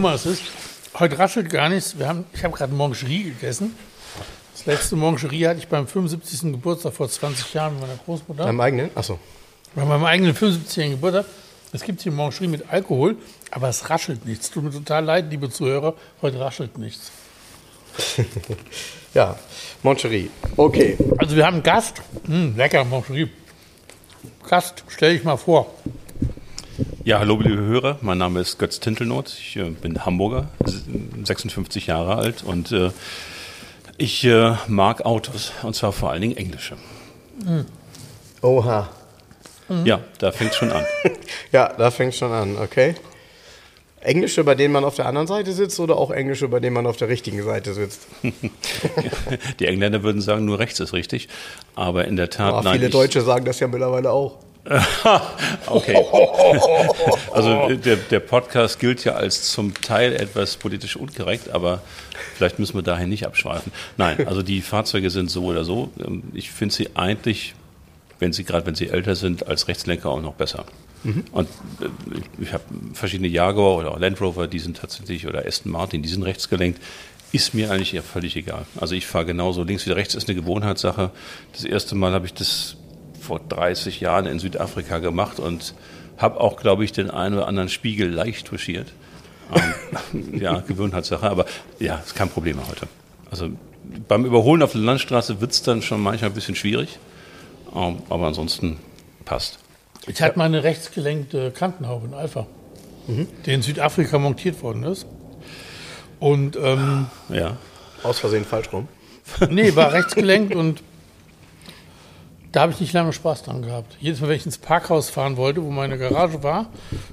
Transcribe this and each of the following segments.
Nummer es ist, heute raschelt gar nichts. Wir haben, ich habe gerade Moncherie gegessen. Das letzte Moncherie hatte ich beim 75. Geburtstag vor 20 Jahren mit meiner Großmutter. Deinem eigenen? Achso. Bei meinem eigenen 75. Geburtstag. Es gibt hier Moncherie mit Alkohol, aber es raschelt nichts. Tut mir total leid, liebe Zuhörer, heute raschelt nichts. ja, Moncherie. Okay. Also wir haben einen Gast. Hm, lecker, Moncherie. Gast, stell dich mal vor. Ja, hallo liebe Hörer, mein Name ist Götz Tintelnot, ich äh, bin Hamburger, 56 Jahre alt und äh, ich äh, mag Autos und zwar vor allen Dingen englische. Mhm. Oha. Mhm. Ja, da fängt schon an. ja, da fängt schon an, okay. Englische, bei denen man auf der anderen Seite sitzt oder auch Englische, bei denen man auf der richtigen Seite sitzt? Die Engländer würden sagen, nur rechts ist richtig, aber in der Tat. Oh, nein, viele Deutsche sagen das ja mittlerweile auch. okay. Also der, der, Podcast gilt ja als zum Teil etwas politisch unkorrekt, aber vielleicht müssen wir dahin nicht abschweifen. Nein, also die Fahrzeuge sind so oder so. Ähm, ich finde sie eigentlich, wenn sie gerade wenn sie älter sind, als Rechtslenker auch noch besser. Mhm. Und äh, ich habe verschiedene Jaguar oder Land Rover, die sind tatsächlich, oder Aston Martin, die sind rechtsgelenkt. Ist mir eigentlich eher völlig egal. Also ich fahre genauso links wie rechts, ist eine Gewohnheitssache. Das erste Mal habe ich das vor 30 Jahren in Südafrika gemacht und habe auch, glaube ich, den einen oder anderen Spiegel leicht touchiert. Ähm, ja, Gewohnheitssache, aber ja, ist kein Problem mehr heute. Also beim Überholen auf der Landstraße wird es dann schon manchmal ein bisschen schwierig, ähm, aber ansonsten passt. Ich hatte mal eine rechtsgelenkte Kantenhaube in Alpha, mhm. die in Südafrika montiert worden ist. Und ähm, ja. Aus Versehen falsch rum? nee, war rechtsgelenkt und da habe ich nicht lange Spaß dran gehabt. Jedes Mal, wenn ich ins Parkhaus fahren wollte, wo meine Garage war,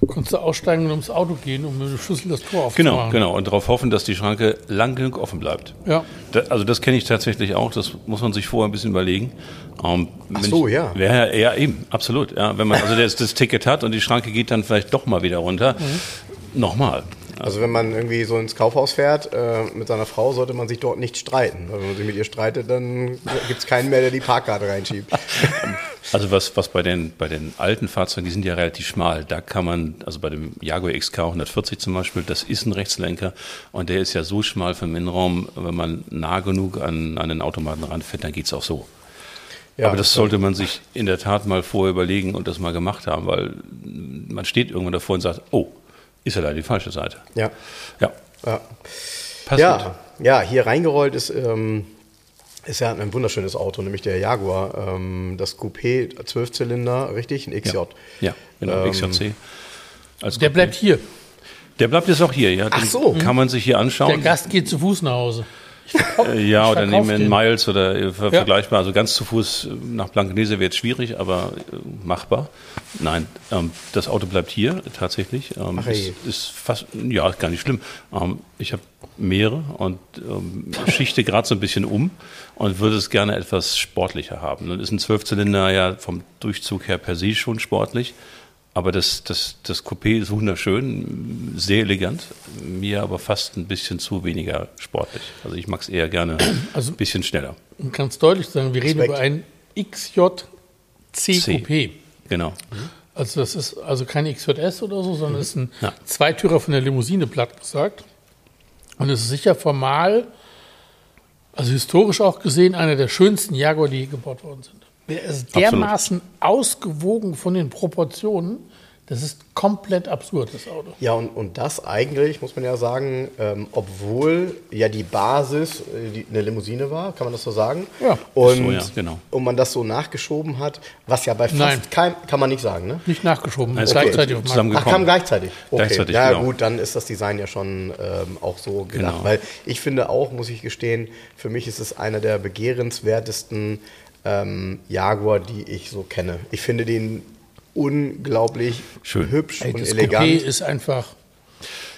konntest du aussteigen und ums Auto gehen, um mit dem Schlüssel das Tor aufzumachen. Genau, genau. Und darauf hoffen, dass die Schranke lang genug offen bleibt. Ja. Da, also das kenne ich tatsächlich auch. Das muss man sich vorher ein bisschen überlegen. Ähm, Ach so, ich, ja. ja. Ja, eben, absolut. Ja, wenn man also das, das Ticket hat und die Schranke geht dann vielleicht doch mal wieder runter. Mhm. Nochmal. Also wenn man irgendwie so ins Kaufhaus fährt äh, mit seiner Frau, sollte man sich dort nicht streiten. Weil wenn man sich mit ihr streitet, dann gibt es keinen mehr, der die Parkkarte reinschiebt. Also was, was bei, den, bei den alten Fahrzeugen, die sind ja relativ schmal. Da kann man, also bei dem Jaguar XK 140 zum Beispiel, das ist ein Rechtslenker und der ist ja so schmal vom Innenraum, wenn man nah genug an, an den Automaten ranfährt, dann geht es auch so. Ja, Aber das sollte man sich in der Tat mal vorher überlegen und das mal gemacht haben, weil man steht irgendwann davor und sagt, oh, ist ja da die falsche Seite. Ja. Ja. Ja, ja, ja, hier reingerollt ist, ähm, ist ja ein wunderschönes Auto, nämlich der Jaguar. Ähm, das Coupé, Zwölfzylinder, richtig? Ein XJ. Ja, ja genau, ähm, XJC. Als der bleibt hier. Der bleibt jetzt auch hier, ja. Ach so. Kann man sich hier anschauen. Der Gast geht zu Fuß nach Hause. Äh, ja, oder nehmen wir Miles oder äh, ja. vergleichbar. Also ganz zu Fuß äh, nach Blankenese wird schwierig, aber machbar. Nein, ähm, das Auto bleibt hier tatsächlich. Ähm, Ach, ist, ist, fast, ja, gar nicht schlimm. Ähm, ich habe mehrere und ähm, schichte gerade so ein bisschen um und würde es gerne etwas sportlicher haben. Dann ist ein Zwölfzylinder ja vom Durchzug her per se schon sportlich. Aber das, das, das Coupé ist wunderschön, sehr elegant, mir aber fast ein bisschen zu weniger sportlich. Also ich mag es eher gerne also, ein bisschen schneller. Um ganz deutlich zu sagen, wir reden über ein XJC Coupé. Genau. Also das ist also kein XJS oder so, sondern es ist ein ja. Zweitürer von der Limousine, platt gesagt. Und es ist sicher formal, also historisch auch gesehen, einer der schönsten Jaguar, die gebaut worden sind. Der ist dermaßen Absolut. ausgewogen von den Proportionen. Das ist komplett absurd, das Auto. Ja, und, und das eigentlich, muss man ja sagen, ähm, obwohl ja die Basis äh, die, eine Limousine war, kann man das so sagen? Ja. Und, so, ja, genau. und man das so nachgeschoben hat, was ja bei fast Nein. keinem, kann man nicht sagen, ne? Nicht nachgeschoben, Nein, okay. gleichzeitig auf Ach, kam gleichzeitig. Okay. Gleichzeitig, ja, genau. gut, dann ist das Design ja schon ähm, auch so gedacht. Genau. Weil ich finde auch, muss ich gestehen, für mich ist es einer der begehrenswertesten ähm, Jaguar, die ich so kenne. Ich finde den unglaublich Schön. hübsch Ey, und das elegant. Coupé ist einfach.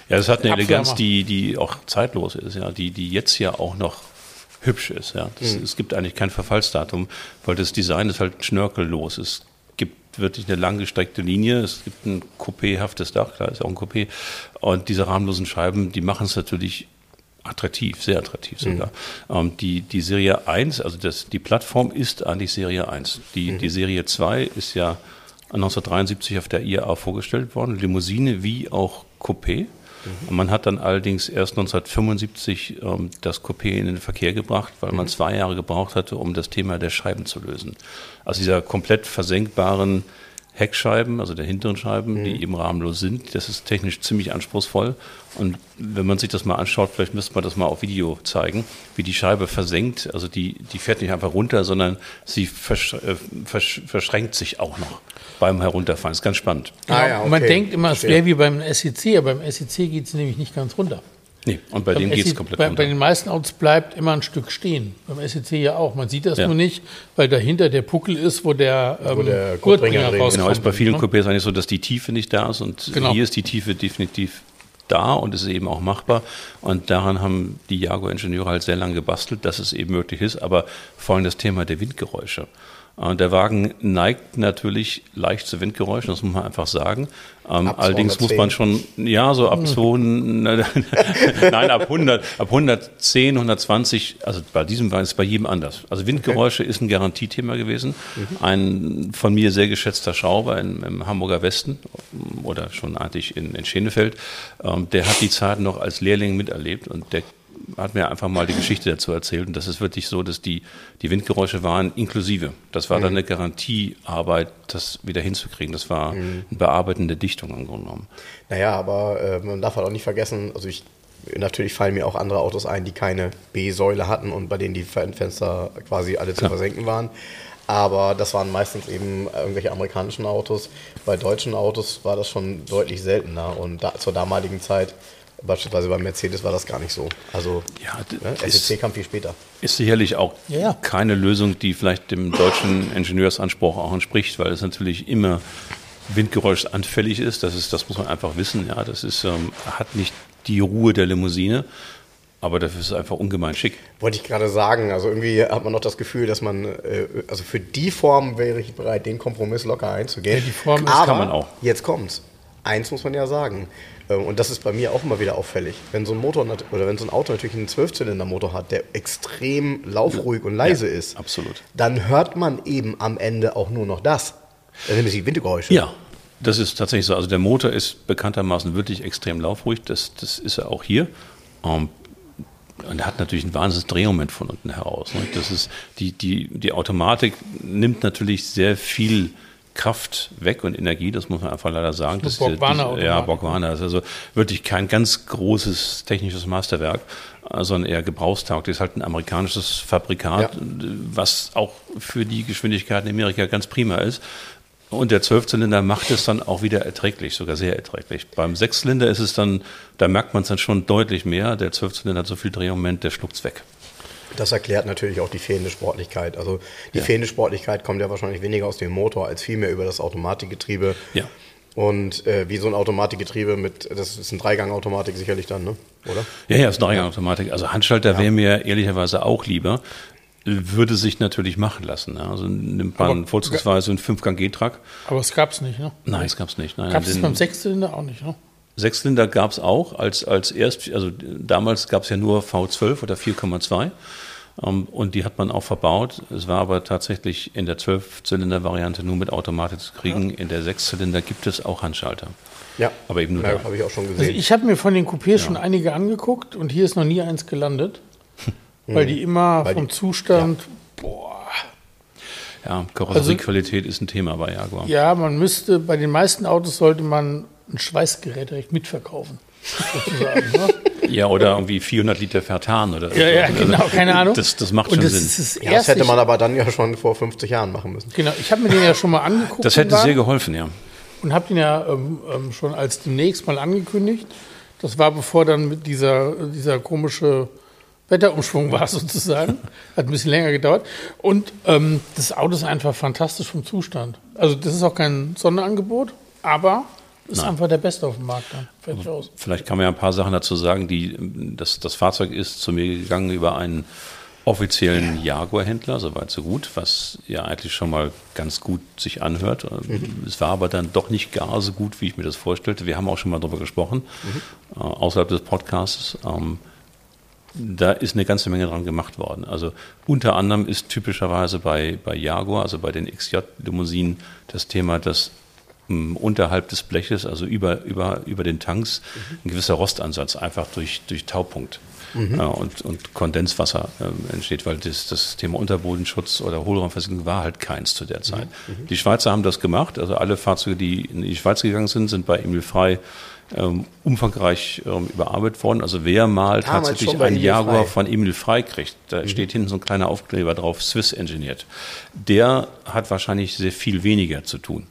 Ja, das hat eine. Eleganz, die, die auch zeitlos ist, ja, die, die jetzt ja auch noch hübsch ist. Ja. Das, Es gibt eigentlich kein Verfallsdatum, weil das Design ist halt schnörkellos. Es gibt wirklich eine langgestreckte Linie, es gibt ein coupéhaftes Dach, klar ist auch ein Coupé. Und diese rahmenlosen Scheiben, die machen es natürlich attraktiv, sehr attraktiv sogar. Ähm, die, die Serie 1, also das, die Plattform ist eigentlich Serie 1. Die, die Serie 2 ist ja 1973 auf der IAA vorgestellt worden, Limousine wie auch Coupé. Und man hat dann allerdings erst 1975 ähm, das Coupé in den Verkehr gebracht, weil man zwei Jahre gebraucht hatte, um das Thema der Scheiben zu lösen. Aus dieser komplett versenkbaren Heckscheiben, also der hinteren Scheiben, die eben rahmenlos sind, das ist technisch ziemlich anspruchsvoll. Und wenn man sich das mal anschaut, vielleicht müsste man das mal auf Video zeigen, wie die Scheibe versenkt. Also die, die fährt nicht einfach runter, sondern sie versch äh, versch verschränkt sich auch noch beim Herunterfahren. Das ist ganz spannend. Ah, ja, Und Man okay. denkt immer, es wäre wie beim SEC, aber beim SEC geht es nämlich nicht ganz runter. Nee, und bei dem geht es komplett bei, runter. bei den meisten Autos bleibt immer ein Stück stehen. Beim SEC ja auch. Man sieht das Ja. nur nicht, weil dahinter der Puckel ist, wo der, ähm, der Gurtbringer rauskommt. Genau, ist bei vielen ne? Coupés eigentlich so, dass die Tiefe nicht da ist und Genau. hier ist die Tiefe definitiv da und ist eben auch machbar. Und daran haben die Jaguar-Ingenieure halt sehr lange gebastelt, dass es eben möglich ist, aber vor allem das Thema der Windgeräusche. Und der Wagen neigt natürlich leicht zu Windgeräuschen, das muss man einfach sagen. Ähm, allerdings muss man 210. schon, ja, so ab 200, nein, ab 100, ab 110, 120, also bei diesem Wagen ist es bei jedem anders. Also Windgeräusche ist ein Garantiethema gewesen. Ein von mir sehr geschätzter Schrauber im, im Hamburger Westen oder schon eigentlich in, in Schenefeld, ähm, der hat die Zeit noch als Lehrling miterlebt und der hat mir einfach mal die Geschichte dazu erzählt. Und das ist wirklich so, dass die, die Windgeräusche waren inklusive. Das war dann eine Garantiearbeit, das wieder hinzukriegen. Das war eine bearbeitende Dichtung im Grunde genommen. Naja, aber äh, man darf halt auch nicht vergessen, also ich, natürlich fallen mir auch andere Autos ein, die keine B-Säule hatten und bei denen die Fen- Fenster quasi alle zu Klar. versenken waren. Aber das waren meistens eben irgendwelche amerikanischen Autos. Bei deutschen Autos war das schon deutlich seltener und da, zur damaligen Zeit, beispielsweise bei Mercedes, war das gar nicht so. Also Ja, ne, ist- SEC kam viel später. Ist sicherlich auch Ja, keine Lösung, die vielleicht dem deutschen Ingenieursanspruch auch entspricht, weil es natürlich immer windgeräuschanfällig ist. Das ist, das muss man einfach wissen. Ja, das ist, ähm, hat nicht die Ruhe der Limousine, aber dafür ist es einfach ungemein schick. Wollte ich gerade sagen, also irgendwie hat man noch das Gefühl, dass man, äh, also für die Form wäre ich bereit, den Kompromiss locker einzugehen. Ja, die Form ist- Aber kann man auch. jetzt kommt's. Eins muss man ja sagen, und das ist bei mir auch immer wieder auffällig, wenn so ein Motor oder wenn so ein Auto natürlich einen Zwölfzylindermotor hat, der extrem laufruhig und leise Ja, ist, absolut. dann hört man eben am Ende auch nur noch das, nämlich die Windgeräusche. Ja, das ist tatsächlich so. Also der Motor ist bekanntermaßen wirklich extrem laufruhig. Das, das ist er auch hier. Ähm, und er hat natürlich ein wahnsinniges Drehmoment von unten heraus. Ne? Das ist die, die, die Automatik nimmt natürlich sehr viel Kraft weg und Energie, das muss man einfach leider sagen. Das ist ist eine Borgwarner ja. Borgwarner ist also wirklich kein ganz großes technisches Meisterwerk, äh, sondern eher gebrauchstauglich. Ist halt ein amerikanisches Fabrikat, Ja. was auch für die Geschwindigkeit in Amerika ganz prima ist. Und der Zwölfzylinder macht es dann auch wieder erträglich, sogar sehr erträglich. Beim Sechszylinder ist es dann, da merkt man es dann schon deutlich mehr. Der Zwölfzylinder hat so viel Drehmoment, der schluckt's weg. Das erklärt natürlich auch die fehlende Sportlichkeit. Also die Ja. fehlende Sportlichkeit kommt ja wahrscheinlich weniger aus dem Motor als vielmehr über das Automatikgetriebe. Ja. Und äh, wie so ein Automatikgetriebe mit, das ist ein Dreigang-Automatik sicherlich dann, ne? Oder? Ja, ja, ist eine Automatik. Also Handschalter wäre mir ehrlicherweise auch lieber. Würde sich natürlich machen lassen. ne? Also nimmt man Aber- vorzugsweise einen Fünfgang-G-Truck. Aber es gab es nicht, ne? Nein, das gab's nicht. Nein, Gab es den- beim Sechszylinder auch nicht, ne? Sechszylinder gab es auch als, als erst, also damals gab es ja nur V12 oder 4,2 ähm, und die hat man auch verbaut. Es war aber tatsächlich in der Zwölfzylinder-Variante nur mit Automatik zu kriegen. In der Sechszylinder gibt es auch Handschalter. Ja. Aber eben nur ja, habe ich auch schon Also gesehen. ich habe mir von den Coupés schon einige angeguckt und hier ist noch nie eins gelandet, weil die immer Weil die- vom Zustand, boah, Ja, Karosseriequalität ist ein Thema bei Jaguar. ja, man müsste, bei den meisten Autos sollte man ein Schweißgerät direkt mitverkaufen. Ne? Ja, oder irgendwie 400 Liter Vertan oder Ja, ja, also, genau, keine Ahnung. Das, das macht und schon das Sinn. ist das ja, das hätte man aber dann ja schon vor 50 Jahren machen müssen. Genau, ich habe mir den ja schon mal angeguckt. das hätte den sehr geholfen, ja. und habe ihn ja ähm, ähm, schon als demnächst mal angekündigt. Das war bevor dann mit dieser, dieser komische Wetterumschwung war sozusagen. Hat ein bisschen länger gedauert. Und ähm, das Auto ist einfach fantastisch vom Zustand. Also das ist auch kein Sonderangebot, aber ist Nein. einfach der Beste auf dem Markt dann. aus. Vielleicht kann man ja ein paar Sachen dazu sagen. Die, das, das Fahrzeug ist zu mir gegangen über einen offiziellen Jaguar-Händler, soweit so gut, was ja eigentlich schon mal ganz gut sich anhört. Mhm. Es war aber dann doch nicht gar so gut, wie ich mir das vorstellte. Wir haben auch schon mal darüber gesprochen, mhm. äh, außerhalb des Podcasts. Ähm, da ist eine ganze Menge dran gemacht worden. Also unter anderem ist typischerweise bei, bei Jaguar, also bei den XJ-Limousinen, das Thema, dass m, unterhalb des Bleches, also über, über, über den Tanks, mhm. ein gewisser Rostansatz einfach durch, durch Taupunkt mhm. äh, und, und Kondenswasser äh, entsteht, weil das, das Thema Unterbodenschutz oder Hohlraumversiegelung war halt keins zu der Zeit. Mhm. Die Schweizer haben das gemacht, also alle Fahrzeuge, die in die Schweiz gegangen sind, sind bei Emil Frey ähm, umfangreich ähm, überarbeitet worden. Also wer mal Damals tatsächlich ein Jaguar Frey. von Emil Frey kriegt, da mhm. steht hinten so ein kleiner Aufkleber drauf, Swiss Engineered. Der hat wahrscheinlich sehr viel weniger zu tun.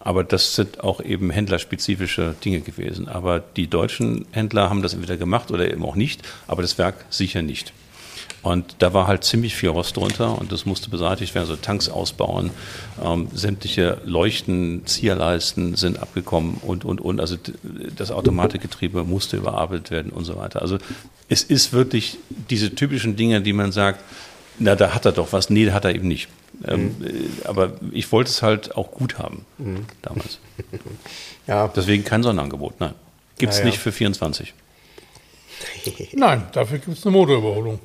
Aber das sind auch eben händlerspezifische Dinge gewesen. Aber die deutschen Händler haben das entweder gemacht oder eben auch nicht, aber das Werk sicher nicht. Und da war halt ziemlich viel Rost drunter und das musste beseitigt werden, also Tanks ausbauen, ähm, sämtliche Leuchten, Zierleisten sind abgekommen und, und, und. Also das Automatikgetriebe musste überarbeitet werden und so weiter. Also es ist wirklich diese typischen Dinge, die man sagt, na, da hat er doch was. Nee, hat er eben nicht. Ähm, mhm. Äh, aber ich wollte es halt auch gut haben mhm. damals. ja. Deswegen kein Sonderangebot. Nein. Gibt es ja, ja. nicht für 24. Nein, dafür gibt es eine Motorüberholung.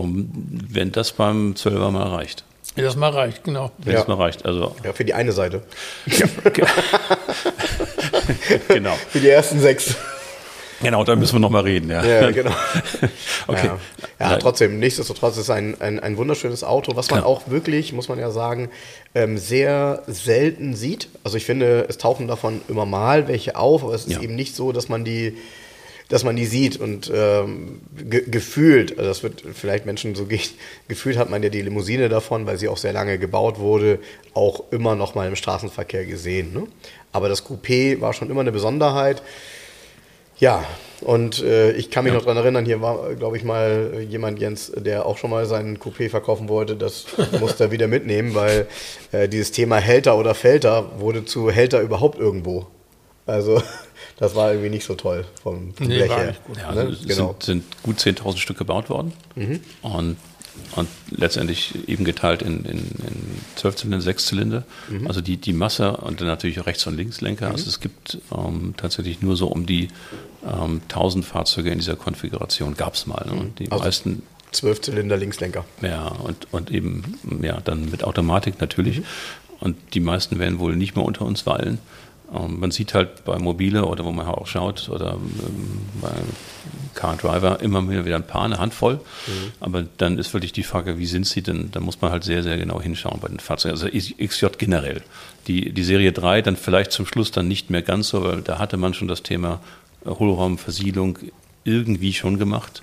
Um, wenn das beim 12er mal reicht. Wenn das mal reicht, genau. Wenn ja. das mal reicht. Also ja, für die eine Seite. Ja. genau. Für die ersten sechs. Genau, da müssen wir nochmal reden, ja. Ja, genau. okay. Ja, ja trotzdem, nichtsdestotrotz ist es ein, ein, ein wunderschönes Auto, was man Klar. auch wirklich, muss man ja sagen, ähm, sehr selten sieht. Also ich finde, es tauchen davon immer mal welche auf, aber es ist ja. eben nicht so, dass man die dass man die sieht und ähm, ge gefühlt, also das wird vielleicht Menschen so geht, gefühlt hat man ja die Limousine davon, weil sie auch sehr lange gebaut wurde, auch immer noch mal im Straßenverkehr gesehen. Ne? Aber das Coupé war schon immer eine Besonderheit. Ja, und äh, ich kann mich ja. noch daran erinnern, hier war, glaube ich, mal jemand, Jens, der auch schon mal seinen Coupé verkaufen wollte. Das musste er wieder mitnehmen, weil äh, dieses Thema Hälter oder Fälter wurde zu Hälter überhaupt irgendwo. Also das war irgendwie nicht so toll vom, vom nee, Blech her. Ja, ne? also genau. sind, sind gut 10.000 Stück gebaut worden. Mhm. Und und letztendlich eben geteilt in, in, in 12 Zylinder, 6 Zylinder. Mhm. Also die, die Masse und dann natürlich Rechts- und Linkslenker. Mhm. Also es gibt ähm, tatsächlich nur so um die ähm, 1000 Fahrzeuge in dieser Konfiguration gab es mal. Ne? Mhm. Die also meisten 12 Zylinder Linkslenker. Ja, und, und eben ja, dann mit Automatik natürlich. Mhm. Und die meisten werden wohl nicht mehr unter uns weilen. Ähm, man sieht halt bei Mobile oder wo man auch schaut oder ähm, bei Car Driver immer wieder ein paar, eine Handvoll. Mhm. Aber dann ist wirklich die Frage, wie sind sie denn? Da muss man halt sehr, sehr genau hinschauen bei den Fahrzeugen. Also XJ generell. Die, die Serie 3 dann vielleicht zum Schluss dann nicht mehr ganz so, weil da hatte man schon das Thema Hohlraumversiegelung irgendwie schon gemacht.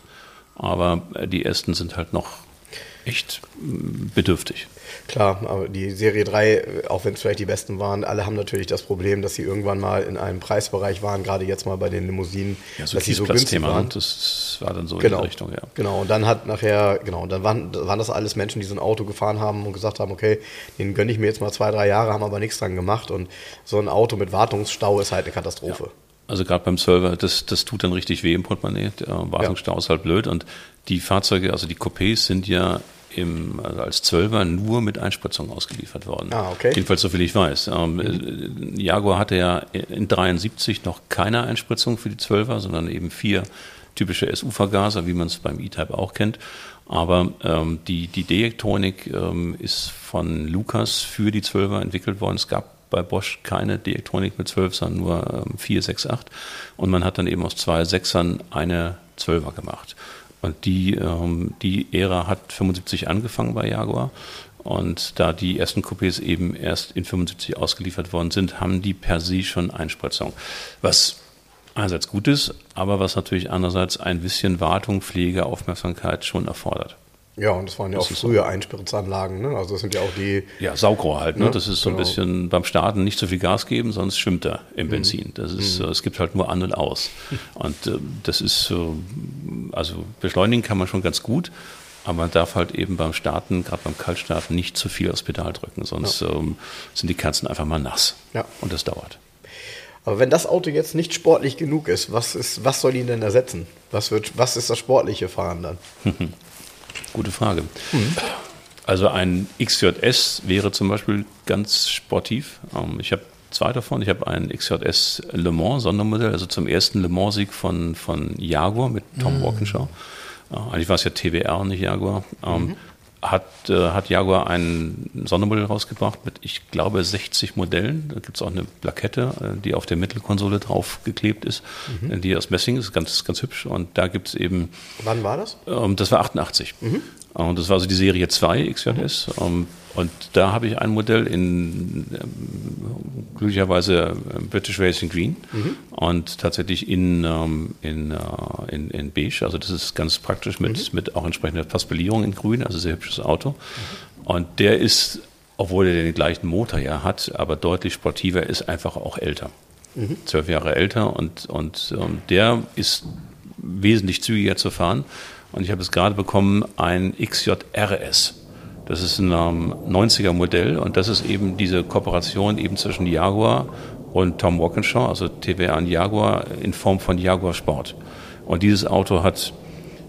Aber die ersten sind halt noch echt bedürftig. Klar, aber die Serie 3, auch wenn es vielleicht die besten waren, alle haben natürlich das Problem, dass sie irgendwann mal in einem Preisbereich waren, gerade jetzt mal bei den Limousinen, ja, so dass sie so günstig waren. Das war dann so genau. in die Richtung, ja. Genau, und dann hat nachher, genau, dann waren, waren das alles Menschen, die so ein Auto gefahren haben und gesagt haben, okay, den gönne ich mir jetzt mal zwei, drei Jahre, haben aber nichts dran gemacht und so ein Auto mit Wartungsstau ist halt eine Katastrophe. Ja. Also gerade beim Server, das, das tut dann richtig weh im Portemonnaie. Der Wartungsstau ja. ist halt blöd und die Fahrzeuge, also die Coupés sind ja im, also als Zwölfer nur mit Einspritzung ausgeliefert worden. Ah, okay. Jedenfalls so viel ich weiß. Ähm, mhm. Jaguar hatte ja in 73 noch keine Einspritzung für die Zwölfer, sondern eben vier typische SU-Vergaser, wie man es beim E-Type auch kennt. Aber ähm, die, die Deektronik ähm, ist von Lukas für die Zwölfer entwickelt worden. Es gab bei Bosch keine Deektronik mit 12, sondern nur ähm, 4, 6, 8. Und man hat dann eben aus zwei Sechsern eine Zwölfer gemacht. Und die, ähm, die Ära hat 75 angefangen bei Jaguar. Und da die ersten Coupés eben erst in 75 ausgeliefert worden sind, haben die per se schon Einspritzung. Was einerseits gut ist, aber was natürlich andererseits ein bisschen Wartung, Pflege, Aufmerksamkeit schon erfordert. Ja, und das waren ja das auch frühe so. Einspritzanlagen, ne? Also das sind ja auch die. Ja, Saugrohr halt, ne? ne? Das ist so genau. ein bisschen beim Starten nicht so viel Gas geben, sonst schwimmt er im mhm. Benzin. Das ist, mhm. es gibt halt nur an und aus. Und äh, das ist äh, also beschleunigen kann man schon ganz gut, aber man darf halt eben beim Starten, gerade beim Kaltstarten, nicht zu viel aufs Pedal drücken, sonst ja. ähm, sind die Kerzen einfach mal nass. Ja. Und das dauert. Aber wenn das Auto jetzt nicht sportlich genug ist, was, ist, was soll ihn denn ersetzen? Was, wird, was ist das sportliche Fahren dann? Gute Frage. Mhm. Also ein XJS wäre zum Beispiel ganz sportiv. Ähm, ich habe zwei davon. Ich habe einen XJS Le Mans Sondermodell, also zum ersten Le Mans Sieg von, von Jaguar mit Tom mhm. Walkinshaw. Eigentlich war es ja TWR, nicht Jaguar. Ähm, mhm. Hat, äh, hat Jaguar ein Sondermodell rausgebracht mit, ich glaube, 60 Modellen. Da gibt es auch eine Plakette, äh, die auf der Mittelkonsole draufgeklebt ist, mhm. Die aus Messing ist, ganz, ganz hübsch. Und da gibt es eben. Wann war das? Ähm, das war 88. Mhm. Und das war also die Serie 2 XJS. Mhm. Ähm, und da habe ich ein Modell in ähm, glücklicherweise äh, British Racing Green mhm. und tatsächlich in, ähm, in, äh, in, in, Beige. Also das ist ganz praktisch mit, mhm. mit auch entsprechender Paspellierung in Grün, also sehr hübsches Auto. Mhm. Und der ist, obwohl er den gleichen Motor ja hat, aber deutlich sportiver, ist einfach auch älter. Mhm. Zwölf Jahre älter und, und ähm, der ist wesentlich zügiger zu fahren. Und ich habe es gerade bekommen, ein XJRS. Das ist ein ähm, 90er Modell und das ist eben diese Kooperation eben zwischen Jaguar und Tom Walkinshaw, also TWR und Jaguar in Form von Jaguar Sport. Und dieses Auto hat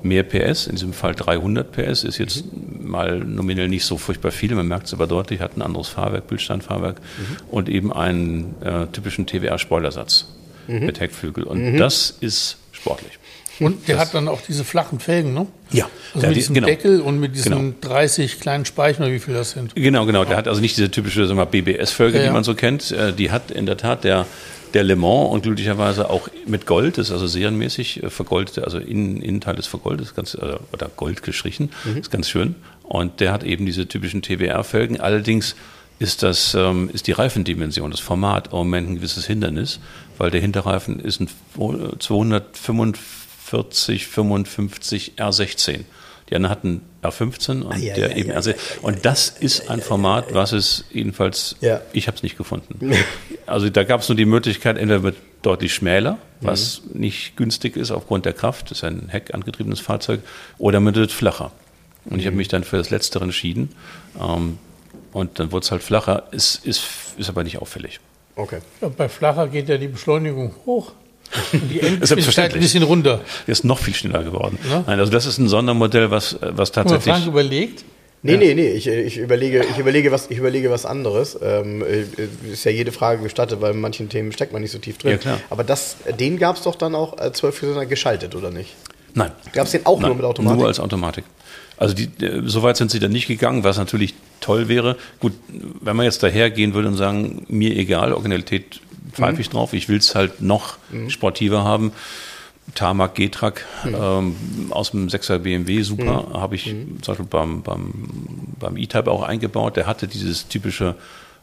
mehr PS, in diesem Fall 300 PS, ist jetzt mhm. mal nominell nicht so furchtbar viel, man merkt es aber deutlich, hat ein anderes Fahrwerk, Bildstandfahrwerk mhm. und eben einen äh, typischen TWR-Spoilersatz mhm. mit Heckflügel. Und mhm. das ist sportlich. Und der das hat dann auch diese flachen Felgen, ne? Ja. Also mit diesem genau. Deckel und mit diesen genau. 30 kleinen Speichen, wie viel das sind. Genau, genau. Der hat also nicht diese typische BBS-Felge, ja, die man so kennt. Äh, die hat in der Tat der, der Le Mans und glücklicherweise auch mit Gold, das ist also serienmäßig äh, vergoldet, also Innen, Innenteil ist vergoldet, ist ganz, äh, oder Gold gestrichen, mhm. ist ganz schön. Und der hat eben diese typischen TWR-Felgen. Allerdings ist das, ähm, ist die Reifendimension, das Format im Moment ein gewisses Hindernis, weil der Hinterreifen ist ein 245 40, 55, R16. Die anderen hatten R15 und ah, ja, der ja, eben ja, R16. Und das ist ein Format, was es jedenfalls, ich habe es nicht gefunden. Also da gab es nur die Möglichkeit, entweder mit deutlich schmäler, was mhm. nicht günstig ist aufgrund der Kraft, das ist ein heckangetriebenes Fahrzeug, oder mit flacher. Und ich habe mhm. mich dann für das Letztere entschieden. Ähm, und dann wurde es halt flacher, ist, ist, ist aber nicht auffällig. Okay. Ja, bei flacher geht ja die Beschleunigung hoch. Die Endgeschwindigkeit ein bisschen runter. Der ist noch viel schneller geworden. Ja? Nein, also das ist ein Sondermodell, was, was tatsächlich. Frank überlegt. Nee, ja. nee, nee, ich, ich, überlege, ich, überlege was, ich überlege was anderes. Ähm, äh, ist ja jede Frage gestattet, weil in manchen Themen steckt man nicht so tief drin. Ja, klar. Aber das, den gab es doch dann auch als 12 geschaltet, oder nicht? Nein. Gab es den auch Nein, nur mit Automatik? Nur als Automatik. Also die, äh, so weit sind sie dann nicht gegangen, was natürlich toll wäre. Gut, wenn man jetzt dahergehen würde und sagen, mir egal, Originalität pfeife ich mhm. drauf. Ich will es halt noch mhm. sportiver haben. Tarmac G-Track mhm. ähm, aus dem 6er BMW, super, mhm. habe ich mhm. zum Beispiel beim, beim, beim E-Type auch eingebaut. Der hatte dieses typische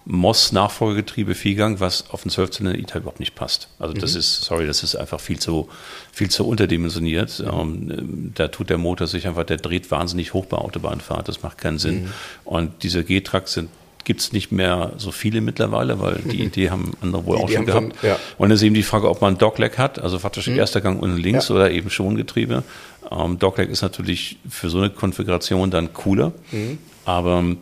Moss-Nachfolgegetriebe Viergang, was auf den 12-Zylinder E-Type überhaupt nicht passt. Also das mhm. ist, sorry, das ist einfach viel zu, viel zu unterdimensioniert. Ähm, da tut der Motor sich einfach, der dreht wahnsinnig hoch bei Autobahnfahrt, das macht keinen Sinn. Und diese G-Tracks sind gibt es nicht mehr so viele mittlerweile, weil die mhm. Idee haben andere wohl die, auch schon gehabt. Von, ja. Und dann ist eben die Frage, ob man Dogleg hat, also faktisch mhm. erster Gang unten links ja. oder eben Schongetriebe. Ähm, Dogleg ist natürlich für so eine Konfiguration dann cooler, mhm. aber ähm,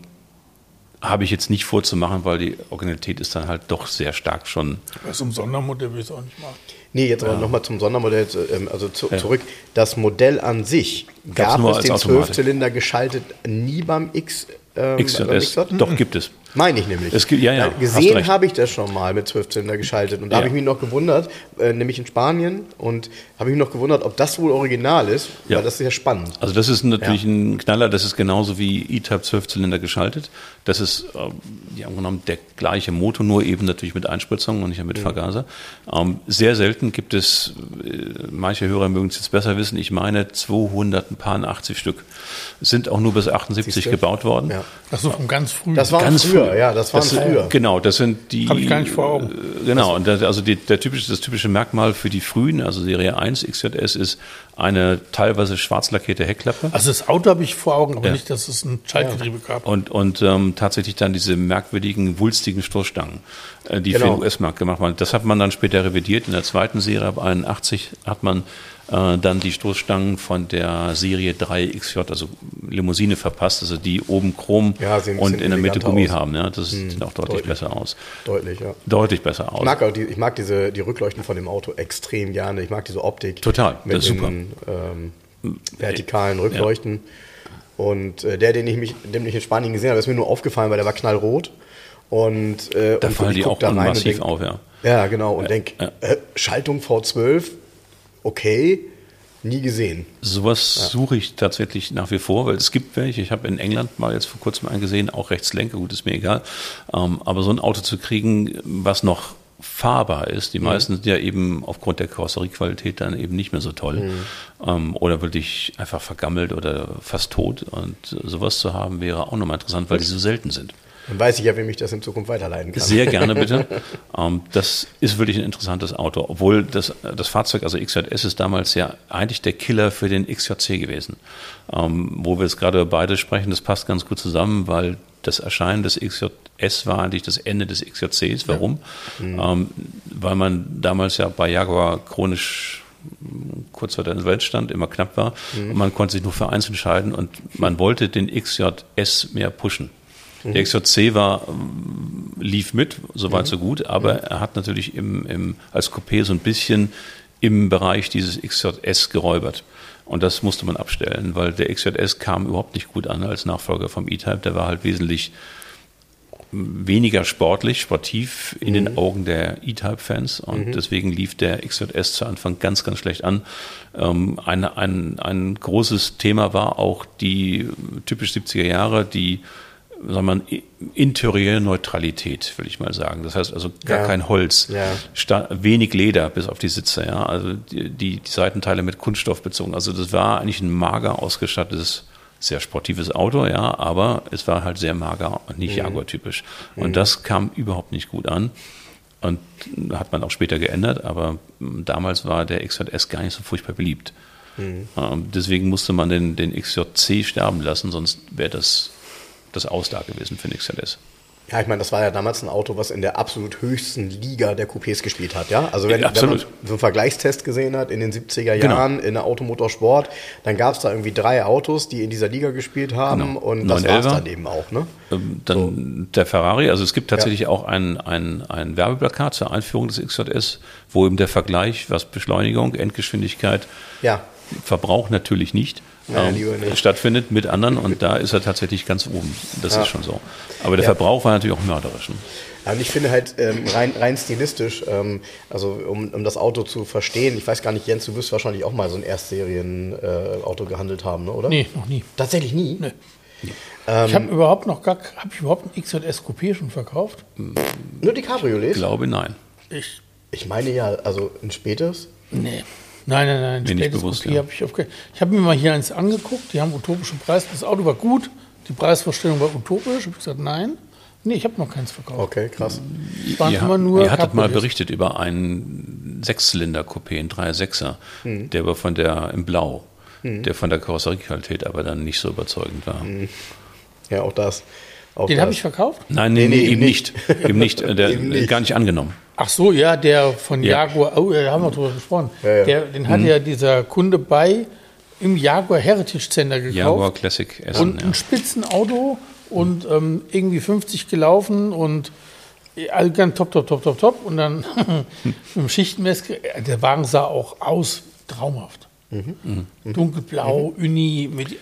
habe ich jetzt nicht vorzumachen, weil die Originalität ist dann halt doch sehr stark schon. Was um Sondermodell will ich auch nicht machen. Nee, jetzt aber ja. nochmal zum Sondermodell, ähm, also zu, ja. zurück. Das Modell an sich, gab es den Zwölfzylinder geschaltet nie beim X ähm, XJS. Doch, gibt es. Meine ich nämlich. Es gibt, ja, ja, gesehen habe ich das schon mal mit 12 Zylinder geschaltet. Und da ja. habe ich mich noch gewundert, äh, nämlich in Spanien, und habe mich noch gewundert, ob das wohl original ist, ja. weil das ist ja spannend. Also das ist natürlich ja. ein Knaller, das ist genauso wie E-Type 12 Zylinder geschaltet. Das ist äh, ja, genommen der gleiche Motor, nur eben natürlich mit Einspritzung und nicht mit mhm. Vergaser. Ähm, sehr selten gibt es, äh, manche Hörer mögen es jetzt besser wissen, ich meine 280 Stück. Sind auch nur bis 78 gebaut worden. Ja. Das ist von ganz früh. Das war ganz früher, früher, ja, das waren das, früher. Genau, das sind die. Habe ich gar nicht vor Augen. Äh, genau, und das, also die, der typische, das typische Merkmal für die frühen, also Serie 1 XJS, ist eine teilweise schwarz lackierte Heckklappe. Also das Auto habe ich vor Augen, aber ja. nicht, dass es ein Schaltgetriebe gab. Und, und ähm, tatsächlich dann diese merkwürdigen, wulstigen Stoßstangen, äh, die genau. für den US-Markt gemacht waren. Das hat man dann später revidiert. In der zweiten Serie ab 81 hat man dann die Stoßstangen von der Serie 3 XJ, also Limousine verpasst, also die oben Chrom Ja, und in der Mitte Gummi aus. haben. Ja, das hm, sieht auch deutlich, deutlich, besser aus. Deutlich, ja. Deutlich besser aus. Ich mag, auch die, ich mag diese, die Rückleuchten von dem Auto extrem gerne. Ich mag diese Optik. Total, mit das ist super. Den, ähm, vertikalen Rückleuchten. Ja. Und äh, der, den ich mich, den ich in Spanien gesehen habe, ist mir nur aufgefallen, weil der war knallrot. Und, äh, da und fallen die auch massiv denk, auf, ja. Ja, genau. Und ja, denke, ja. äh, Schaltung V12, okay, nie gesehen. Sowas ja. suche ich tatsächlich nach wie vor, weil es gibt welche. Ich habe in England mal jetzt vor kurzem einen gesehen, auch Rechtslenker, gut, ist mir egal. Ähm, aber so ein Auto zu kriegen, was noch fahrbar ist. Die mhm. meisten sind ja eben aufgrund der Karosseriequalität dann eben nicht mehr so toll. Mhm. Ähm, oder wirklich einfach vergammelt oder fast tot. Und sowas zu haben wäre auch nochmal interessant, weil die so selten sind. Dann weiß ich ja, wem ich das in Zukunft weiterleiten kann. Sehr gerne, bitte. ähm, das ist wirklich ein interessantes Auto. Obwohl das, das Fahrzeug, also XJS, ist damals ja eigentlich der Killer für den XJC gewesen. Ähm, wo wir jetzt gerade beide sprechen, das passt ganz gut zusammen, weil das Erscheinen des XJS war eigentlich das Ende des XJCs. Warum? Ja. Mhm. Ähm, weil man damals ja bei Jaguar chronisch kurz vor der Welt stand, immer knapp war. Mhm. Und man konnte sich nur für eins entscheiden und man wollte den XJS mehr pushen. Mhm. Der XJC war, lief mit, soweit mhm. so gut, aber mhm. er hat natürlich im, im, als Coupé so ein bisschen im Bereich dieses XJS geräubert. Und das musste man abstellen, weil der XJS kam überhaupt nicht gut an als Nachfolger vom E-Type. Der war halt wesentlich weniger sportlich, sportiv in mhm. den Augen der E-Type-Fans und mhm. deswegen lief der XJS zu Anfang ganz, ganz schlecht an. Ähm, ein, ein, ein großes Thema war auch die typisch 70er Jahre, die sagen wir, Interieur-Neutralität, würde ich mal sagen. Das heißt also gar ja. kein Holz, ja. wenig Leder bis auf die Sitze, ja. Also die, die, die, Seitenteile mit Kunststoff bezogen. Also das war eigentlich ein mager ausgestattetes, sehr sportives Auto, ja, aber es war halt sehr mager und nicht mhm. Jaguar-typisch. Und mhm. das kam überhaupt nicht gut an. Und hat man auch später geändert, aber damals war der XJS gar nicht so furchtbar beliebt. Mhm. Ähm, deswegen musste man den, den XJC sterben lassen, sonst wäre das das Aus da gewesen für Nixales. Ja, ich meine, das war ja damals ein Auto, was in der absolut höchsten Liga der Coupés gespielt hat, ja? Also wenn, ja, wenn man so einen Vergleichstest gesehen hat in den 70er genau. Jahren genau. in der Automotorsport, dann gab es da irgendwie drei Autos, die in dieser Liga gespielt haben genau. und das war es dann eben auch, ne? Ähm, dann so. der Ferrari, also es gibt tatsächlich ja. auch ein, ein, ein Werbeplakat zur Einführung des XJS, wo eben der Vergleich, was Beschleunigung, Endgeschwindigkeit, ja. Verbrauch natürlich nicht, naja, ähm, stattfindet mit anderen und da ist er tatsächlich ganz oben. Das ja. ist schon so. Aber der ja. Verbrauch war natürlich auch mörderisch. Ne? Und ich finde halt ähm, rein, rein stilistisch, ähm, also um, um das Auto zu verstehen, ich weiß gar nicht, Jens, du wirst wahrscheinlich auch mal so ein Erstserien-Auto äh, gehandelt haben, ne, oder? Nee, noch nie. Tatsächlich nie? Nee. Ähm, ich habe überhaupt noch gar, habe ich überhaupt ein XJS Coupé schon verkauft? Nur die Cabriolets? Ich glaube, nein. Ich, ich meine ja, also ein spätes? Nee. Nein, nein, nein. Mir nicht bewusst. Ja. Hab ich, okay. ich habe mir mal hier eins angeguckt, die haben utopischen Preis. Das Auto war gut, die Preisvorstellung war utopisch. Ich habe gesagt, nein. Nee, ich habe noch keins verkauft. Okay, krass. Waren ihr, immer nur ihr hattet mal berichtet über einen Sechszylinder-Coupé, einen 3.6er, hm. der war von der im Blau, hm. der von der Karosseriequalität aber dann nicht so überzeugend war. Hm. Ja, auch das. Auch Den habe ich verkauft? Nein, nee, nee, nee eben nicht. eben nicht. Der eben nicht. gar nicht angenommen. Ach so, ja, der von ja. Jaguar, oh, da haben wir drüber gesprochen. Ja, ja. Der, den hat mhm. ja dieser Kunde bei im Jaguar Heritage Center gekauft. Jaguar Classic Essen, Und ein Spitzenauto und ähm, irgendwie 50 gelaufen und all ganz top, top, top, top, top. Und dann im Schichtenmess, der Wagen sah auch aus traumhaft. Mhm. Mhm. Dunkelblau, mhm. Uni, mit ja.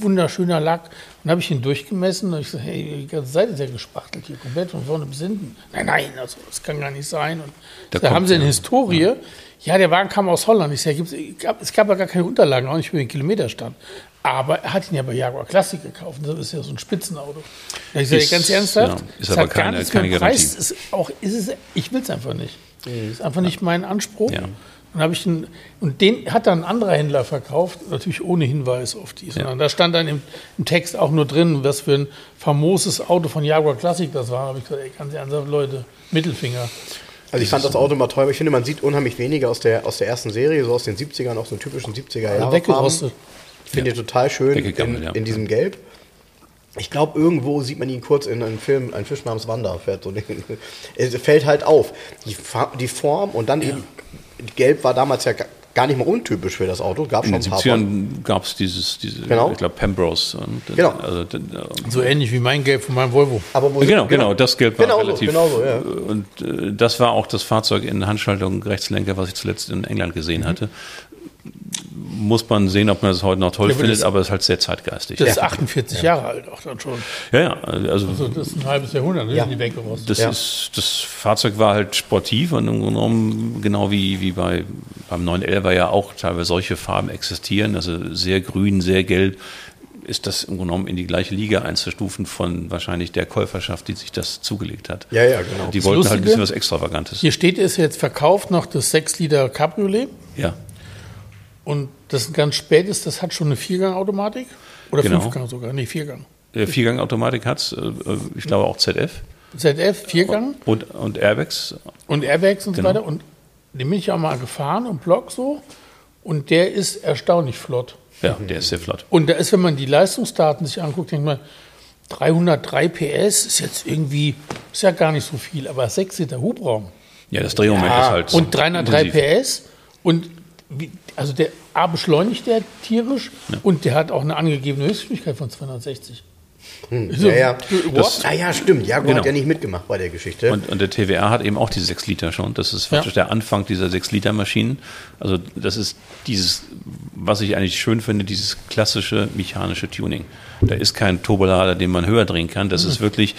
wunderschöner Lack. Dann habe ich ihn durchgemessen und ich so, hey, die ganze Seite ist ja gespachtelt hier komplett von vorne bis hinten. Nein, nein, also, das kann gar nicht sein. Und da, da haben sie eine Historie. Ja. ja. der Wagen kam aus Holland. Ich sage, es gab ja gar keine Unterlagen, auch nicht über den Kilometerstand. Aber er hat ihn ja bei Jaguar Classic gekauft. Das ist ja so ein Spitzenauto. Da ich sage, ganz ernsthaft, ja, ist aber keine, gar nichts keine Garantie. Preis. Ist auch, ist es, ich will es einfach nicht. Das ist einfach nicht mein Anspruch. Dann habe ich einen, und den hat dann ein anderer Händler verkauft, natürlich ohne Hinweis auf die. Ja. Da stand dann im, im, Text auch nur drin, was für ein famoses Auto von Jaguar Classic das war. Da habe ich gesagt, ey, ganz ernsthaft, Leute, Mittelfinger. Also ich fand das Auto mal toll, aber ich finde, man sieht unheimlich weniger aus der, aus der ersten Serie, so aus den 70ern, auch so typischen 70er Jahre. Also weggerostet. Finde ja. ich total schön in, in, diesem Gelb. Ich glaube, irgendwo sieht man ihn kurz in einem Film, ein Fisch namens Wanda fährt so. Es fällt halt auf. Die, die Form und dann eben Gelb war damals ja gar nicht mal untypisch für das Auto. Gab In schon den ein paar 70ern gab es dieses, diese, Genau. ich glaube, Pembrose. Und, Genau. Also, d- So ähnlich wie mein Gelb von meinem Volvo. Aber wo Genau, genau, das Geld war Genau so, relativ. genau so, ja. Und äh, das war auch das Fahrzeug in Handschaltung Rechtslenker, was ich zuletzt in England gesehen Mhm. hatte. Muss man sehen, ob man das heute noch toll Ja, findet, das- aber es ist halt sehr zeitgeistig. Das ist 48 Jahre alt auch dann schon. ja, ja, also Also das ist ein halbes Jahrhundert, ne, Ja. sind die weggerostet. das, Ja. ist, das Fahrzeug war halt sportiv und im Grunde genommen, genau wie, wie bei, beim 911 ja auch teilweise solche Farben existieren, also sehr grün, sehr gelb, ist das im Grunde genommen in die gleiche Liga einzustufen von wahrscheinlich der Käuferschaft, die sich das zugelegt hat. Ja, ja, genau. Die Das wollten halt ein Lustige- bisschen was Extravagantes. Hier steht es jetzt verkauft noch das 6-Liter Cabriolet. Ja. Und das ganz spät ist, das hat schon eine Viergang-Automatik. Oder Genau. Fünfgang sogar. Nee, Viergang. Der Viergang-Automatik hat es, ich glaube auch ZF ZF, Viergang und, und Airbags. und Airbags und Genau. so weiter. Und den bin ich auch mal gefahren und Block so. Und der ist erstaunlich flott. Ja, der ist sehr flott. Und da ist, wenn man die Leistungsdaten sich anguckt, denkt man, 303 PS ist jetzt irgendwie, ist ja gar nicht so viel, aber 6 Liter Hubraum. Ja, das Drehmoment ist halt. Und 303 intensiv. PS. Und wie, also der A beschleunigt der tierisch und der hat auch eine angegebene Höchstgeschwindigkeit von 260. So, Ja, ja. what? Ah, ja, stimmt. Jaguar Genau. hat ja nicht mitgemacht bei der Geschichte. Und, und der TWR hat eben auch die 6 Liter schon. Das ist praktisch der Anfang dieser 6 Liter Maschinen. Also das ist dieses, was ich eigentlich schön finde, dieses klassische mechanische Tuning. Da ist kein Turbolader, den man höher drehen kann. Das ist wirklich,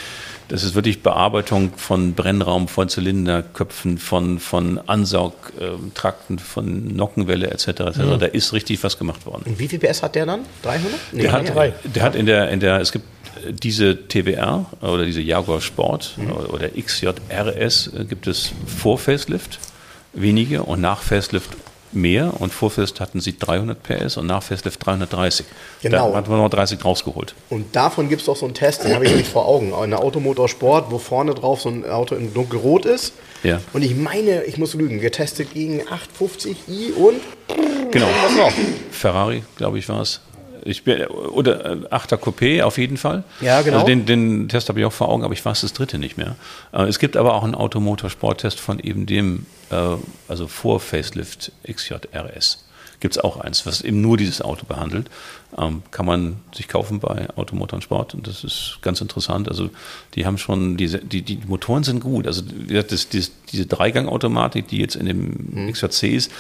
das ist wirklich Bearbeitung von Brennraum, von Zylinderköpfen, von, von Ansaugtrakten, von Nockenwelle etc. etc. Da ist richtig was gemacht worden. Und wie viel PS hat der dann? 300? Nee, Der hat, drei. der hat in der, in der, es gibt äh, diese TWR oder diese Jaguar Sport oder- oder XJRS äh, gibt es vor Facelift wenige und nach Facelift mehr und vor Facelift hatten sie 300 PS und nach Facelift 330. Genau. Da hat man noch 30 rausgeholt. Und davon gibt es doch so einen Test, den habe ich nicht vor Augen. Eine Automotorsport, wo vorne drauf so ein Auto in dunkelrot ist. Ja. Und ich meine, ich muss lügen, getestet gegen 850i und Genau. Ferrari, glaube ich, war es. Ich bin, oder äh, 8er Coupé auf jeden Fall. Ja, genau. Also den, den Test habe ich auch vor Augen, aber ich weiß das dritte nicht mehr. Äh, es gibt aber auch einen Automotorsporttest von eben dem, äh, also vor Facelift XJRS. Gibt es auch eins, was eben nur dieses Auto behandelt. Ähm, kann man sich kaufen bei Automotor und Sport und das ist ganz interessant. Also die haben schon, diese, die, die Motoren sind gut. Also das, das, diese Dreigang-Automatik, die jetzt in dem Mhm. XJC ist,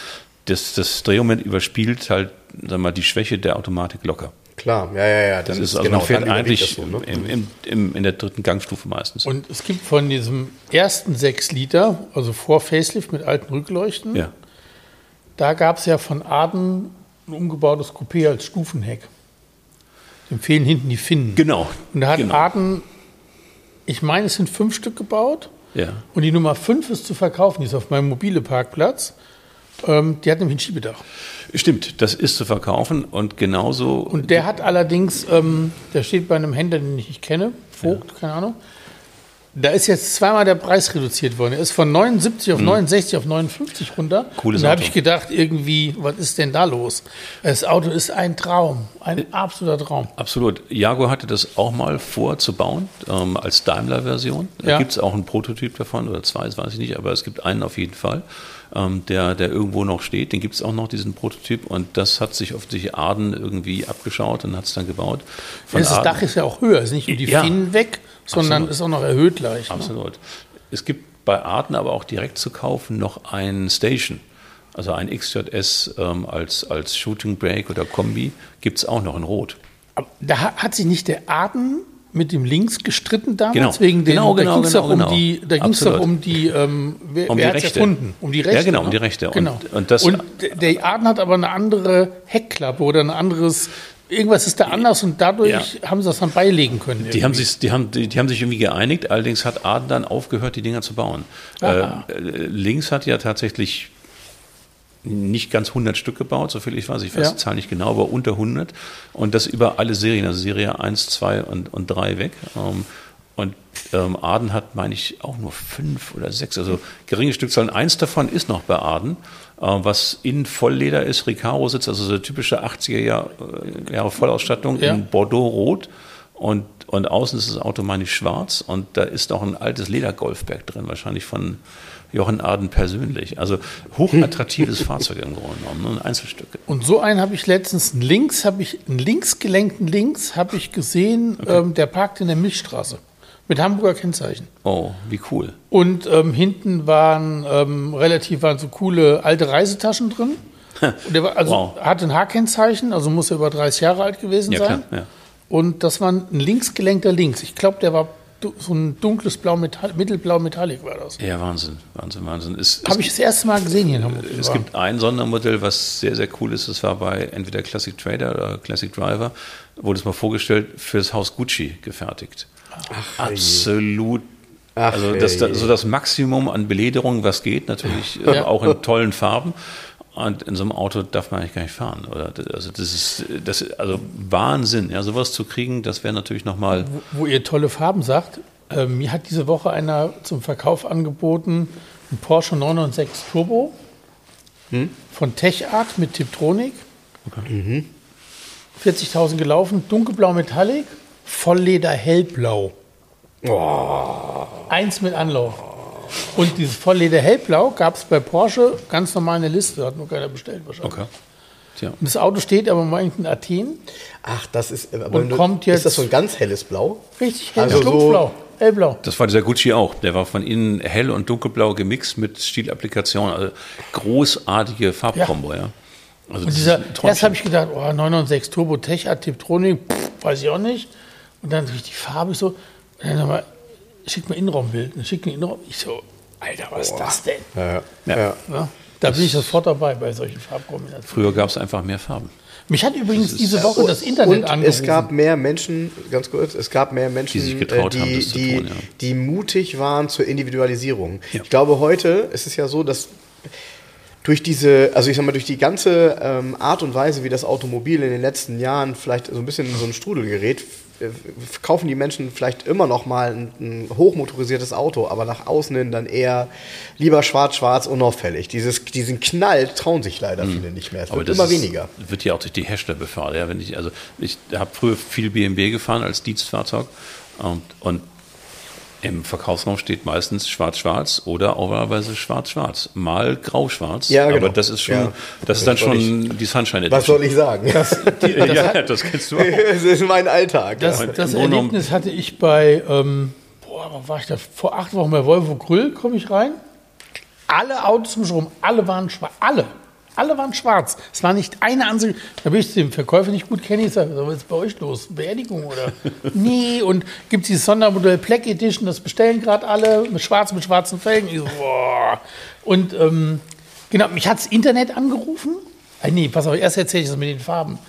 das, das Drehmoment überspielt halt sag mal, die Schwäche der Automatik locker. Klar, ja, ja, ja. Das ist, also man dann fährt eigentlich das so, ne? im, im, im, in der dritten Gangstufe meistens. Und es gibt von diesem ersten 6 Liter, also vor Facelift mit alten Rückleuchten, ja. da gab es ja von Aden ein umgebautes Coupé als Stufenheck. Dem fehlen hinten die Finnen. Genau. Und da hat genau. Aden, ich meine, es sind fünf Stück gebaut. Ja. Und die Nummer 5 ist zu verkaufen, die ist auf meinem mobile Parkplatz. Ähm, die hat nämlich ein Schiebedach. Stimmt, das ist zu verkaufen und genauso. Und der hat allerdings, ähm, der steht bei einem Händler, den ich nicht kenne, Vogt, keine Ahnung. Da ist jetzt zweimal der Preis reduziert worden. Er ist von 79 auf 69 auf 59 runter. Mhm. Cooles und da habe ich gedacht, irgendwie, was ist denn da los? Das Auto ist ein Traum, ein absoluter Traum. Absolut. Jaguar hatte das auch mal vor zu bauen, ähm, als Daimler-Version. Da Ja. gibt es auch einen Prototyp davon, oder zwei, das weiß ich nicht, aber es gibt einen auf jeden Fall, ähm, der, der irgendwo noch steht. Den gibt es auch noch, diesen Prototyp. Und das hat sich offensichtlich Aden irgendwie abgeschaut und hat es dann gebaut. Von das Aden- Dach ist ja auch höher, ist nicht nur die Ja. Finnen weg, sondern Absolut. ist auch noch erhöht leicht. Ne? Absolut. Es gibt bei Arten aber auch direkt zu kaufen noch ein Station. Also ein XJS ähm, als, als Shooting Brake oder Kombi gibt es auch noch in Rot. Aber Da ha- hat sich nicht der Aden mit dem Links gestritten damals Genau. wegen den, Genau, da genau, ging es genau, doch um genau. die, da ging's doch Absolut. um die, ähm, wer, Um wer Rechte. erfunden? Um die Rechte. Ja, genau, um ne? die Rechte. Und- Genau. und das- und der- Aden hat aber eine andere Heckklappe oder ein anderes, irgendwas ist da anders und dadurch Ja. haben sie das dann beilegen können. Die haben, sich, die, haben, die, die haben sich irgendwie geeinigt, allerdings hat Aden dann aufgehört, die Dinger zu bauen. Äh, äh, Links hat ja tatsächlich nicht ganz 100 Stück gebaut, soviel ich weiß, ich weiß Ja. die Zahl nicht genau, aber unter 100 und das über alle Serien, also Serie 1, 2 und, und 3 weg. Ähm, und ähm, Aden hat, meine ich, auch nur fünf oder sechs, also geringe Stückzahlen. Eins davon ist noch bei Aden, äh, was in Vollleder ist, Recaro sitzt, also so eine typische 80er Jahre, äh, Jahre Vollausstattung Ja. in Bordeaux-Rot und, und außen ist das Auto, meine ich, schwarz und da ist auch ein altes Ledergolfberg drin, wahrscheinlich von, Jochen Arden persönlich. Also hochattraktives Fahrzeug im Grunde genommen, ne? Einzelstücke. Und so einen habe ich letztens, links habe ich, einen linksgelenkten Links habe ich gesehen, okay. ähm, der parkt in der Milchstraße. Mit Hamburger Kennzeichen. Oh, wie cool. Und ähm, hinten waren ähm, relativ waren so coole alte Reisetaschen drin. Und der war, also wow. hatte ein H-Kennzeichen, also muss er über 30 Jahre alt gewesen ja, sein. Klar, ja. Und das war ein linksgelenkter Links. Ich glaube, der war so ein dunkles Blau, Metall, mittelblau Metallic war das. Ja, Wahnsinn, Wahnsinn, Wahnsinn. Habe ich das erste Mal gesehen hier in Hamburg. Es gibt ein Sondermodell, was sehr, sehr cool ist. Das war bei entweder Classic Trader oder Classic Driver. Wurde es mal vorgestellt, für das Haus Gucci gefertigt. Ach, Absolut. Ach, also das, das, so das Maximum an Belederung, was geht, natürlich ja. auch in tollen Farben. Und in so einem Auto darf man eigentlich gar nicht fahren. Oder? Also das ist das also Wahnsinn, ja, sowas zu kriegen, das wäre natürlich nochmal. Wo, wo ihr tolle Farben sagt, äh, mir hat diese Woche einer zum Verkauf angeboten, ein Porsche 996 Turbo hm? von TechArt mit Tiptronic. Okay. Mhm. 40.000 gelaufen, dunkelblau Metallic, Vollleder hellblau. Oh. Eins mit Anlauf. Und dieses Vollleder hellblau gab es bei Porsche ganz normal eine Liste, hat nur keiner bestellt wahrscheinlich. Okay. Tja. Und das Auto steht aber mal in Athen. Ach, das ist, aber und kommt jetzt, ist das so ein ganz helles Blau? Richtig hell, also so hellblau. Das war dieser Gucci auch. Der war von innen hell und dunkelblau gemixt mit Stilapplikation. Also großartige Farbkombo, ja. ja. Also und dieser, erst habe ich gedacht, oh, 996 Turbo Tech, Tiptronic, weiß ich auch nicht. Und dann die Farbe so. Und dann nochmal, schick mir Innenraumbild. Dann schick mir Innenraum. Ich so, Alter, was ist das denn? Ja, ja. ja. Da bin ich sofort dabei bei solchen Farbkombinationen. Früher gab es einfach mehr Farben. Mich hat übrigens diese Woche das Internet und angerufen. Es gab mehr Menschen, ganz kurz, es gab mehr Menschen, die sich getraut die, haben, das die, zu tun, ja. die mutig waren zur Individualisierung. Ja. Ich glaube, heute ist es ja so, dass durch diese, also ich sag mal, durch die ganze ähm, Art und Weise, wie das Automobil in den letzten Jahren vielleicht so ein bisschen in so ein Strudel gerät, kaufen die Menschen vielleicht immer noch mal ein, ein, hochmotorisiertes Auto, aber nach außen hin dann eher lieber schwarz-schwarz unauffällig. Dieses, diesen Knall trauen sich leider mhm. viele nicht mehr. Es aber wird immer weniger. wird ja auch durch die Hersteller befahren. Ja, wenn ich, also ich habe früher viel BMW gefahren als Dienstfahrzeug und, und im Verkaufsraum steht meistens schwarz-schwarz oder auch schwarz-schwarz. Mal grau-schwarz. Ja, genau. Aber das ist schon, ja. das ist dann schon ich, die Sunshine Edition. Was soll ich sagen? Das, die, das ja, hat, das kennst du auch. Das ist mein Alltag. Das, das Erlebnis hatte ich bei, ähm, boah, war ich da? Vor acht Wochen bei Volvo Grill, komme ich rein. Alle Autos im Strom, alle waren schwarz. Alle. Alle waren schwarz. Es war nicht eine Ansicht. Da bin ich dem Verkäufer nicht gut kenne. Ich sage, was ist bei euch los? Beerdigung oder? nee, und gibt es dieses Sondermodell Black Edition, das bestellen gerade alle mit schwarz, mit schwarzen Felgen. Ich so, boah. Und ähm, genau, mich hat das Internet angerufen. Äh, nee, pass auf, erst erzähle ich das mit den Farben.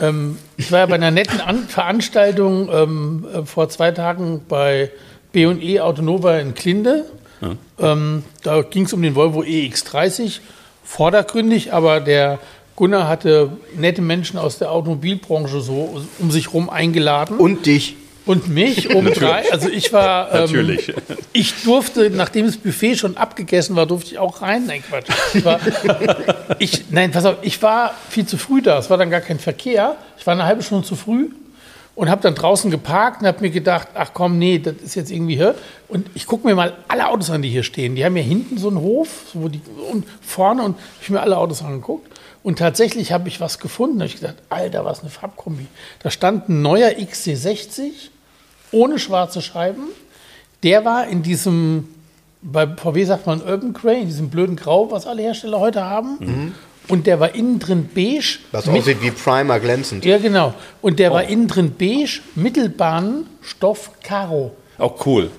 Ähm, ich war ja bei einer netten An Veranstaltung ähm, äh, vor zwei Tagen bei B&E Autonova in Klinde. Ja. Ähm, da ging es um den Volvo EX30 vordergründig, aber der Gunnar hatte nette Menschen aus der Automobilbranche so um sich herum eingeladen. Und dich. Und mich um drei. Also ich war. Ähm, Natürlich. Ich durfte, nachdem das Buffet schon abgegessen war, durfte ich auch rein. Nein, Quatsch. Ich war, ich, nein, pass auf, ich war viel zu früh da. Es war dann gar kein Verkehr. Ich war eine halbe Stunde zu früh und habe dann draußen geparkt und habe mir gedacht, ach komm, nee, das ist jetzt irgendwie hier. Und ich gucke mir mal alle Autos an, die hier stehen. Die haben ja hinten so einen Hof, wo die, und vorne und ich mir alle Autos angeguckt. Und tatsächlich habe ich was gefunden. Da habe ich gedacht, Alter, was eine Farbkombi. Da stand ein neuer XC60 ohne schwarze Scheiben. Der war in diesem, bei VW sagt man Urban Grey, in diesem blöden Grau, was alle Hersteller heute haben. Mhm. Und der war innen drin beige. Das aussieht wie Primer glänzend. Ja, genau. Und der oh. war innen drin beige, Mittelbahnstoff Karo. Auch cool.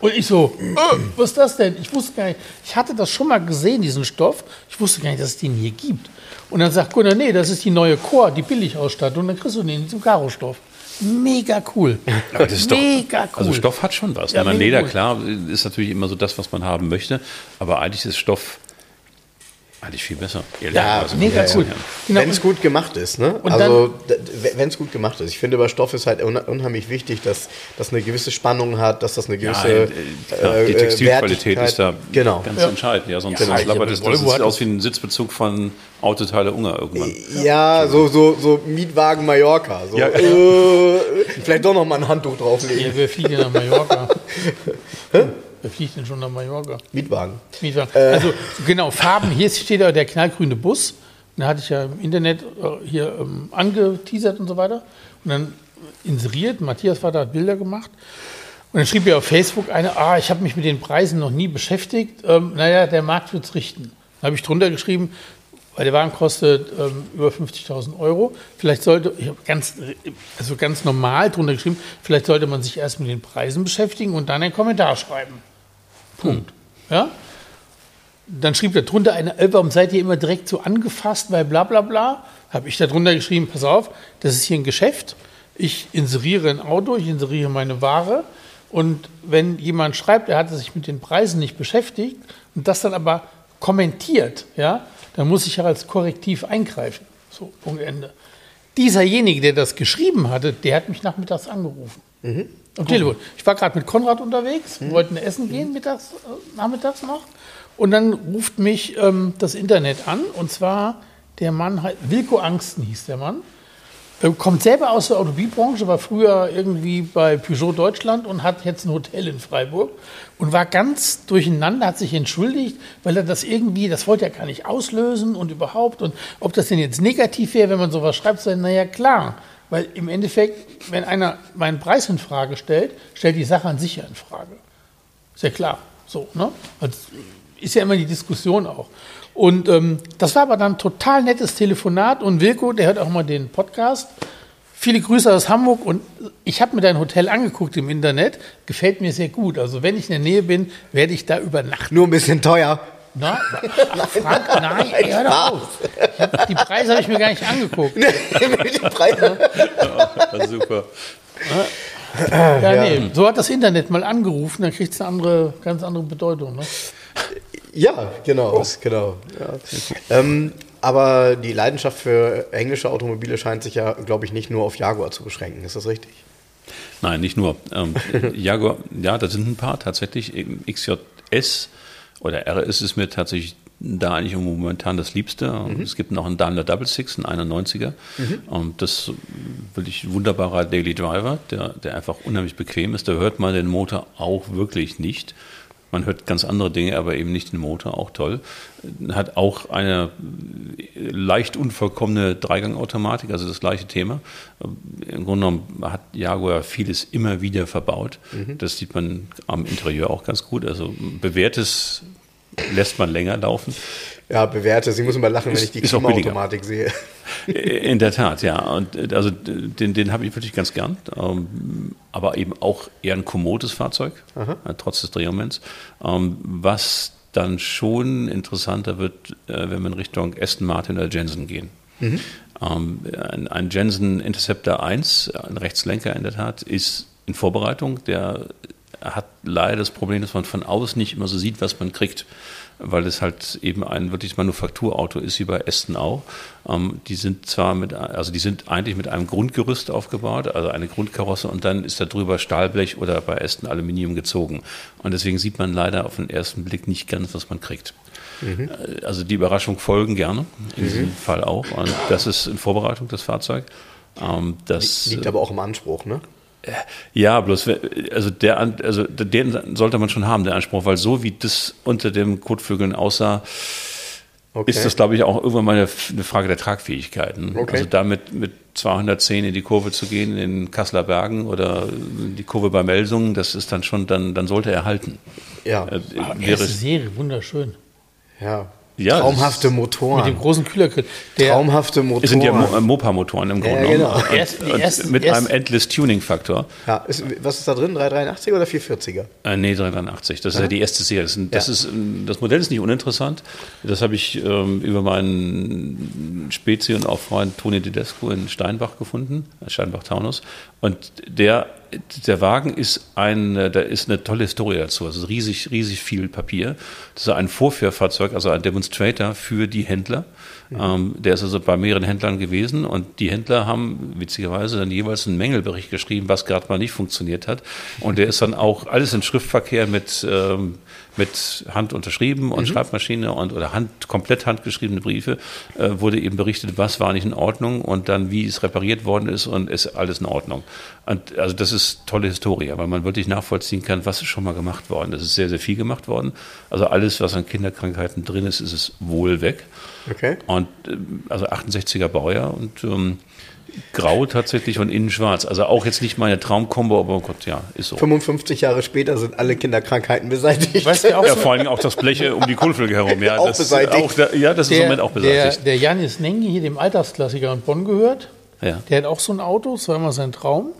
Und ich so, äh, was ist das denn? Ich wusste gar nicht, ich hatte das schon mal gesehen, diesen Stoff. Ich wusste gar nicht, dass es den hier gibt. Und dann sagt Gunnar, nee, das ist die neue Core, die Billigausstattung. Und dann kriegst du den in diesem Karo-Stoff. Mega cool. Aber das ist mega doch, cool. Also Stoff hat schon was. Ja, ne? Leder, cool. klar, ist natürlich immer so das, was man haben möchte. Aber eigentlich ist Stoff eigentlich viel besser. Ja, also mega cool. Genau. Wenn es gut gemacht ist, ne? Und also wenn es gut gemacht ist. Ich finde, bei Stoff ist halt unheimlich wichtig, dass das eine gewisse Spannung hat, dass das eine gewisse ja, äh, äh, die Textilqualität ist da genau. ganz ja. entscheidend. Ja, sonst ja, labbert es das sieht aus wie ein Sitzbezug von Autoteile Unger irgendwann. Ja, so, so, so Mietwagen Mallorca. So, ja. äh, vielleicht doch noch mal ein Handtuch drauflegen. Ja, wir fliegen nach Mallorca. Wer fliegt denn schon nach Mallorca? Mietwagen. Mietwagen. Äh. Also genau, Farben. Hier steht ja der knallgrüne Bus. Den hatte ich ja im Internet äh, hier ähm, angeteasert und so weiter. Und dann inseriert. Matthias Vater hat Bilder gemacht. Und dann schrieb er auf Facebook eine, ah, ich habe mich mit den Preisen noch nie beschäftigt. Ähm, naja, der Markt wird es richten. Da habe ich drunter geschrieben, weil der Wagen kostet ähm, über 50.000 Euro. Vielleicht sollte, ich habe ganz, also ganz normal drunter geschrieben, vielleicht sollte man sich erst mit den Preisen beschäftigen und dann einen Kommentar schreiben. Punkt. Hm. Ja? Dann schrieb er drunter eine, äh, warum seid ihr immer direkt so angefasst, weil bla bla bla. Habe ich da drunter geschrieben, pass auf, das ist hier ein Geschäft. Ich inseriere ein Auto, ich inseriere meine Ware. Und wenn jemand schreibt, er hatte sich mit den Preisen nicht beschäftigt und das dann aber kommentiert, ja, dann muss ich ja als Korrektiv eingreifen. So, Punkt Ende. Dieserjenige, der das geschrieben hatte, der hat mich nachmittags angerufen. Mhm. Am Telefon. Ich war gerade mit Konrad unterwegs, mhm. wollten essen gehen mittags, äh, nachmittags noch. Und dann ruft mich ähm, das Internet an. Und zwar der Mann, Wilko Angsten hieß der Mann. Er kommt selber aus der Automobilbranche, war früher irgendwie bei Peugeot Deutschland und hat jetzt ein Hotel in Freiburg und war ganz durcheinander, hat sich entschuldigt, weil er das irgendwie, das wollte er gar nicht auslösen und überhaupt und ob das denn jetzt negativ wäre, wenn man sowas schreibt, so, naja klar, weil im Endeffekt, wenn einer meinen Preis in Frage stellt, stellt die Sache an sich ja in Frage. Ist ja klar, so, ne? Also, ist ja immer die Diskussion auch. Und ähm, das war aber dann ein total nettes Telefonat. Und Wilko, der hört auch mal den Podcast. Viele Grüße aus Hamburg und ich habe mir dein Hotel angeguckt im Internet. Gefällt mir sehr gut. Also wenn ich in der Nähe bin, werde ich da übernachten. Nur ein bisschen teuer. Na, Frank, nein, ey, hör doch auf. Hab, die Preise habe ich mir gar nicht angeguckt. die Preise. Ja, super. Ja, ja, nee, so hat das Internet mal angerufen, dann kriegt es eine andere, ganz andere Bedeutung. Ne? Ja, genau. Oh. genau ja. Ähm, aber die Leidenschaft für englische Automobile scheint sich ja, glaube ich, nicht nur auf Jaguar zu beschränken. Ist das richtig? Nein, nicht nur. Ähm, Jaguar, ja, da sind ein paar tatsächlich. XJS oder RS ist mir tatsächlich da eigentlich momentan das Liebste. Mhm. Es gibt noch einen Daimler Double Six, einen 91er. Mhm. Und das wirklich wunderbarer Daily Driver, der, der einfach unheimlich bequem ist. Da hört man den Motor auch wirklich nicht. Man hört ganz andere Dinge, aber eben nicht den Motor, auch toll. Hat auch eine leicht unvollkommene Dreigangautomatik, also das gleiche Thema. Im Grunde genommen hat Jaguar vieles immer wieder verbaut. Mhm. Das sieht man am Interieur auch ganz gut. Also bewährtes lässt man länger laufen. Ja, bewährte. Sie muss immer lachen, ist, wenn ich die Klimaautomatik sehe. In der Tat, ja. Und also den, den habe ich wirklich ganz gern. Ähm, aber eben auch eher ein kommodes Fahrzeug, Aha. trotz des Drehmoments. Ähm, was dann schon interessanter wird, äh, wenn wir in Richtung Aston Martin oder Jensen gehen. Mhm. Ähm, ein, ein Jensen Interceptor 1, ein Rechtslenker in der Tat, ist in Vorbereitung. Der hat leider das Problem, dass man von außen nicht immer so sieht, was man kriegt weil es halt eben ein wirkliches Manufakturauto ist, wie bei Aston auch. Ähm, die sind zwar mit, also die sind eigentlich mit einem Grundgerüst aufgebaut, also eine Grundkarosse und dann ist da drüber Stahlblech oder bei Aston Aluminium gezogen. Und deswegen sieht man leider auf den ersten Blick nicht ganz, was man kriegt. Mhm. Also die Überraschung folgen gerne, in mhm. diesem Fall auch. Und das ist in Vorbereitung, das Fahrzeug. Ähm, das liegt aber auch im Anspruch, ne? Ja, bloß, also, der, also den sollte man schon haben, der Anspruch, weil so wie das unter dem Kotvögeln aussah, okay. ist das, glaube ich, auch irgendwann mal eine, eine Frage der Tragfähigkeiten. Okay. Also damit mit 210 in die Kurve zu gehen in den Kasseler Bergen oder die Kurve bei Melsungen, das ist dann schon, dann, dann sollte er halten. Ja. Äh, wäre Serie, wunderschön. Ja, ja, Traumhafte Motoren. Mit dem großen Kühlergrill. Traumhafte Motoren. Es sind ja Mopa-Motoren im Grunde ja, genau. genommen. Erst, erst, mit erst, einem Endless Tuning-Faktor. Ja, ist, was ist da drin? 383 oder 440er? Äh, nee, 383. Das ist ja die erste Serie. Das, das, ist, das Modell ist nicht uninteressant. Das habe ich ähm, über meinen Spezi und auch Freund Toni Tedesco in Steinbach gefunden, äh, Steinbach-Taunus. Und der der Wagen ist ein, da ist eine tolle Historie dazu. Also riesig, riesig viel Papier. Das ist ein Vorführfahrzeug, also ein Demonstrator für die Händler. Mhm. Ähm, der ist also bei mehreren Händlern gewesen und die Händler haben witzigerweise dann jeweils einen Mängelbericht geschrieben, was gerade mal nicht funktioniert hat. Und der ist dann auch alles in Schriftverkehr mit ähm, mit Hand unterschrieben und mhm. Schreibmaschine und oder Hand, komplett handgeschriebene Briefe, äh, wurde eben berichtet, was war nicht in Ordnung und dann, wie es repariert worden ist und ist alles in Ordnung. Und also das ist tolle Historie, weil man wirklich nachvollziehen kann, was ist schon mal gemacht worden. Das ist sehr, sehr viel gemacht worden. Also alles, was an Kinderkrankheiten drin ist, ist es wohl weg. Okay. Und äh, also 68er Baujahr und ähm, grau tatsächlich und innen schwarz. Also auch jetzt nicht meine Traumkombo, aber oh Gott, ja, ist so. 55 Jahre später sind alle Kinderkrankheiten beseitigt. Weißt du, ja, vor allem auch das Blech äh, um die Kohlflügel herum. Ja, auch das, beseitigt. Auch da, ja, das der, ist im Moment auch beseitigt. Der, der Janis Nengi, hier dem Alltagsklassiker in Bonn gehört, ja. der hat auch so ein Auto, das war immer sein Traum.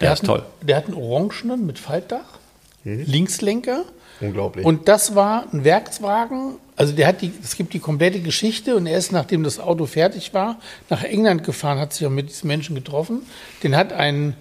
Der ja, ist toll. Der hat einen Orangenen mit Faltdach, mhm. Linkslenker. Unglaublich. Und das war ein Werkswagen also der hat die, es gibt die komplette Geschichte und er ist, nachdem das Auto fertig war, nach England gefahren, hat sich auch mit diesen Menschen getroffen. Den hat ein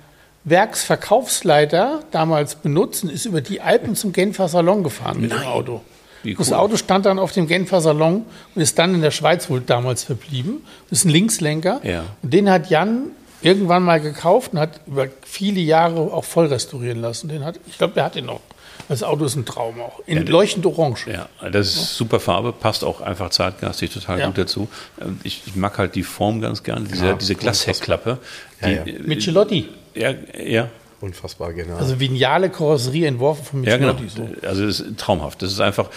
Werksverkaufsleiter damals benutzt und ist über die Alpen zum Genfer Salon gefahren mit Nein. dem Auto. Cool. Das Auto stand dann auf dem Genfer Salon und ist dann in der Schweiz wohl damals verblieben. Das ist ein Linkslenker. Ja. Und den hat Jan irgendwann mal gekauft und hat über viele Jahre auch voll restaurieren lassen. Den hat, ich glaube, der hat den noch. Das Auto ist ein Traum auch. In ja, leuchtend orange. Ja, das ist super Farbe, passt auch einfach zeitgeistig total ja. gut dazu. Ich, ich, mag halt die Form ganz gern, diese, ja, diese Glasheckklappe. Die, Michelotti. Ja, ja. Unfassbar, genau. Also Vignale Karosserie entworfen von Michelotti. Ja, genau. So. Also das ist traumhaft. Das ist einfach,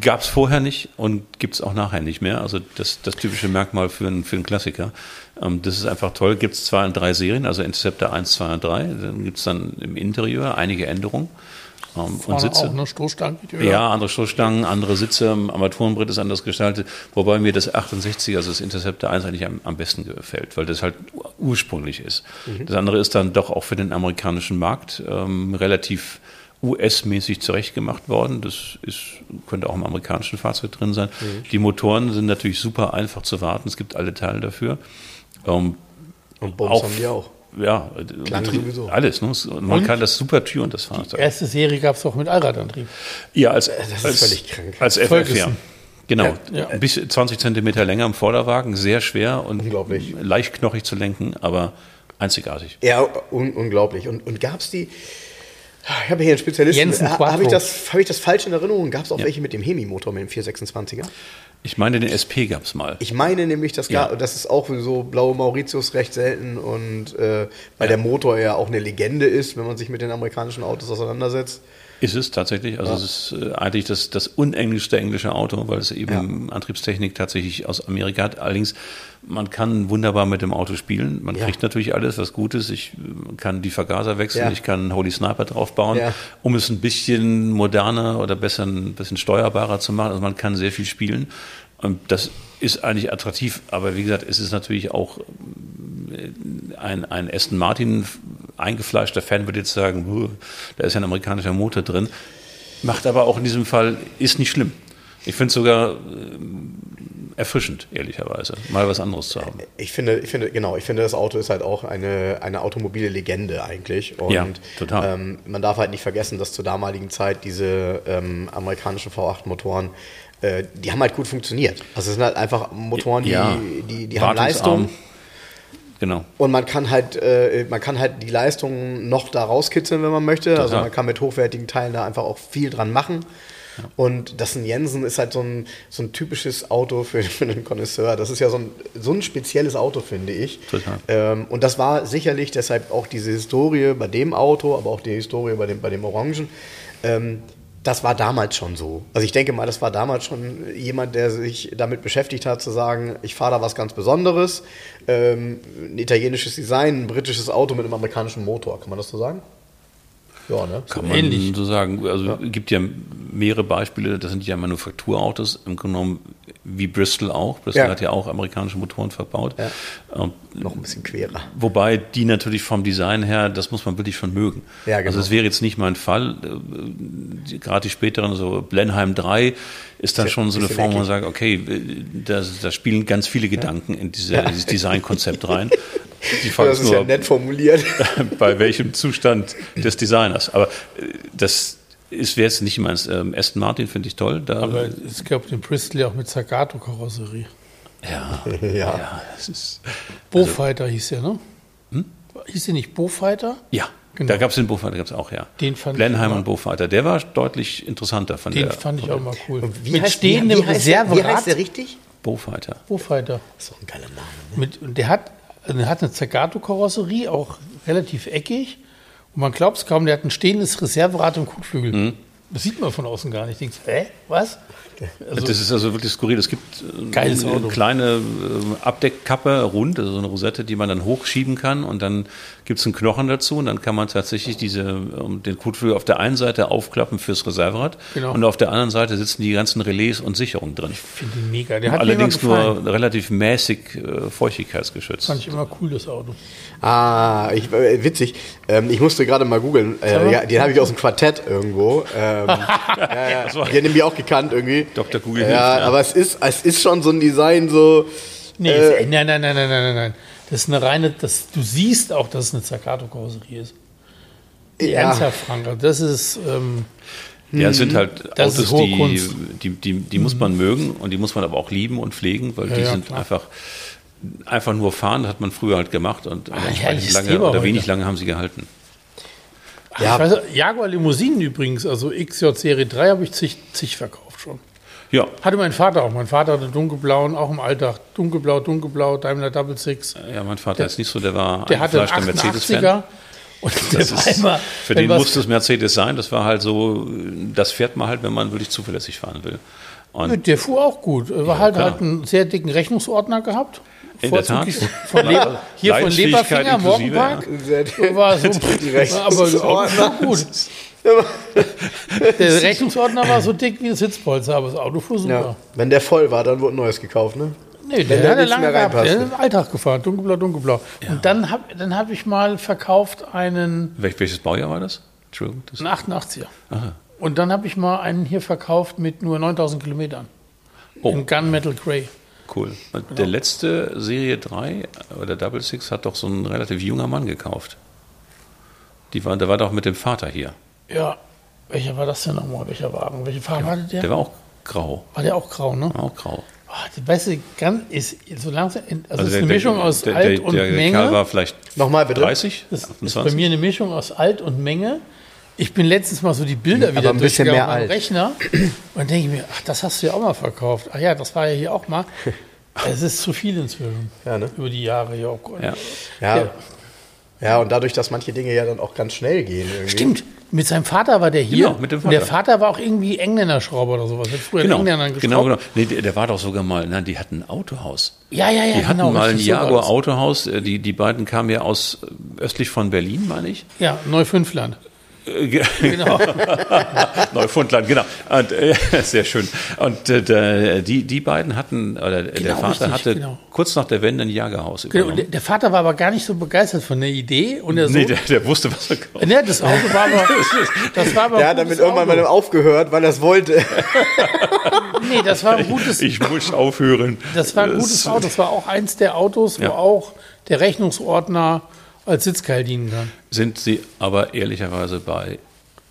gab es vorher nicht und gibt es auch nachher nicht mehr. Also das, das typische Merkmal für einen, für einen Klassiker. Ähm, das ist einfach toll. Gibt es zwei und drei Serien, also Interceptor 1, 2 und 3. Dann gibt es dann im Interieur einige Änderungen. Ähm, und Sitze. Auch eine Stoßstange, ja, andere Stoßstangen, andere Sitze, Armaturenbrett ist anders gestaltet, wobei mir das 68, also das Interceptor 1 eigentlich am, am besten gefällt, weil das halt ursprünglich ist. Mhm. Das andere ist dann doch auch für den amerikanischen Markt ähm, relativ US-mäßig zurechtgemacht worden. Das ist, könnte auch im amerikanischen Fahrzeug drin sein. Mhm. Die Motoren sind natürlich super einfach zu warten. Es gibt alle Teile dafür. Ähm, und Bums haben die auch ja, sowieso. alles. Ne? Man und kann das super Tür das Fahrzeug. Die erste Serie gab es auch mit Allradantrieb. Ja, als, das als, völlig krank. Als FF4. Genau, ja, ja. bis 20 Zentimeter länger im Vorderwagen, sehr schwer und leicht knochig zu lenken, aber einzigartig. Ja, un unglaublich. Und, und gab es die, ich habe hier einen Spezialisten, habe ich, das, hab ich das falsch in Erinnerung? Gab es auch ja. welche mit dem Hemi-Motor, mit dem 426er? Ich meine, den SP gab es mal. Ich meine nämlich, das, ja. das ist auch so blaue Mauritius recht selten und äh, weil ja. der Motor ja auch eine Legende ist, wenn man sich mit den amerikanischen Autos auseinandersetzt. Ist es tatsächlich. Also ja. es ist äh, eigentlich das, das unenglischste englische Auto, weil es eben ja. Antriebstechnik tatsächlich aus Amerika hat. Allerdings, man kann wunderbar mit dem Auto spielen. Man ja. kriegt natürlich alles, was gut ist. Ich kann die Vergaser wechseln, ich kann Holy Sniper draufbauen, um es ein bisschen moderner oder besser, ein bisschen steuerbarer zu machen. Also man kann sehr viel spielen. Und das ist eigentlich attraktiv, aber wie gesagt, es ist natürlich auch äh, ein, ein Aston Martin eingefleischter Fan würde jetzt sagen, da ist ja ein amerikanischer Motor drin. Macht aber auch in diesem Fall, ist nicht schlimm. Ich finde es sogar äh, erfrischend, ehrlicherweise, mal was anderes zu haben. Ich finde, ich finde, genau, ich finde, das Auto ist halt auch eine, eine automobile Legende eigentlich. Und ja, total. Ähm, man darf halt nicht vergessen, dass zur damaligen Zeit diese ähm, amerikanischen V8-Motoren äh, die haben halt gut funktioniert. Also es sind halt einfach Motoren, die, ja, die, die, die haben Leistung. Genau. Und man kann halt, äh, man kann halt die Leistung noch da rauskitzeln, wenn man möchte. Total. Also man kann mit hochwertigen Teilen da einfach auch viel dran machen. Ja. Und das ein Jensen ist halt so ein, so ein typisches Auto für, für einen Connoisseur. Das ist ja so ein, so ein spezielles Auto, finde ich. Total. Ähm, und das war sicherlich deshalb auch diese Historie bei dem Auto, aber auch die Historie bei dem, bei dem Orangen. Ähm, das war damals schon so. Also ich denke mal, das war damals schon jemand, der sich damit beschäftigt hat, zu sagen, ich fahre da was ganz Besonderes. Ähm, ein italienisches Design, ein britisches Auto mit einem amerikanischen Motor, kann man das so sagen? Ja, ne? Kann so man ähnlich. so sagen. Also ja. gibt ja mehrere Beispiele, das sind ja Manufakturautos, im Grunde genommen wie Bristol auch. Bristol ja. hat ja auch amerikanische Motoren verbaut. Ja. Ähm, Noch ein bisschen querer. Wobei die natürlich vom Design her, das muss man wirklich schon mögen. Ja, genau. Also es wäre jetzt nicht mein Fall. Äh, gerade die späteren, so Blenheim 3, ist dann ist schon so eine Form, wo man sagt, okay, da, da spielen ganz viele Gedanken in diese, dieses Designkonzept rein. Die Frage das ist, ist nur, ja nett formuliert. bei welchem Zustand des Designers. Aber äh, das ist wäre jetzt nicht meins. Ähm, Aston Martin finde ich toll. Da Aber es gab den Bristol ja auch mit Zagato-Karosserie. Ja, ja. ja es ist, Bowfighter also, hieß der, ne? Hm? Hieß der nicht Bowfighter? Ja, Genau. Da gab es den Buchfighter, gab es auch, ja. Den fand Blenheim und Buchfighter. Der war deutlich interessanter von den der. Den fand ich auch mal cool. Wie Mit heißt, stehendem Reserverad. Wie heißt der richtig? Buchfighter. Buchfighter. Das ist doch ein geiler Name. Ne? Mit, und der hat, der hat eine Zagato-Karosserie, auch relativ eckig. Und man glaubt es kaum, der hat ein stehendes Reserverad im Kotflügel. Mhm. Das sieht man von außen gar nicht. Denkst, hä, was? Also, das ist also wirklich skurril. Es gibt äh, eine Auto. kleine äh, Abdeckkappe rund, also so eine Rosette, die man dann hochschieben kann und dann gibt es einen Knochen dazu und dann kann man tatsächlich diese, um den Kotflügel auf der einen Seite aufklappen fürs Reserverad genau. und auf der anderen Seite sitzen die ganzen Relais und Sicherungen drin. Ich finde den mega. Der hat Allerdings nur relativ mäßig äh, feuchtigkeitsgeschützt. Fand ich immer cool, das Auto. Ah, ich, äh, witzig. Ähm, ich musste gerade mal googeln. Äh, ja, den habe ich aus dem Quartett irgendwo. Ähm, ja, ja. Den haben wir auch gekannt irgendwie. Dr. Google ja, hilft, ja, aber es ist, es ist schon so ein Design so. Nee, äh, nein, nein, nein, nein, nein, nein. Das ist eine reine, das, du siehst auch, dass es eine Zaccato-Karosserie ist. Ja. Ernsthaft, Frank. Das ist. Ähm, ja, es sind halt Autos, die, die, die, die, muss man mögen und die muss man aber auch lieben und pflegen, weil ja, die ja, sind klar. einfach einfach nur fahren, hat man früher halt gemacht und ah, lange oder wenig lange haben sie gehalten. Ja. Weiß, Jaguar Limousinen übrigens, also XJ Serie 3 habe ich zig, zig verkauft. Ja. Hatte mein Vater auch. Mein Vater hatte dunkelblauen, auch im Alltag. Dunkelblau, dunkelblau, Daimler Double Six. Ja, mein Vater der, ist nicht so, der war der hatte ein Mercedes-Fan. Und der war immer, für den musste es Mercedes sein. Das war halt so, das fährt man halt, wenn man wirklich zuverlässig fahren will. Und der fuhr auch gut. Er war halt, halt einen sehr dicken Rechnungsordner gehabt. In der Tat. Von Leber, hier von Leberfinger, Morgenpark. Ja. War so, aber auch gut. Der Rechnungsordner war so dick wie ein Sitzpolster, aber das Auto fuhr super. Ja. Wenn der voll war, dann wurde ein neues gekauft, ne? Nee, der, der hat er lange gehabt. Der ist im Alltag gefahren, dunkelblau, dunkelblau. Ja. Und dann habe dann hab ich mal verkauft einen. Wel welches Baujahr war das? Entschuldigung. Das ein 88er. Aha. Und dann habe ich mal einen hier verkauft mit nur 9000 Kilometern. Oh. Im Gunmetal Grey. Cool. Genau. Der letzte Serie 3 oder Double Six hat doch so ein relativ junger Mann gekauft. Die war, der war doch mit dem Vater hier. Ja. Welcher war das denn nochmal? Welcher Wagen? Welche Farbe ja, hatte der? Der war auch grau. War der auch grau, ne? War auch grau. Oh, die beste ganz ist so langsam. Also, also ist eine der, Mischung aus der, Alt und der, Menge. Der war vielleicht Nochmal bitte. 30? Das 28? ist bei mir eine Mischung aus Alt und Menge. Ich bin letztens mal so die Bilder wieder ein bisschen mehr alt. Rechner und denke mir, ach, das hast du ja auch mal verkauft. Ach ja, das war ja hier auch mal. Es ist zu viel inzwischen. Ja, ne? Über die Jahre hier auch. Ja. Ja. ja. ja. und dadurch, dass manche Dinge ja dann auch ganz schnell gehen. Irgendwie. Stimmt. Mit seinem Vater war der hier. Genau, mit dem Vater. Und der Vater war auch irgendwie Engländerschrauber oder sowas. Hat früher genau, Engländern genau, genau. Nee, der, der, war doch sogar mal, nein, die hatten ein Autohaus. Ja, ja, ja. Die hatten genau, mal ein Jaguar Autohaus. Äh, die, die beiden kamen ja aus äh, östlich von Berlin, meine ich. Ja, Neufünfland. Genau. Neufundland, genau. Und, äh, sehr schön. Und äh, die, die beiden hatten, oder genau, der Vater richtig, hatte genau. kurz nach der Wende ein Jagerhaus genau, der, der, Vater war aber gar nicht so begeistert von der Idee. Und er so, nee, der, der wusste, was er kauft. Nee, das Auto war aber, das war aber Der hat damit irgendwann Auto. mal aufgehört, weil er es wollte. nee, das war ein gutes... Ich muss aufhören. Das war ein gutes Auto. Das war auch eins der Autos, wo ja. auch der Rechnungsordner als Sitzkeil dienen kann. Sind sie aber ehrlicherweise bei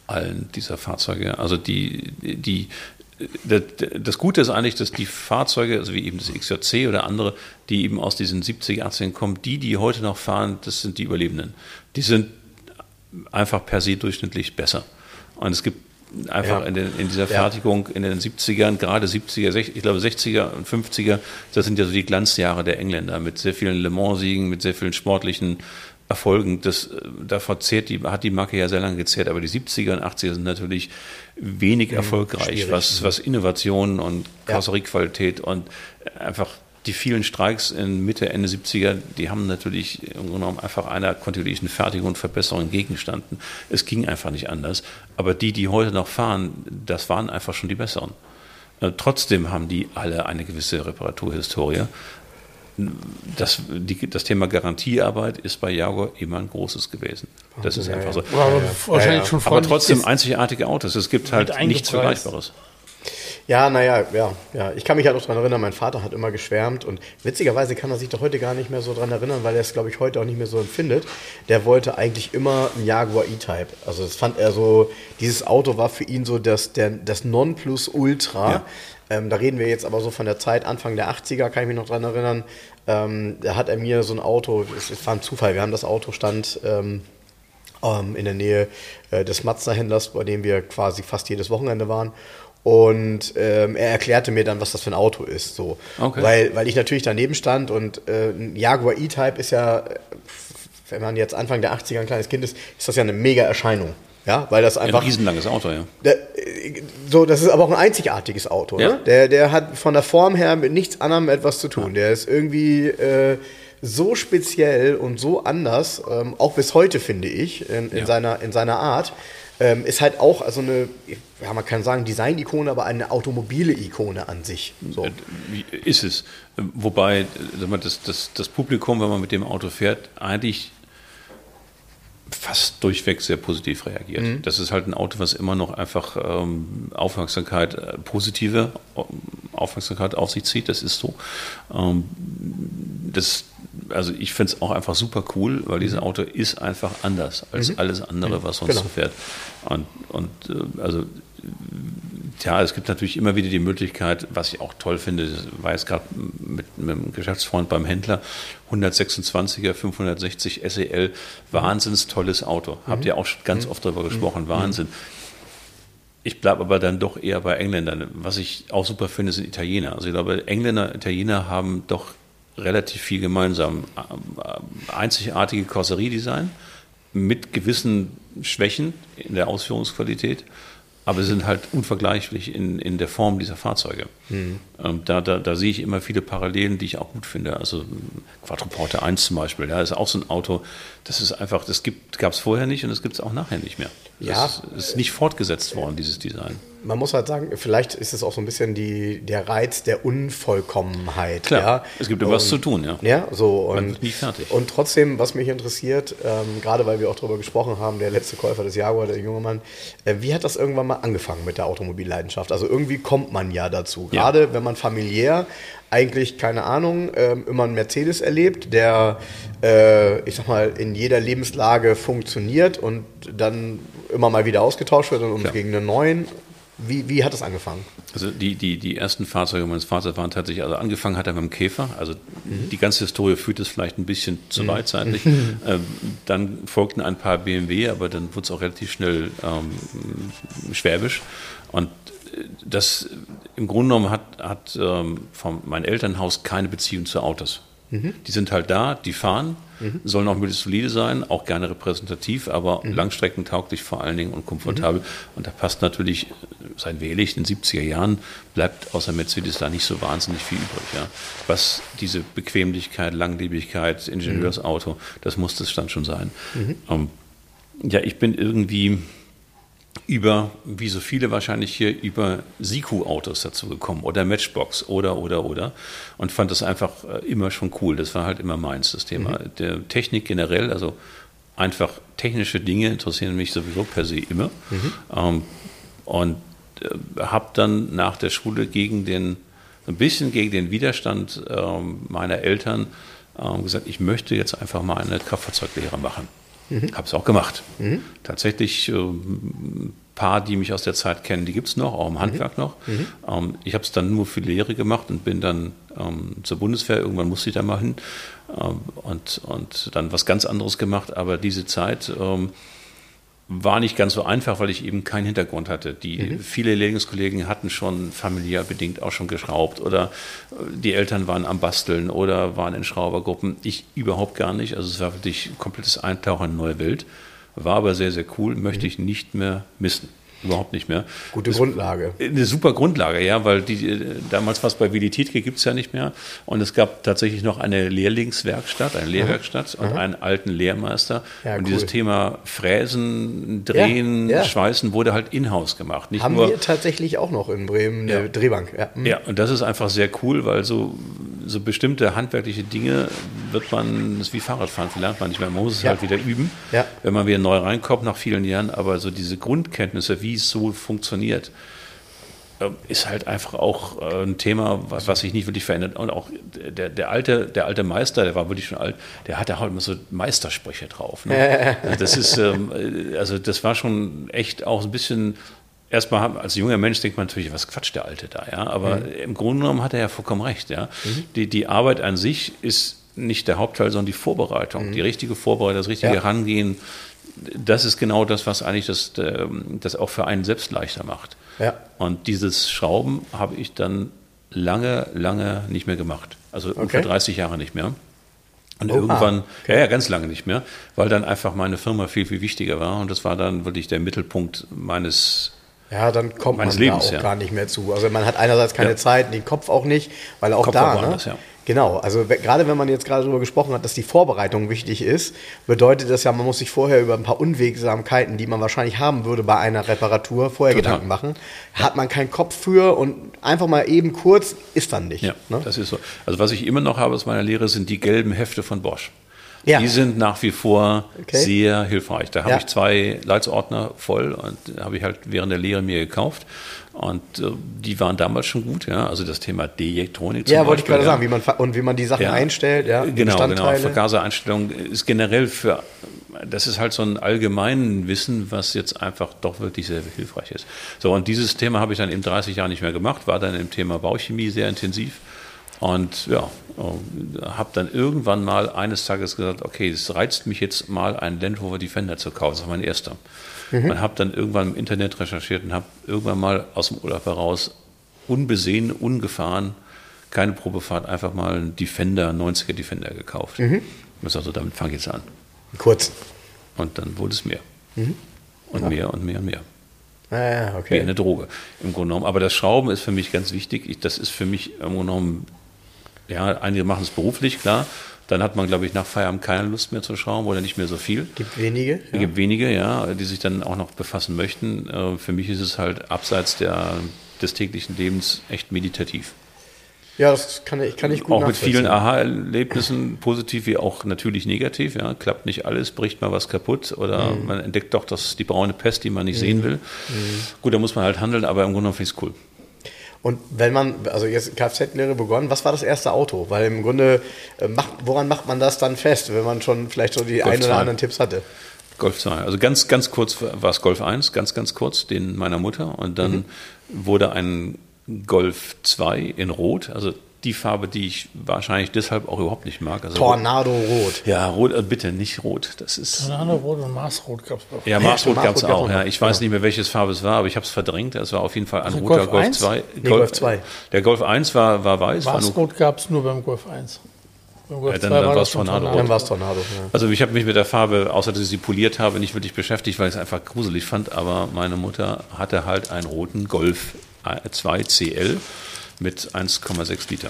allen dieser Fahrzeuge. Also die, die, das Gute ist eigentlich, dass die Fahrzeuge, also wie eben das XJC oder andere, die eben aus diesen 70, 80 kommen, die, die heute noch fahren, das sind die Überlebenden. Die sind einfach per se durchschnittlich besser. Und es gibt einfach ja. in, den, in, dieser Fertigung in den 70ern, gerade 70er, ich glaube 60er und 50er, das sind ja so die Glanzjahre der Engländer mit sehr vielen Le Mans-Siegen, mit sehr vielen sportlichen Erfolgen. Das, davor zehrt die, hat die Marke ja sehr lange gezehrt, aber die 70er und 80er sind natürlich wenig mhm, erfolgreich, was, was Innovation und Karosseriequalität ja. und einfach die vielen Streiks in Mitte, Ende 70er, die haben natürlich im Grunde genommen einfach einer kontinuierlichen Fertigung und Verbesserung entgegengestanden. Es ging einfach nicht anders. Aber die, die heute noch fahren, das waren einfach schon die besseren. Äh, trotzdem haben die alle eine gewisse Reparaturhistorie das, die, das Thema Garantiearbeit ist bei Jaguar immer ein großes gewesen. Das ist einfach so. Aber, wahrscheinlich schon Aber trotzdem einzigartige Autos. Es gibt halt nichts Vergleichbares. Ja, naja, ja, ja. Ich kann mich halt auch daran erinnern, mein Vater hat immer geschwärmt und witzigerweise kann er sich doch heute gar nicht mehr so daran erinnern, weil er es, glaube ich, heute auch nicht mehr so empfindet. Der wollte eigentlich immer einen Jaguar E-Type. Also das fand er so, dieses Auto war für ihn so das, der, das Nonplusultra. Ja. Ähm, da reden wir jetzt aber so von der Zeit Anfang der 80er, kann ich mich noch dran erinnern. Ähm, da hat er mir so ein Auto, es war ein Zufall, wir haben das Auto stand ähm, ähm, in der Nähe äh, des Mazda-Händlers, bei dem wir quasi fast jedes Wochenende waren. Und ähm, er erklärte mir dann, was das für ein Auto ist. So. Okay. Weil, weil ich natürlich daneben stand und äh, ein Jaguar E-Type ist ja, wenn man jetzt Anfang der 80er ein kleines Kind ist, ist das ja eine mega Erscheinung. Ja, weil das einfach. Ein riesenlanges Auto, ja. Der, so, das ist aber auch ein einzigartiges Auto. Ja. Ne? Der, der hat von der Form her mit nichts anderem etwas zu tun. Der ist irgendwie äh, so speziell und so anders, ähm, auch bis heute finde ich, in, in Ja. seiner, in seiner Art. Ähm, ist halt auch also eine, ja, man kann sagen Design-Ikone, aber eine automobile Ikone an sich. So. Äh, ist es? Wobei, äh, das, das, das Publikum, wenn man mit dem Auto fährt, eigentlich fast durchweg sehr positiv reagiert. Mhm. Das ist halt ein Auto, was immer noch einfach ähm, Aufmerksamkeit, äh, positive ähm, Aufmerksamkeit auf sich zieht. Das ist so. Ähm, das, also ich finde es auch einfach super cool, weil dieses Auto ist einfach anders als alles andere, was sonst Genau. so fährt. Und, und äh, also Tja, es gibt natürlich immer wieder die Möglichkeit, was ich auch toll finde, war jetzt gerade mit, mit einem Geschäftsfreund beim Händler, 126er 560 SEL, wahnsinns tolles Auto. Habt ihr auch schon ganz oft darüber gesprochen, Wahnsinn. Ich bleibe aber dann doch eher bei Engländern. Was ich auch super finde, sind Italiener. Also ich glaube, Engländer, Italiener haben doch relativ viel gemeinsam. Ähm, Einzigartige Karosseriedesign mit gewissen Schwächen in der Ausführungsqualität, aber sie sind halt unvergleichlich in, in der Form dieser Fahrzeuge. Ähm, da, da, da sehe ich immer viele Parallelen, die ich auch gut finde. Also Quattroporte 1 zum Beispiel, ja, ist auch so ein Auto, das ist einfach, das gab es vorher nicht und das gibt es auch nachher nicht mehr. Ja. Das ist nicht fortgesetzt worden, dieses Design. Man muss halt sagen, vielleicht ist es auch so ein bisschen die, der Reiz der Unvollkommenheit. Klar, ja? es gibt immer was Und- zu tun, ja. Ja, so. Man Und, wird nie fertig. und trotzdem, was mich interessiert, ähm, gerade weil wir auch darüber gesprochen haben, der letzte Käufer des Jaguar, der junge Mann, äh, wie hat das irgendwann mal angefangen mit der Automobilleidenschaft? Also irgendwie kommt man ja dazu. Ja. Gerade wenn man familiär eigentlich, keine Ahnung, ähm, immer einen Mercedes erlebt, der, äh, ich sag mal, in jeder Lebenslage funktioniert und dann immer mal wieder ausgetauscht wird und Klar. gegen einen neuen. Wie, wie hat das angefangen? Also die, die, die ersten Fahrzeuge meines Vaters waren tatsächlich, also angefangen hat er mit dem Käfer, also die ganze Historie führt es vielleicht ein bisschen zu weit zeitlich. Ähm, dann folgten ein paar BMW, aber dann wurde es auch relativ schnell ähm, schwäbisch. Und das im Grunde genommen hat, hat ähm, von mein Elternhaus keine Beziehung zu Autos. Die sind halt da, die fahren, sollen auch möglichst solide sein, auch gerne repräsentativ, aber langstreckentauglich vor allen Dingen und komfortabel. Und da passt natürlich, sein Wählig in den 70er Jahren, bleibt außer Mercedes da nicht so wahnsinnig viel übrig. Ja. Was diese Bequemlichkeit, Langlebigkeit, Ingenieursauto, das muss das dann schon sein. Ähm, ja, ich bin irgendwie über, wie so viele wahrscheinlich hier, über Siku-Autos dazu gekommen oder Matchbox oder, oder, oder und fand das einfach äh, immer schon cool. Das war halt immer meins, das Thema. Der Technik generell, also einfach technische Dinge interessieren mich sowieso per se immer. Ähm, und äh, habe dann nach der Schule gegen den, ein bisschen gegen den Widerstand ähm, meiner Eltern ähm, gesagt, ich möchte jetzt einfach mal eine Kraftfahrzeuglehre machen. Habe es auch gemacht. Tatsächlich, ein paar, die mich aus der Zeit kennen, die gibt es noch, auch im Handwerk noch. Ähm, ich habe es dann nur für Lehre gemacht und bin dann ähm, zur Bundeswehr, irgendwann musste ich da mal hin ähm, und, und dann was ganz anderes gemacht. Aber diese Zeit ähm, war nicht ganz so einfach, weil ich eben keinen Hintergrund hatte. Die viele Lehrlingskollegen hatten schon familiär bedingt auch schon geschraubt oder äh, die Eltern waren am Basteln oder waren in Schraubergruppen. Ich überhaupt gar nicht. Also es war wirklich ein komplettes Eintauchen in eine neue Welt. War aber sehr, sehr cool. Möchte ich nicht mehr missen. Überhaupt nicht mehr. Gute Grundlage. Eine super Grundlage, ja, weil die, äh, damals was bei Willi Tietke gibt es ja nicht mehr. Und es gab tatsächlich noch eine Lehrlingswerkstatt, eine Lehrwerkstatt und einen alten Lehrmeister. Ja, und cool. dieses Thema Fräsen, Drehen, Ja, ja. Schweißen wurde halt in-house gemacht. Nicht Haben nur, wir tatsächlich auch noch in Bremen eine. Drehbank. Ja. Mhm. ja, und das ist einfach sehr cool, weil so, so bestimmte handwerkliche Dinge wird man, das ist wie Fahrradfahren, lernt man nicht mehr. Man muss es halt wieder üben, wenn man wieder neu reinkommt nach vielen Jahren. Aber so diese Grundkenntnisse, wie es so funktioniert, äh, ist halt einfach auch äh, ein Thema, was, was sich nicht wirklich verändert. Und auch der, der, alte, der alte Meister, der war wirklich schon alt, der hatte halt immer so Meistersprüche drauf. Ne? Also das ist, ähm, äh, also das war schon echt auch ein bisschen. Erstmal als junger Mensch denkt man natürlich, was quatscht der Alte da, ja. Aber im Grunde genommen hat er ja vollkommen recht, ja. Die, die Arbeit an sich ist nicht der Hauptteil, sondern die Vorbereitung. Die richtige Vorbereitung, das richtige Ja. Herangehen, das ist genau das, was eigentlich das, ähm, das auch für einen selbst leichter macht. Ja. Und dieses Schrauben habe ich dann lange, lange nicht mehr gemacht. Also okay. ungefähr 30 Jahre nicht mehr. Und Oha. irgendwann, ja, ja, ganz lange nicht mehr, weil dann einfach meine Firma viel, viel wichtiger war. Und das war dann wirklich der Mittelpunkt meines ja, dann kommt man Lebens, da auch ja. gar nicht mehr zu. Also man hat einerseits keine ja. Zeit, den Kopf auch nicht, weil auch Kopf da, auch ne? anders, ja. Genau, also gerade wenn man jetzt gerade darüber gesprochen hat, dass die Vorbereitung wichtig ist, bedeutet das ja, man muss sich vorher über ein paar Unwegsamkeiten, die man wahrscheinlich haben würde bei einer Reparatur, vorher Total. Gedanken machen. Hat man keinen Kopf für und einfach mal eben kurz ist dann nicht. Ja, ne? das ist so. Also was ich immer noch habe aus meiner Lehre sind die gelben Hefte von Bosch. Ja. Die sind nach wie vor okay. sehr hilfreich. Da habe ja. ich zwei Leitsordner voll und habe ich halt während der Lehre mir gekauft. Und äh, die waren damals schon gut, ja. Also das Thema Dielektronik. Ja, wollte ich gerade ja. sagen, wie man und wie man die Sachen einstellt, ja. Genau, genau. Vergasereinstellung ist generell für das ist halt so ein allgemeines Wissen, was jetzt einfach doch wirklich sehr hilfreich ist. So, und dieses Thema habe ich dann in 30 Jahren nicht mehr gemacht, war dann im Thema Bauchemie sehr intensiv. Und ja, habe dann irgendwann mal eines Tages gesagt, okay, es reizt mich jetzt mal einen Land Rover Defender zu kaufen. Das war mein erster. Mhm. Und habe dann irgendwann im Internet recherchiert und habe irgendwann mal aus dem Urlaub heraus unbesehen, ungefahren, keine Probefahrt, einfach mal einen Defender, 90er Defender gekauft. Mhm. Und sagte, damit fange ich jetzt an. Kurz. Und dann wurde es mehr. Mhm. Und ja. mehr und mehr und mehr. Ah, ja, okay. Wie eine Droge im Grunde genommen. Aber das Schrauben ist für mich ganz wichtig. Ich, das ist für mich im Grunde genommen ja, einige machen es beruflich, klar. Dann hat man, glaube ich, nach Feierabend keine Lust mehr zu schrauben oder nicht mehr so viel. Gibt wenige. Es gibt wenige, ja, die sich dann auch noch befassen möchten. Äh, für mich ist es halt abseits der, des täglichen Lebens echt meditativ. Ja, das kann ich, kann ich gut Auch mit vielen Aha-Erlebnissen, positiv wie auch natürlich negativ. Ja, klappt nicht alles, bricht mal was kaputt oder mhm. man entdeckt doch das, die braune Pest, die man nicht mhm. sehen will. Mhm. Gut, da muss man halt handeln, aber im Grunde finde ich es cool. Und wenn man, also jetzt Kfz-Lehre begonnen, was war das erste Auto? Weil im Grunde, äh, macht, woran macht man das dann fest, wenn man schon vielleicht so die ein oder anderen Tipps hatte? Golf 2. Also ganz, ganz kurz war es Golf 1, ganz, ganz kurz, den meiner Mutter. Und dann mhm. wurde ein Golf 2 in Rot, also die Farbe, die ich wahrscheinlich deshalb auch überhaupt nicht mag. Also Tornado Rot. Ja, Rot, äh, bitte nicht Rot. Das ist Tornado Rot und Marsrot gab es auch. Ja, Marsrot gab es auch. Ja. Ich weiß nicht mehr, welches Farbe es war, aber ich habe es verdrängt. Es war auf jeden Fall ein also roter Golf, Golf 2. Nee, Golf 2. Der Golf 1 war, war weiß. Marsrot gab es nur beim Golf 1. Beim Golf ja, dann, dann war es Tornado. Tornado. Dann war es Tornado. Ja. Also ich habe mich mit der Farbe, außer dass ich sie poliert habe, nicht wirklich beschäftigt, weil ich es einfach gruselig fand. Aber meine Mutter hatte halt einen roten Golf 2 CL mit 1,6 Liter.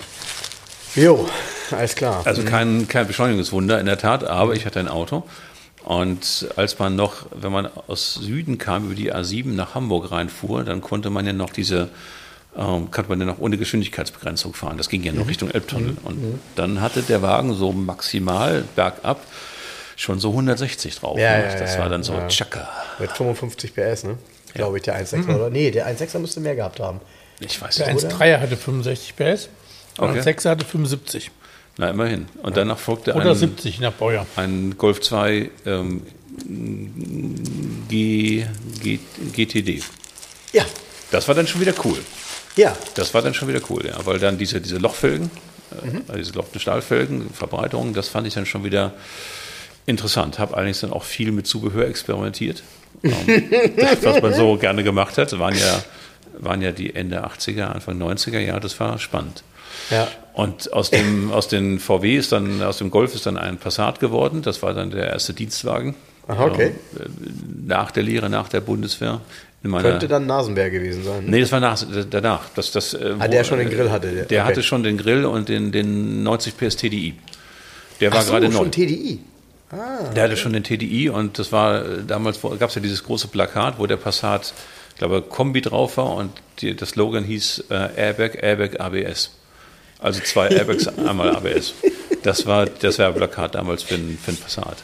Jo, alles klar. Also mhm. kein, kein Beschleunigungswunder in der Tat, aber ich hatte ein Auto. Und als man noch, wenn man aus Süden kam, über die A7 nach Hamburg reinfuhr, dann konnte man ja noch diese, ähm, konnte man ja noch ohne Geschwindigkeitsbegrenzung fahren. Das ging ja noch mhm. Richtung Elbtunnel. Mhm. Und mhm. dann hatte der Wagen so maximal bergab schon so 160 drauf. Ja, ne? ja, das ja, war dann so ja. Tschakka. Mit 55 PS, ne? Glaube ich, der 1.6er, mhm. oder? Nee, der 1.6er müsste mehr gehabt haben. Ich weiß nicht. Der 1.3er hatte 65 PS. Okay. Und 6 hatte 75. Na, immerhin. Und ja. danach folgte Oder ein, 70 nach Baujahr. ein Golf 2 ähm, G, G, GTD. Ja. Das war dann schon wieder cool. Ja. Das war dann schon wieder cool, ja, weil dann diese, diese Lochfelgen, äh, mhm. äh, diese Loch- Stahlfelgen, Verbreiterungen, das fand ich dann schon wieder interessant. Habe allerdings dann auch viel mit Zubehör experimentiert. ähm, das, was man so gerne gemacht hat, waren ja, waren ja die Ende 80er, Anfang 90er Jahre, das war spannend. Ja. Und aus dem, aus den VW ist dann, aus dem Golf ist dann ein Passat geworden. Das war dann der erste Dienstwagen. Aha, okay. Nach der Lehre, nach der Bundeswehr. Könnte dann Nasenberg gewesen sein. Nee, das war nach, danach. Das, das, äh, ah, der schon den Grill hatte. Der, der okay. hatte schon den Grill und den, den 90 PS TDI. Der war Ach so, gerade neu. schon TDI? Ah, der hatte schon den TDI und das war, damals gab es ja dieses große Plakat, wo der Passat, glaube, Kombi drauf war und die, das Slogan hieß äh, Airbag, Airbag, ABS. Also zwei Airbags, einmal ABS. Das war das Werbeplakat damals für ein, für ein Passat.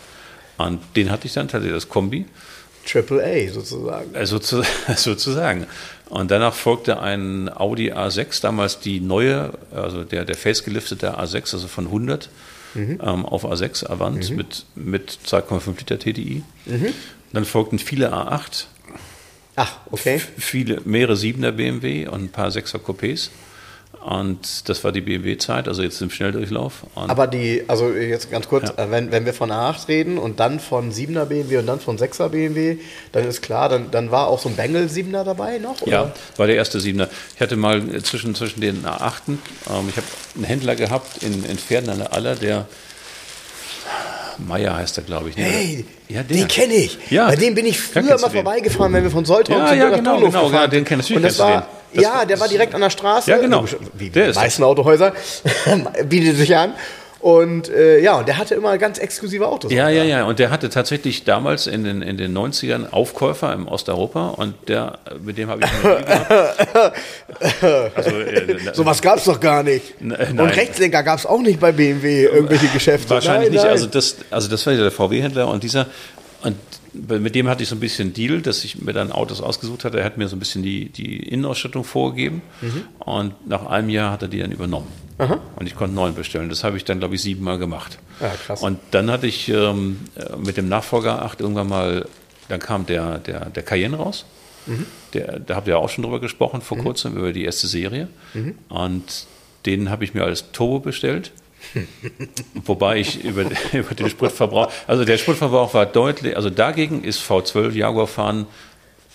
Und den hatte ich dann tatsächlich, das Kombi. Triple A sozusagen. Also sozusagen. Und danach folgte ein Audi A6, damals die neue, also der, der faceliftete A6, also von 100 mhm. ähm, auf A6 Avant mhm. mit, mit 2,5 Liter TDI. Mhm. Dann folgten viele A8. Ach, okay. Viele, mehrere 7er BMW und ein paar 6er Coupés. Und das war die BMW-Zeit, also jetzt im Schnelldurchlauf. Und Aber die, also jetzt ganz kurz, Ja. äh, wenn, wenn wir von A8 reden und dann von 7er BMW und dann von 6er BMW, dann ist klar, dann, dann war auch so ein Bengel 7er dabei noch? Oder? Ja, war der erste Siebener. Ich hatte mal zwischen, zwischen den A8, ähm, ich habe einen Händler gehabt in, in Pferden an der Aller, der Meier heißt er, glaube ich. ne? Hey, ja, den kenne ich. Ja. Bei dem bin ich Ja, früher kennst mal du vorbeigefahren, wenn wir von Soltau Ja, zu ja, genau, Torlow genau, ja, den sind. kenn- natürlich Und das kennst du war. Das ja, der war direkt an der Straße. Ja, genau. Wie Der die meisten Autohäuser bietet sich an. Und äh, ja, und der hatte immer ganz exklusive Autos. Ja, ja, ja. Und der hatte tatsächlich damals in den, in den 90ern Aufkäufer im Osteuropa und der, mit dem habe ich Deal gehabt. Also, äh, Sowas gab es doch gar nicht. N- Und äh, nein. Rechtslenker gab es auch nicht bei BMW, irgendwelche Geschäfte. Wahrscheinlich Nein, nicht. nein. Also das, also das war ja der VW-Händler und dieser und mit dem hatte ich so ein bisschen Deal, dass ich mir dann Autos ausgesucht hatte. Er hat mir so ein bisschen die, die Innenausstattung vorgegeben Mhm. und nach einem Jahr hat er die dann übernommen. Und ich konnte neuen bestellen. Das habe ich dann, glaube ich, siebenmal gemacht. Ja, krass. Und dann hatte ich ähm, äh, mit dem Nachfolger 8 irgendwann mal, dann kam der, der, der Cayenne raus. Mhm. Der, da habt ihr auch schon drüber gesprochen vor kurzem, über die erste Serie. Mhm. Und den habe ich mir als Turbo bestellt. Wobei ich über, über den Spritverbrauch, also der Spritverbrauch war deutlich, also dagegen ist V12 Jaguar fahren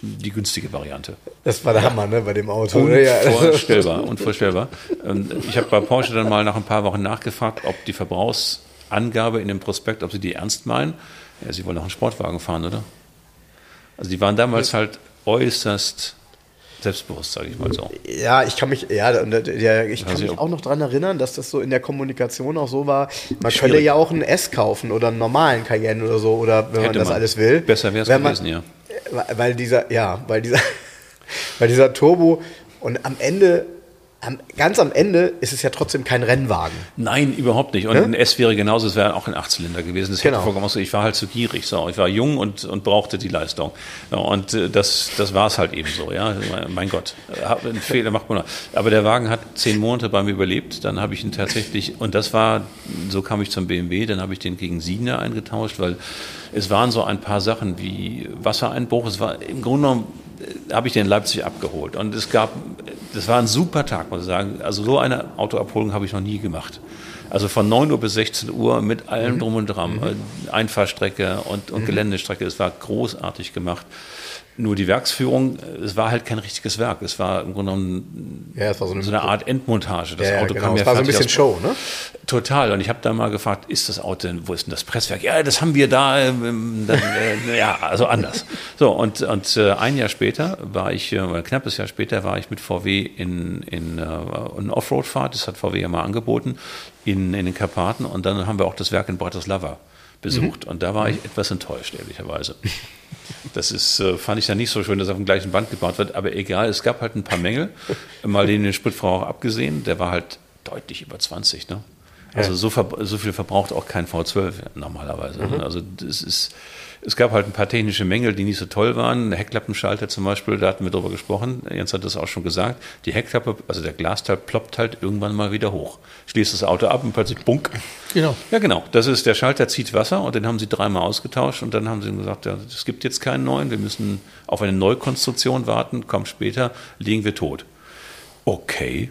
die günstige Variante. das war der Hammer, ne, bei dem Auto. Unvorstellbar, unvorstellbar. Ich habe bei Porsche dann mal nach ein paar Wochen nachgefragt, ob die Verbrauchsangabe in dem Prospekt, ob sie die ernst meinen. Ja, sie wollen auch einen Sportwagen fahren, oder? Also die waren damals halt äußerst selbstbewusst, sage ich mal so. Ja, ich kann mich, ja, der, ich kann Also, mich auch noch daran erinnern, dass das so in der Kommunikation auch so war. Man Schwierig. könnte ja auch einen S kaufen oder einen normalen Cayenne oder so, oder wenn man Hätte das man. alles will. Besser Wenn man- gewesen, ja. Weil dieser, ja, weil dieser, weil dieser Turbo und am Ende, am, ganz am Ende ist es ja trotzdem kein Rennwagen. Nein, überhaupt nicht. Und Ne? ein S wäre genauso, es wäre auch ein Achtzylinder gewesen. Das Genau. hätte vollkommen. Ich war halt zu gierig. So. Ich war jung und, und brauchte die Leistung. Und äh, das, das war es halt eben so. Ja? Mein Gott, einen Fehler macht man. noch. Aber der Wagen hat zehn Monate bei mir überlebt. Dann habe ich ihn tatsächlich, und das war, so kam ich zum BMW, dann habe ich den gegen Siebener eingetauscht, weil es waren so ein paar Sachen wie Wassereinbruch. Es war im Grunde genommen habe ich den in Leipzig abgeholt. Und es gab, das war ein super Tag, muss ich sagen. Also so eine Autoabholung habe ich noch nie gemacht. Also von 9 Uhr bis 16 Uhr mit allem drum und dran. Äh, Einfahrstrecke und, und Geländestrecke. Es war großartig gemacht. Nur die Werksführung, es war halt kein richtiges Werk. Es war im Grunde genommen Ja, so eine, so eine Art Endmontage. Das ja, Auto genau. kam ja Es war so ein bisschen aus- Show, ne? Total. Und ich habe da mal gefragt, ist das Auto denn, wo ist denn das Presswerk? Ja, das haben wir da. Ähm, dann, äh, ja, also anders. So, und, und äh, ein Jahr später war ich, äh, ein knappes Jahr später war ich mit VW in, in äh, eine Offroad-Fahrt, das hat VW ja mal angeboten, in, in den Karpaten. Und dann haben wir auch das Werk in Bratislava besucht. Und da war ich etwas enttäuscht, ehrlicherweise. Das ist, äh, fand ich dann nicht so schön, dass auf dem gleichen Band gebaut wird, aber egal, es gab halt ein paar Mängel. Mal den, den Spritverbrauch abgesehen, der war halt deutlich über 20. Ne? Also so, so viel verbraucht auch kein V12 normalerweise. ne? Also das ist, es gab halt ein paar technische Mängel, die nicht so toll waren. Der Heckklappenschalter zum Beispiel, da hatten wir drüber gesprochen. Jens hat das auch schon gesagt. Die Heckklappe, also der Glasteil ploppt halt irgendwann mal wieder hoch. Schließt das Auto ab und plötzlich bunk. Genau. Ja, genau. Das ist der Schalter zieht Wasser und den haben sie dreimal ausgetauscht und dann haben sie gesagt, ja, es gibt jetzt keinen neuen, wir müssen auf eine Neukonstruktion warten, kommt später, liegen wir tot. Okay.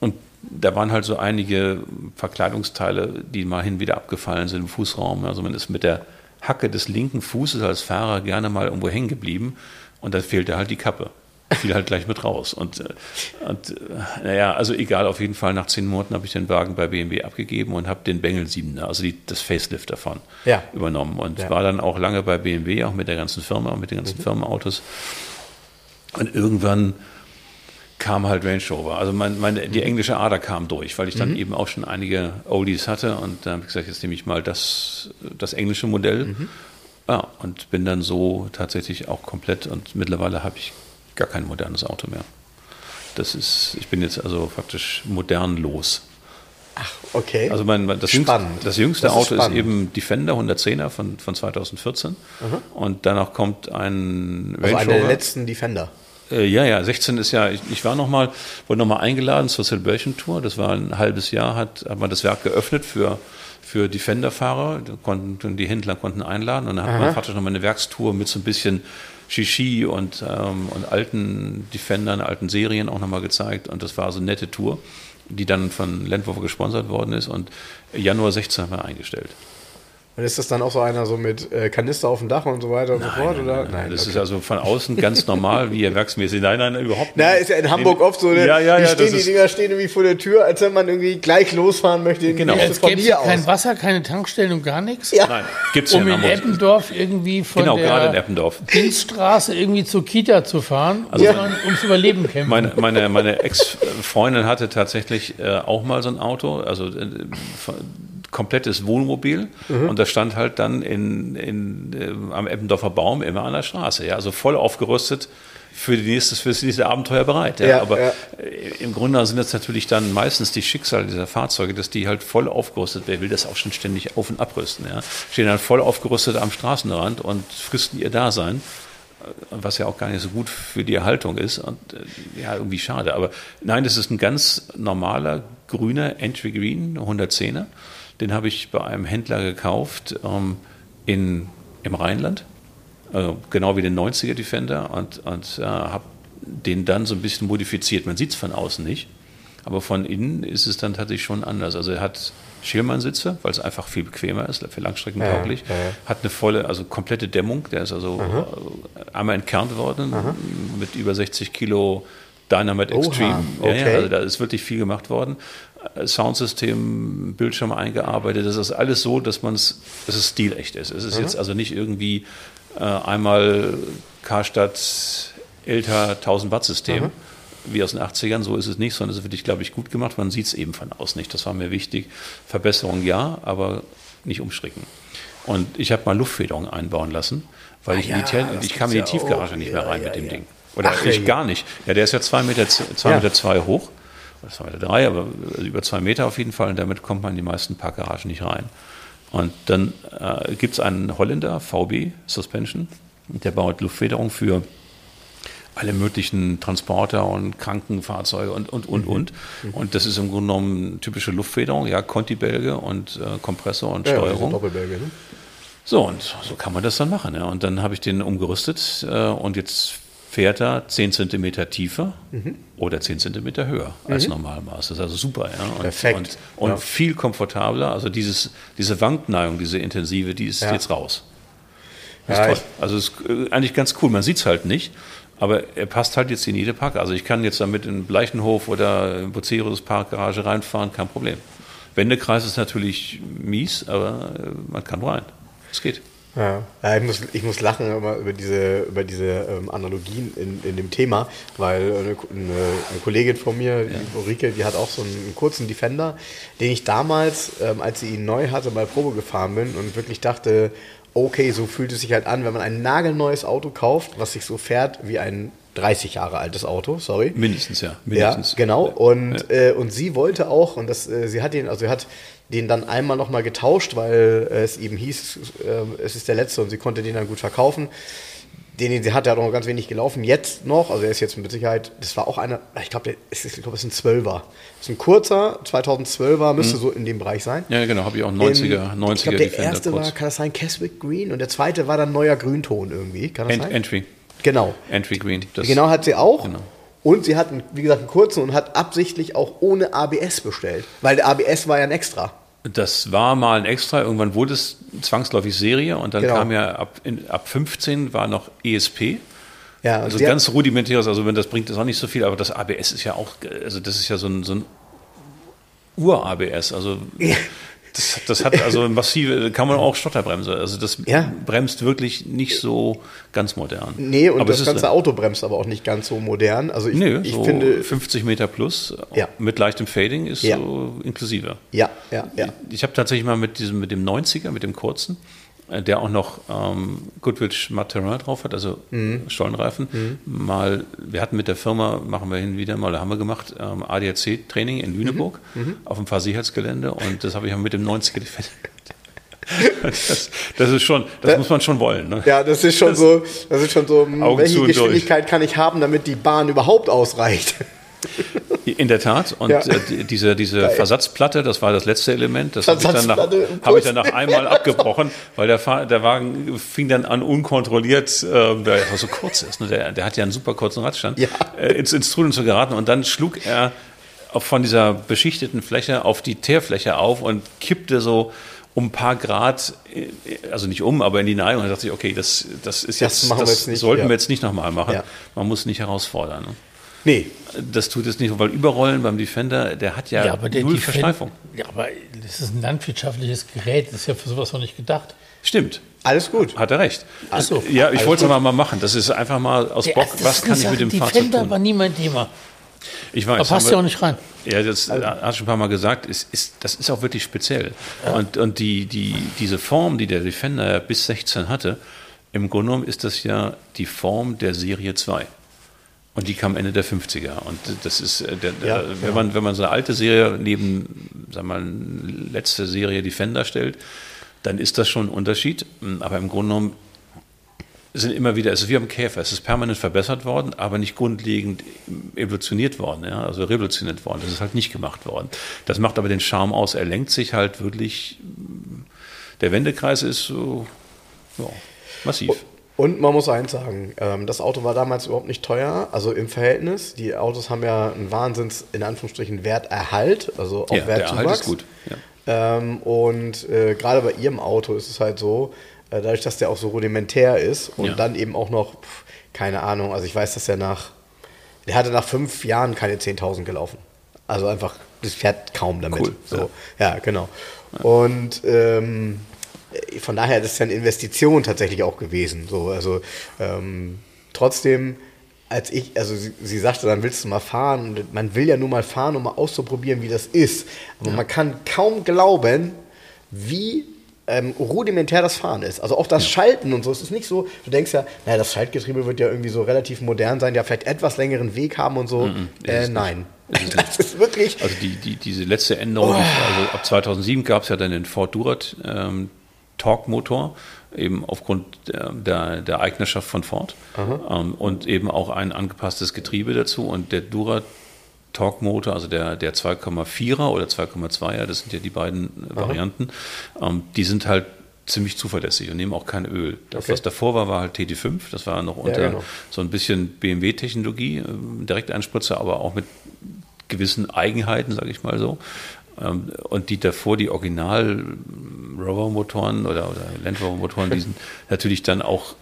Und da waren halt so einige Verkleidungsteile, die mal hin wieder abgefallen sind im Fußraum. Also man ist mit der Hacke des linken Fußes als Fahrer gerne mal irgendwo hängen geblieben und dann fehlte halt die Kappe. Fiel halt gleich mit raus. Und, äh, und äh, naja, also egal, auf jeden Fall nach zehn Monaten habe ich den Wagen bei BMW abgegeben und habe den Bengel 7er, also die, das Facelift davon, Ja. übernommen. Und Ja. war dann auch lange bei BMW, auch mit der ganzen Firma, mit den ganzen Firmenautos. Und irgendwann kam halt Range Rover. Also mein, meine, die englische Ader kam durch, weil ich dann eben auch schon einige Oldies hatte und dann habe ich gesagt, jetzt nehme ich mal das, das englische Modell. Ja, und bin dann so tatsächlich auch komplett und mittlerweile habe ich gar kein modernes Auto mehr. Das ist, ich bin jetzt also faktisch modern los. Okay. Also mein, das, jüngste, Spannend. das jüngste Das ist Auto ist, spannend. eben Defender 110er von, von 2014 und danach kommt ein Range also einer der Rover. letzten Defender. Äh, ja, ja, 16 ist ja, ich, ich war noch mal, wurde nochmal eingeladen zur Celebration Tour. Das war ein halbes Jahr, hat, hat man das Werk geöffnet für, für Defender-Fahrer. Da konnten, die Händler konnten einladen und dann hat man faktisch nochmal eine Werkstour mit so ein bisschen Shishi und, ähm, und alten Defendern, alten Serien auch nochmal gezeigt. Und das war so eine nette Tour, die dann von Landwurfer gesponsert worden ist. Und Januar 16 haben wir eingestellt. Und ist das dann auch so einer so mit äh, Kanister auf dem Dach und so weiter und Nein, so fort? nein, oder? nein, nein. Das ist also von außen ganz normal, wie ihr werksmäßig. Nein, nein, überhaupt nicht. Na, ist ja in Hamburg oft so, ne? Ja, ja, die, ja, stehen, das die ist- Dinger stehen irgendwie vor der Tür, als wenn man irgendwie gleich losfahren möchte. Genau. Es hier kein aus? Wasser, keine Tankstellen und gar nichts. Ja. Nein, gibt's ja Um in in Hamburg. Eppendorf irgendwie von Genau, gerade in der Eppendorf. Dienststraße irgendwie zur Kita zu fahren, muss Ja. man ums Überleben kämpfen. Meine, meine, meine Ex-Freundin hatte tatsächlich äh, auch mal so ein Auto, also äh, von- komplettes Wohnmobil und das stand halt dann in, in, äh, am Eppendorfer Baum immer an der Straße, ja, also voll aufgerüstet für, die nächste, für das nächste Abenteuer bereit. Ja. Ja, Aber ja. äh, im Grunde sind das natürlich dann meistens die Schicksale dieser Fahrzeuge, dass die halt voll aufgerüstet, wer will das auch schon ständig auf- und abrüsten, ja, stehen dann voll aufgerüstet am Straßenrand und fristen ihr Dasein was ja auch gar nicht so gut für die Erhaltung ist und äh, ja, irgendwie schade. Aber nein, das ist ein ganz normaler grüner Entry Green, 110er. Den habe ich bei einem Händler gekauft ähm, in, im Rheinland, also genau wie den 90er Defender und, und äh, habe den dann so ein bisschen modifiziert. Man sieht es von außen nicht, aber von innen ist es dann tatsächlich schon anders. Also er hat Schirmann-Sitze, weil es einfach viel bequemer ist, für Langstrecken tauglich. Ja, ja. Hat eine volle, also komplette Dämmung. Der ist also äh, einmal entkernt worden mit über 60 Kilo Dynamite Oha, Extreme. Ja, okay. ja, also da ist wirklich viel gemacht worden. Soundsystem, Bildschirm eingearbeitet. Das ist alles so, dass man es, dass es stilecht ist. Es ist jetzt also nicht irgendwie äh, einmal Karstadt älter 1000 Watt System. Wie aus den 80ern, so ist es nicht, sondern es wirklich, glaube ich, gut gemacht. Man sieht es eben von außen nicht. Das war mir wichtig. Verbesserung ja, aber nicht umstricken. Und ich habe mal Luftfederung einbauen lassen, weil ich, Ah ja, in die, ich kam in die ja Tiefgarage auch. nicht mehr rein ja, mit dem. Ding. Oder Ach, ich gar nicht. Ja, der ist ja zwei Meter, zwei. Meter zwei hoch. Oder zwei Meter drei, aber über zwei Meter auf jeden Fall. Und damit kommt man in die meisten Parkgaragen nicht rein. Und dann äh, gibt es einen Holländer, VB Suspension, der baut Luftfederung für alle möglichen Transporter und Krankenfahrzeuge und, und, und, und. Und das ist im Grunde genommen typische Luftfederung, ja, Conti-Bälge und äh, Kompressor und Ja, Steuerung. diese Doppelbälge, ne? So, und so kann man das dann machen. Ja. Und dann habe ich den umgerüstet äh, und jetzt fährt er 10 cm tiefer oder 10 cm höher als Normalmaß. Das ist also super. Ja. Und, Perfekt. Und, und Ja. viel komfortabler. Also dieses, diese Wankneigung, diese intensive, die ist Ja. jetzt raus. Das Ja, ist toll. Also ist äh, eigentlich ganz cool. Man sieht es halt nicht. Aber er passt halt jetzt in jede Park. Also ich kann jetzt damit in Bleichenhof oder in Bucerus Parkgarage reinfahren, kein Problem. Wendekreis ist natürlich mies, aber äh, man kann rein. Es geht. Ja, ja ich, muss, ich muss lachen immer über diese, über diese ähm, Analogien in, in dem Thema, weil eine, eine, eine Kollegin von mir, die Ulrike, die hat auch so einen, kurzen Defender, den ich damals, ähm, als sie ihn neu hatte, mal Probe gefahren bin und wirklich dachte, okay, so fühlt es sich halt an, wenn man ein nagelneues Auto kauft, was sich so fährt wie ein 30 Jahre altes Auto, sorry. Mindestens, ja. Mindestens. Ja, genau. Und, äh, und sie wollte auch, und das, äh, sie hat den, also sie hat den dann einmal nochmal getauscht, weil es eben hieß, äh, es ist der letzte und sie konnte den dann gut verkaufen. Den, den sie hat, der hat auch noch ganz wenig gelaufen. Jetzt noch, also er ist jetzt mit Sicherheit, das war auch einer, ich glaube, es ist, es ist ein 12er. Das ist ein kurzer, 2012er, müsste so in dem Bereich sein. Ja, genau, habe ich auch 90er, Ähm, 90er ich glaube, der Defender erste kurz. war, kann das sein, Keswick Green und der zweite war dann neuer Grünton irgendwie. Kann das Ent sein? Entry. Genau. Entry Green. Genau hat sie auch. Genau. Und sie hat, wie gesagt, einen kurzen und hat absichtlich auch ohne ABS bestellt. Weil der ABS war ja ein Extra. Das war mal ein Extra. Irgendwann wurde es zwangsläufig Serie und dann Genau. kam ja ab, in, ab 15 war noch ESP. Ja, Also ganz rudimentäres, also wenn das bringt das auch nicht so viel, aber das ABS ist ja auch, also das ist ja so ein, so ein Ur-ABS. Also das, das hat also massive, kann man auch Stotterbremse. Also das Ja. bremst wirklich nicht so ganz modern. Nee, und aber das ganze Auto bremst aber auch nicht ganz so modern. Also ich, Nö, ich so finde. 50 Meter plus Ja. mit leichtem Fading ist Ja. so inklusive. Ja, ja, ja. Ich habe tatsächlich mal mit diesem mit dem 90er, mit dem kurzen, der auch noch ähm, Goodrich Material drauf hat, also Mhm. Stollenreifen, mal, wir hatten mit der Firma, machen wir hin wieder mal, oder haben wir gemacht, ähm, ADAC-Training in Lüneburg Mhm. auf dem Fahrsicherheitsgelände und das habe ich auch mit dem 90er Defender das, das ist schon, das muss man schon wollen. Ne? Ja, das ist schon so, das ist schon so, Augen welche und durch. Geschwindigkeit kann ich haben, damit die Bahn überhaupt ausreicht? In der Tat. Und ja. äh, diese, diese Versatzplatte, das war das letzte Element, das habe ich, dann nach, hab ich dann nach einmal abgebrochen, weil der, der Wagen fing dann an, unkontrolliert, äh, der so kurz ist, ne? der, der hat ja einen super kurzen Radstand, ja. äh, ins, ins Trudeln zu geraten. Und dann schlug er von dieser beschichteten Fläche auf die Teerfläche auf und kippte so um ein paar Grad, äh, also nicht um, aber in die Neigung. Und da dachte ich, okay, das, das ist jetzt, das, jetzt sollten ja. wir jetzt nicht nochmal machen. Ja. Man muss nicht herausfordern. Ne? Nee. Das tut es nicht, weil Überrollen beim Defender, der hat ja, ja aber der null Defend Versteifung. Ja, aber das ist ein landwirtschaftliches Gerät, das ist ja für sowas noch nicht gedacht. Stimmt. Alles gut. Hat er recht. Ach so. Ja, ich wollte es mal machen. Das ist einfach mal aus Bock, was kann ich mit dem Fahrzeug tun? Defender war nie mein Thema. Ich weiß. Aber passt ja auch nicht rein. Ja, das also, hast du schon ein paar Mal gesagt. Ist, ist, das ist auch wirklich speziell. Ja. Und, und die, die, diese Form, die der Defender bis 16 hatte, im Grunde genommen ist das ja die Form der Serie 2. Und die kam Ende der 50er. Und das ist, äh, der, ja, wenn, ja. man, wenn man so eine alte Serie neben, sagen wir mal, letzte Serie Defender stellt, dann ist das schon ein Unterschied. Aber im Grunde genommen sind immer wieder, es ist wie am Käfer, es ist permanent verbessert worden, aber nicht grundlegend evolutioniert worden, ja, also revolutioniert worden. Das ist halt nicht gemacht worden. Das macht aber den Charme aus. Er lenkt sich halt wirklich, der Wendekreis ist so, ja, massiv. Und man muss eins sagen, ähm, das Auto war damals überhaupt nicht teuer, also im Verhältnis. Die Autos haben ja einen Wahnsinns, in Anführungsstrichen, Werterhalt, also auch ja, Wertzuwachs. Der Erhalt ist gut. Ja. Ähm, und äh, gerade bei ihrem Auto ist es halt so, äh, dadurch, dass der auch so rudimentär ist und ja. dann eben auch noch, keine Ahnung, also ich weiß, dass er nach, der hatte nach fünf Jahren keine 10.000 gelaufen. Also einfach, das fährt kaum damit. Cool. So, ja, genau. Und ähm, von daher das ist ja eine Investition tatsächlich auch gewesen. So, also ähm, trotzdem, als ich, also sie, sie, sagte, dann willst du mal fahren. Und man will ja nur mal fahren, um mal auszuprobieren, wie das ist. Aber ja. man kann kaum glauben, wie ähm, rudimentär das Fahren ist. Also auch das ja. Schalten und so. Es ist nicht so, du denkst ja, naja, das Schaltgetriebe wird ja irgendwie so relativ modern sein, ja vielleicht etwas längeren Weg haben und so. Mm -mm, äh, nein. Ist das ist wirklich. Also die, die, diese letzte Änderung, oh. also ab 2007 gab es ja dann den Ford Durat ähm, Torque-Motor, eben aufgrund der, der, Eignerschaft von Ford ähm, und eben auch ein angepasstes Getriebe dazu. Und der Durat Torque-Motor, also der, der 2,4er oder 2,2er, das sind ja die beiden Aha. Varianten, ähm, die sind halt ziemlich zuverlässig und nehmen auch kein Öl. Das, okay. Was davor war, war halt TD5, das war noch unter ja, genau. so ein bisschen BMW-Technologie, äh, Direkteinspritzer, aber auch mit gewissen Eigenheiten, sage ich mal so. Ähm, und die davor, die Original Rover-Motoren oder, oder Land Rover-Motoren, die sind natürlich dann auch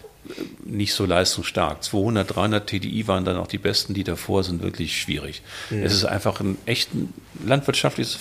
nicht so leistungsstark. 200, 300 TDI waren dann auch die besten, die davor sind wirklich schwierig. Mhm. Es ist einfach ein echt landwirtschaftliches,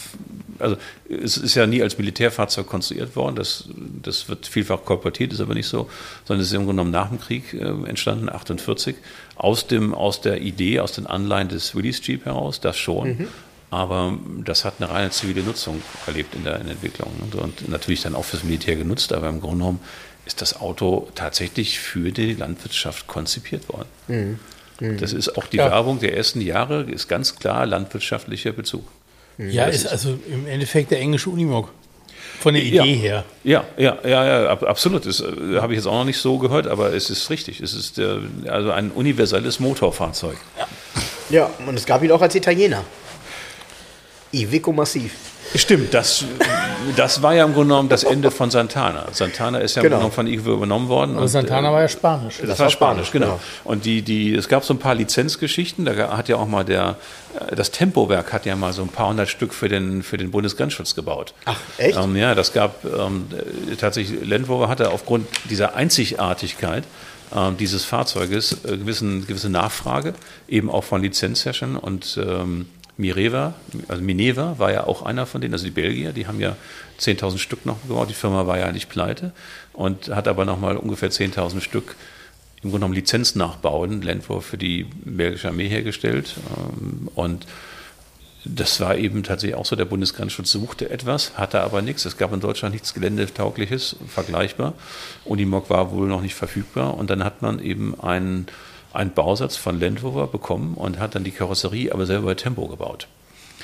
also es ist ja nie als Militärfahrzeug konstruiert worden, das, das wird vielfach kolportiert, ist aber nicht so, sondern es ist im Grunde genommen nach dem Krieg äh, entstanden, 48, aus, dem, aus der Idee, aus den Anleihen des Willys Jeep heraus, das schon. Mhm. Aber das hat eine reine zivile Nutzung erlebt in der, in der Entwicklung und, und natürlich dann auch fürs Militär genutzt, aber im Grunde genommen ist das Auto tatsächlich für die Landwirtschaft konzipiert worden. Mhm. Mhm. Das ist auch die ja. Werbung der ersten Jahre, ist ganz klar landwirtschaftlicher Bezug. Mhm. Ja, ist, ist also im Endeffekt der englische Unimog. Von der Idee ja, her. Ja, ja, ja, ja absolut. Das äh, habe ich jetzt auch noch nicht so gehört, aber es ist richtig. Es ist äh, also ein universelles Motorfahrzeug. Ja. ja, und es gab ihn auch als Italiener. Iveco Massiv. Stimmt, das, das war ja im Grunde genommen das Ende von Santana. Santana ist ja genau. im Grunde von Ivo übernommen worden. Aber Santana äh, war ja Spanisch. Das, das war Spanisch, genau. genau. Und die, die, es gab so ein paar Lizenzgeschichten. Da hat ja auch mal der, äh, das Tempowerk hat ja mal so ein paar hundert Stück für den, für den Bundesgrenzschutz gebaut. Ach, echt? Ähm, ja, das gab ähm, tatsächlich, Land Rover hatte aufgrund dieser Einzigartigkeit ähm, dieses Fahrzeuges äh, gewissen, gewisse Nachfrage, eben auch von Lizenzherstellern und ähm, Mireva, also Mineva war ja auch einer von denen, also die Belgier, die haben ja 10.000 Stück noch gebaut. Die Firma war ja nicht pleite und hat aber nochmal ungefähr 10.000 Stück im Grunde genommen Lizenznachbauen, Landwar für die belgische Armee hergestellt. Ähm, und das war eben tatsächlich auch so, der Bundesgrenzschutz suchte etwas, hatte aber nichts. Es gab in Deutschland nichts Geländetaugliches, vergleichbar. Unimog war wohl noch nicht verfügbar. Und dann hat man eben einen einen Bausatz von Land Rover bekommen und hat dann die Karosserie aber selber bei Tempo gebaut.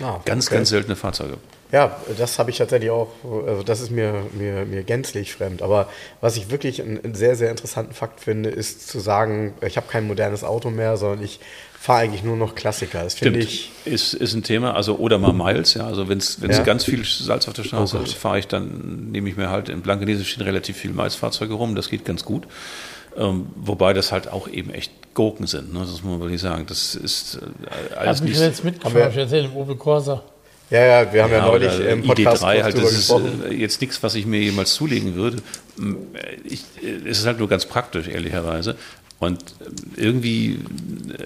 Ah, ganz, okay. ganz seltene Fahrzeuge. Ja, das habe ich tatsächlich auch, also das ist mir, mir, mir gänzlich fremd. Aber was ich wirklich einen sehr, sehr interessanten Fakt finde, ist zu sagen, ich habe kein modernes Auto mehr, sondern ich fahre eigentlich nur noch Klassiker. Das finde ich. Ist, ist ein Thema, also oder mal Miles, ja. Also wenn es ja. ganz viel Salz auf der Straße oh hat, fahre ich dann, nehme ich mir halt in Blankenese stehen relativ viele Miles-Fahrzeuge rum, das geht ganz gut. Ähm, wobei das halt auch eben echt Gurken sind, ne? das muss man wirklich sagen. Das ist äh, alles. Hast mich jetzt mitgefahren, habe ich erzählt, im Opel Corsa. Ja, ja, wir haben ja, ja neulich im Podcast ID3 halt, das ist äh, jetzt nichts, was ich mir jemals zulegen würde. Ich, es ist halt nur ganz praktisch, ehrlicherweise. Und irgendwie,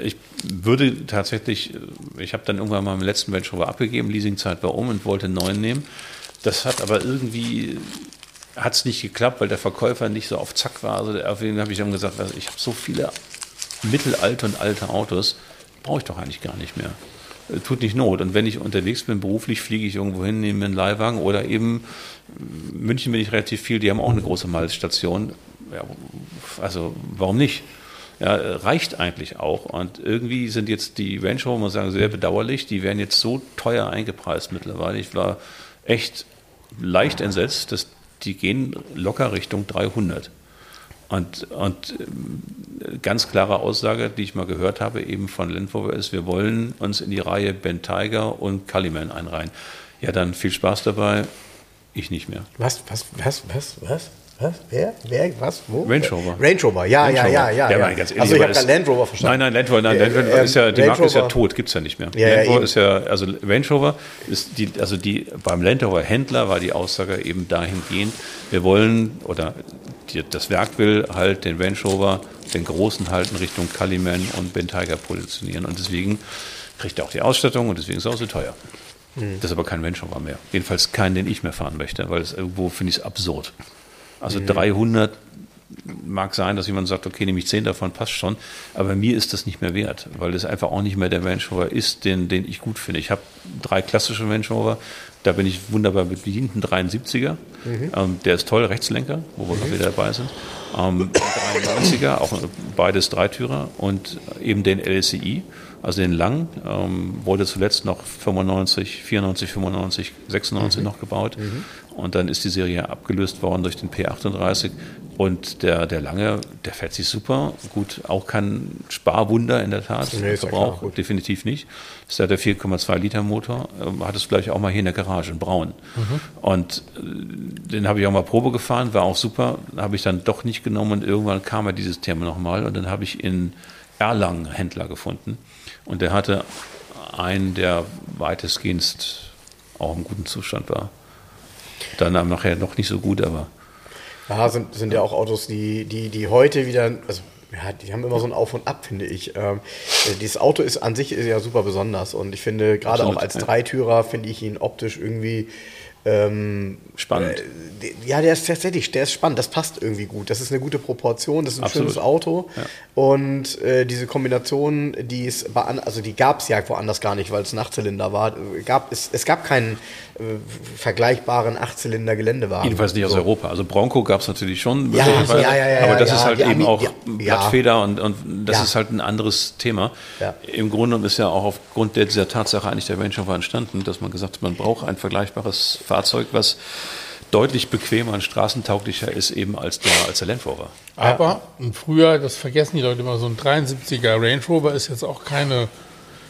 ich würde tatsächlich, ich habe dann irgendwann mal im letzten Range Rover abgegeben, Leasingzeit war um und wollte einen neuen nehmen. Das hat aber irgendwie, hat es nicht geklappt, weil der Verkäufer nicht so auf Zack war. Also jeden habe ich dann gesagt, also ich habe so viele mittelalte und alte Autos, brauche ich doch eigentlich gar nicht mehr. Äh, tut nicht Not. Und wenn ich unterwegs bin, beruflich, fliege ich irgendwo hin, nehme einen Leihwagen oder eben München bin ich relativ viel, die haben auch eine große Malzstation. Ja, also warum nicht? Ja, reicht eigentlich auch. Und irgendwie sind jetzt die Range Rover, muss sagen, sehr bedauerlich. Die werden jetzt so teuer eingepreist mittlerweile. Ich war echt leicht entsetzt, dass die gehen locker Richtung 300. Und, und äh, ganz klare Aussage, die ich mal gehört habe, eben von Land Rover ist, wir wollen uns in die Reihe Ben Tiger und Culliman einreihen. Ja, dann viel Spaß dabei. Ich nicht mehr. Was, was, was, was, was? Was? Wer? Wer? Was? Wo? Range Rover. Range Rover, ja, Range ja, ja, ja. ja, ja. Ganz ehrlich, also ich habe gerade Land Rover verstanden. Nein, nein, Land Rover, nein, Land Rover äh, ist ja, die Range Marke ist ja tot, gibt es ja nicht mehr. Ja, Land Rover ja, ist ja, also Range Rover ist die, also die, beim Land Rover Händler war die Aussage eben dahingehend, wir wollen, oder die, das Werk will halt den Range Rover, den großen halten Richtung Culliman und Ben Tiger positionieren und deswegen kriegt er auch die Ausstattung und deswegen ist er auch so teuer. Mhm. Das ist aber kein Range Rover mehr. Jedenfalls keinen, den ich mehr fahren möchte, weil es irgendwo finde ich es absurd. Also mhm. 300 mag sein, dass jemand sagt, okay, nehme ich 10 davon, passt schon. Aber mir ist das nicht mehr wert, weil das einfach auch nicht mehr der Range Rover ist, den, den ich gut finde. Ich habe drei klassische Range Rover. Da bin ich wunderbar bedient, ein 73er. Mhm. Ähm, der ist toll, Rechtslenker, wo wir mhm. wieder dabei sind. Ähm, 93er, auch beides Dreitürer und eben den LSCI, also den lang, ähm, wurde zuletzt noch 95, 94, 95, 96 mhm. noch gebaut. Und dann ist die Serie abgelöst worden durch den P38. Und der, der Lange, der fährt sich super. Gut, auch kein Sparwunder in der Tat. Nee, Verbrauch ja definitiv nicht. Ist ja der 4,2 Liter Motor. Ähm, hat es vielleicht auch mal hier in der Garage, in Braun. Mhm. Und äh, den habe ich auch mal Probe gefahren, war auch super. Habe ich dann doch nicht genommen und irgendwann kam ja dieses Thema nochmal. Und dann habe ich in Erlangen Händler gefunden. Und der hatte einen, der weitestgehend auch im guten Zustand war. Dann nachher noch nicht so gut, aber. Ja, sind, sind ja auch Autos, die, die, die heute wieder, also ja, die haben immer so ein Auf und Ab, finde ich. Ähm, dieses Auto ist an sich ist ja super besonders und ich finde, gerade auch als Dreitürer finde ich ihn optisch irgendwie ähm, spannend. Äh, ja, der ist tatsächlich, der ist spannend. Das passt irgendwie gut. Das ist eine gute Proportion. Das ist ein Absolut. schönes Auto. Ja. Und äh, diese Kombination, die es also die gab es ja woanders gar nicht, weil es ein Achtzylinder war. Gab, es, es gab keinen äh, vergleichbaren Achtzylinder-Geländewagen. Jedenfalls nicht aus Europa. Also Bronco gab es natürlich schon. Ja, ja, ja, ja, aber das ja, ist halt eben Ami auch Blattfeder und, und das ist halt ein anderes Thema. Im Grunde ist ja auch aufgrund dieser Tatsache eigentlich der Rover entstanden, dass man gesagt hat, man braucht ein vergleichbares Fahrzeug, was deutlich bequemer und straßentauglicher ist eben als der, als der Land Rover. Aber früher, das vergessen die Leute immer, so ein 73er Range Rover ist jetzt auch keine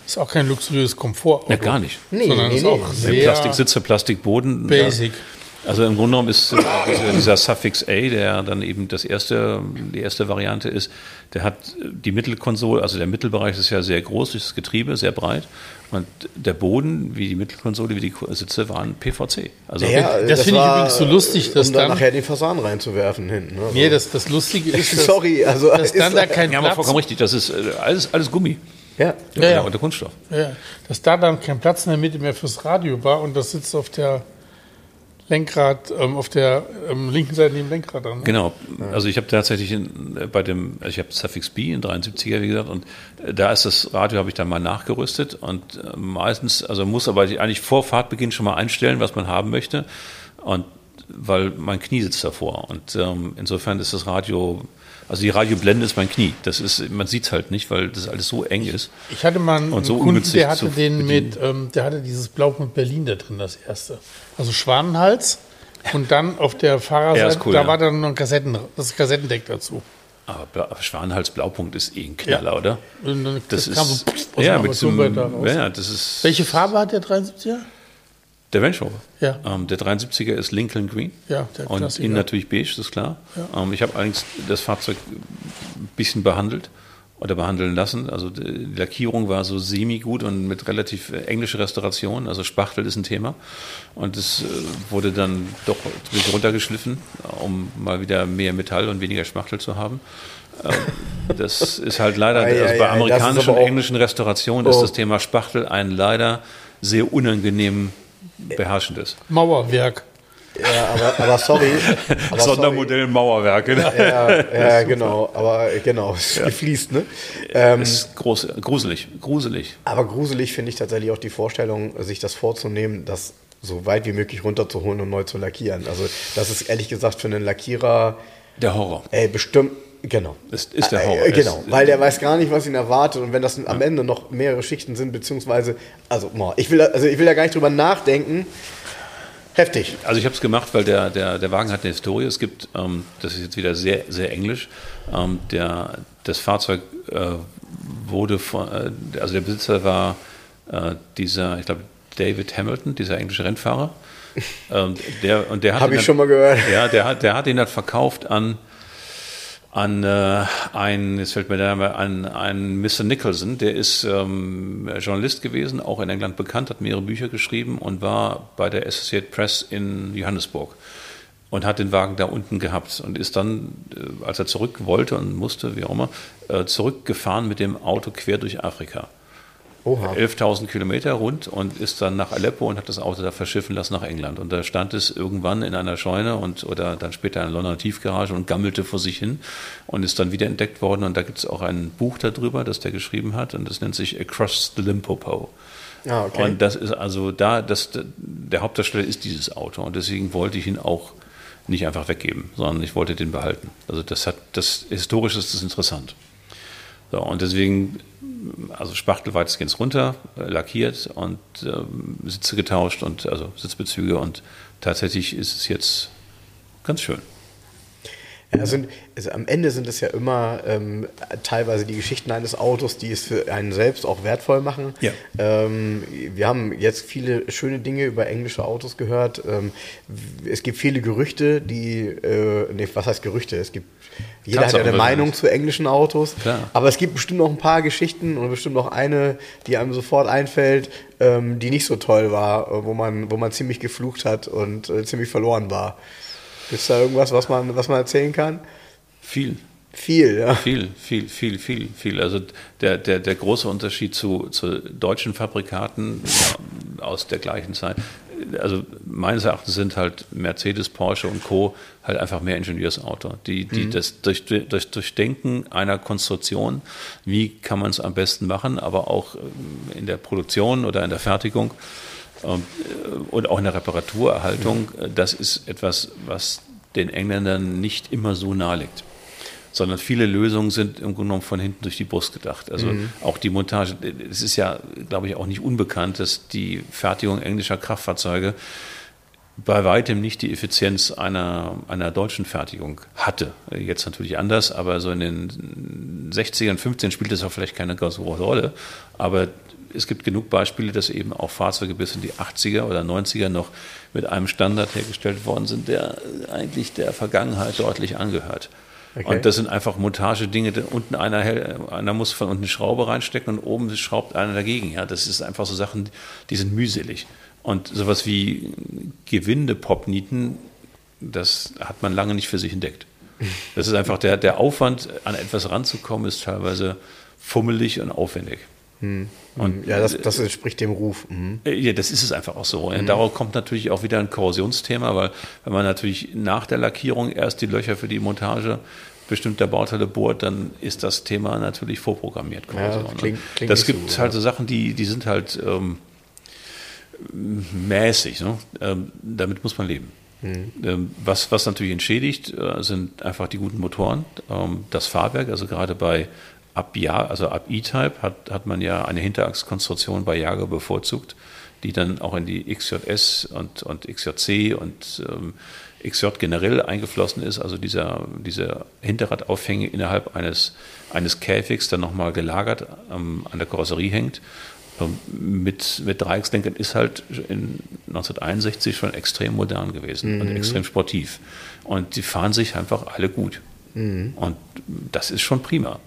ist auch kein luxuriöses Komfort. Ja, gar nicht. Nee, sondern nee, ist auch nee. sehr Plastiksitze, Plastikboden. Basic. Ja. Also im Grunde genommen ist äh, dieser Suffix A, der dann eben das erste, die erste Variante ist, der hat die Mittelkonsole, also der Mittelbereich ist ja sehr groß, das Getriebe sehr breit und der Boden, wie die Mittelkonsole, wie die Sitze waren PVC. Also ja, das, das finde ich übrigens so lustig, dass um dann, dann nachher den Fasan reinzuwerfen hinten. Also. Nee, das, das Lustige ist, dass, Sorry, also dass dann da kein ja, aber vollkommen richtig, das ist äh, alles, alles Gummi. Ja, ja, ja. unter Kunststoff. Ja, dass da dann kein Platz in der Mitte mehr fürs Radio war und das sitzt auf der Lenkrad, ähm, auf der ähm, linken Seite neben Lenkrad dran. Ne? Genau. Also ich habe tatsächlich in, äh, bei dem, also ich habe Suffix B in 73er, wie gesagt, und äh, da ist das Radio, habe ich dann mal nachgerüstet und äh, meistens, also muss aber eigentlich vor Fahrtbeginn schon mal einstellen, was man haben möchte. Und weil mein Knie sitzt davor. Und ähm, insofern ist das Radio, also die Radioblende ist mein Knie. Das ist, man sieht es halt nicht, weil das alles so eng ist. Ich hatte mal einen Und so Kunden, der hatte den mit, ähm, der hatte dieses Blaupunkt Berlin da drin, das erste. Also Schwanenhals. Und dann auf der Ja, Fahrerseite, ist cool, da ja. war dann noch ein Kassetten, das Kassettendeck dazu. Aber Schwanenhals Blaupunkt ist eh ein Knaller, Ja. oder? Das kam ist, so ja, mit so einem, Armaturenbrett da raus. ja, das ist Welche Farbe hat der 73er? Der Range Rover. Ja. Ähm, der 73er ist Lincoln Green. Ja, der Und Klassiker. innen natürlich beige, das ist klar. Ähm, ich habe allerdings das Fahrzeug ein bisschen behandelt oder behandeln lassen. Also die Lackierung war so semi-gut und mit relativ äh, englische Restauration. Also Spachtel ist ein Thema. Und es äh, wurde dann doch ein bisschen runtergeschliffen, um mal wieder mehr Metall und weniger Spachtel zu haben. Ähm, Das ist halt leider, Ei, also ei, bei amerikanischen und englischen Restaurationen ist Oh. das Thema Spachtel ein leider sehr unangenehm beherrschendes. Mauerwerk. Ja, aber, aber sorry. Aber sorry. Sondermodell Mauerwerke. Ne? Ja, ja genau. Aber genau, es gefließt, ne? Ähm, ist groß, gruselig, gruselig. aber gruselig finde ich tatsächlich auch die Vorstellung, sich das vorzunehmen, das so weit wie möglich runterzuholen und neu zu lackieren. Also, das ist ehrlich gesagt für einen Lackierer, Der Horror. ey, bestimmt. Genau. Das ist der Äh, Horror. äh, Genau, Es- weil der weiß gar nicht, was ihn erwartet und wenn das am Ende noch mehrere Schichten sind, beziehungsweise, also, ich will, da- also ich will da gar nicht drüber nachdenken. Heftig. Also ich habe es gemacht, weil der, der, der Wagen hat eine Historie. Es gibt, ähm, das ist jetzt wieder sehr, sehr englisch, ähm, der, das Fahrzeug äh, wurde von, äh, also der Besitzer war äh, dieser, ich glaube, David Hamilton, dieser englische Rennfahrer. Ähm, der, und der hat Hab ihn ich dann- schon mal gehört. Ja, der hat, der hat ihn dann verkauft an, an äh, ein, jetzt fällt mir der Name an, an Mr. Nicholson, der ist ähm, Journalist gewesen, auch in England bekannt, hat mehrere Bücher geschrieben und war bei der Associated Press in Johannesburg und hat den Wagen da unten gehabt und ist dann, äh, als er zurück wollte und musste, wie auch immer, äh, zurückgefahren mit dem Auto quer durch Afrika. Oha. 11.000 Kilometer rund und ist dann nach Aleppo und hat das Auto da verschiffen lassen nach England. Und da stand es irgendwann in einer Scheune und oder dann später in einer Londoner Tiefgarage und gammelte vor sich hin und ist dann wieder entdeckt worden. Und da gibt es auch ein Buch darüber, das der geschrieben hat und das nennt sich Across the Limpopo. Ah, okay. Und das ist also da, das, der Hauptdarsteller ist dieses Auto und deswegen wollte ich ihn auch nicht einfach weggeben, sondern ich wollte den behalten. Also das hat, das historisch ist das interessant. So, und deswegen, also Spachtel weitestgehend runter, äh, lackiert und ähm, Sitze getauscht und also Sitzbezüge und tatsächlich ist es jetzt ganz schön. Ja, sind, also am Ende sind es ja immer ähm, teilweise die Geschichten eines Autos, die es für einen selbst auch wertvoll machen. Ja. Ähm, wir haben jetzt viele schöne Dinge über englische Autos gehört. Ähm, es gibt viele Gerüchte, die, äh, nee, was heißt Gerüchte? Es gibt, jeder hat ja eine Meinung zu englischen Autos. Klar. Aber es gibt bestimmt noch ein paar Geschichten und bestimmt noch eine, die einem sofort einfällt, ähm, die nicht so toll war, äh, wo man, wo man ziemlich geflucht hat und äh, ziemlich verloren war. Es da irgendwas, was man, was man erzählen kann? Viel, Viel, ja. viel, viel, viel, viel, viel. Also der, der, der große Unterschied zu, zu deutschen Fabrikaten aus der gleichen Zeit, also meines Erachtens sind halt Mercedes, Porsche und Co. halt einfach mehr Ingenieursauto. Die, die das durch, durch Durchdenken einer Konstruktion, wie kann man es am besten machen, aber auch ähm, in der Produktion oder in der Fertigung ähm, äh, und auch in der Reparaturerhaltung, äh, das ist etwas, was den Engländern nicht immer so nahe liegt. Sondern viele Lösungen sind im Grunde genommen von hinten durch die Brust gedacht. Also auch die Montage, es ist ja, glaube ich, auch nicht unbekannt, dass die Fertigung englischer Kraftfahrzeuge bei weitem nicht die Effizienz einer, einer deutschen Fertigung hatte. Jetzt natürlich anders, aber so in den 60ern, 15 spielt das auch vielleicht keine ganz große Rolle. Aber es gibt genug Beispiele, dass eben auch Fahrzeuge bis in die 80er oder 90er noch mit einem Standard hergestellt worden sind, der eigentlich der Vergangenheit deutlich angehört. Okay. Und das sind einfach Montagedinge. Unten einer, einer muss von unten Schraube reinstecken und oben schraubt einer dagegen. Ja, das ist einfach so Sachen, die sind mühselig. Und sowas wie Gewinde-Popnieten, das hat man lange nicht für sich entdeckt. Das ist einfach der, der Aufwand, an etwas ranzukommen, ist teilweise fummelig und aufwendig. Und Ja, das, das entspricht dem Ruf. Mhm. Ja, das ist es einfach auch so. Und darauf kommt natürlich auch wieder ein Korrosionsthema, weil wenn man natürlich nach der Lackierung erst die Löcher für die Montage bestimmter Bauteile bohrt, dann ist das Thema natürlich vorprogrammiert. Korrosion. das klingt- Und klingt das so gibt gut, halt ja. so Sachen, die, die sind halt ähm, mäßig. Ne? Ähm, damit muss man leben. Mhm. Was, was natürlich entschädigt, äh, sind einfach die guten Motoren, ähm, das Fahrwerk, also gerade bei ab Jahr, also ab E-Type hat, hat man ja eine Hinterachskonstruktion bei Jager bevorzugt, die dann auch in die XJS und, und XJC und ähm, XJ generell eingeflossen ist, also dieser, dieser Hinterradaufhänge innerhalb eines, eines Käfigs dann nochmal gelagert ähm, an der Karosserie hängt. Ähm, mit, mit Dreieckslenkern ist halt in 1961 schon extrem modern gewesen mhm. und extrem sportiv. Und die fahren sich einfach alle gut. Mhm. Und das ist schon prima.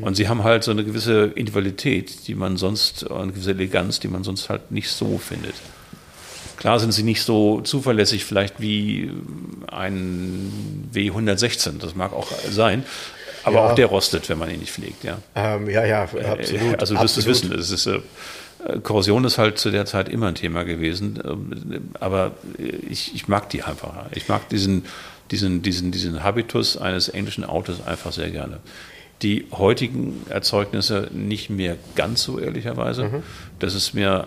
Und sie haben halt so eine gewisse Individualität, die man sonst, eine gewisse Eleganz, die man sonst halt nicht so findet. Klar sind sie nicht so zuverlässig vielleicht wie ein W116, das mag auch sein, aber ja. auch der rostet, wenn man ihn nicht pflegt. Ja, ähm, ja, ja, äh, absolut. Also du wirst es wissen, es ist, äh, Korrosion ist halt zu der Zeit immer ein Thema gewesen, ähm, aber ich, ich mag die einfach. Ich mag diesen, diesen, diesen, diesen Habitus eines englischen Autos einfach sehr gerne die heutigen Erzeugnisse nicht mehr ganz so ehrlicherweise. Mhm. Das ist mir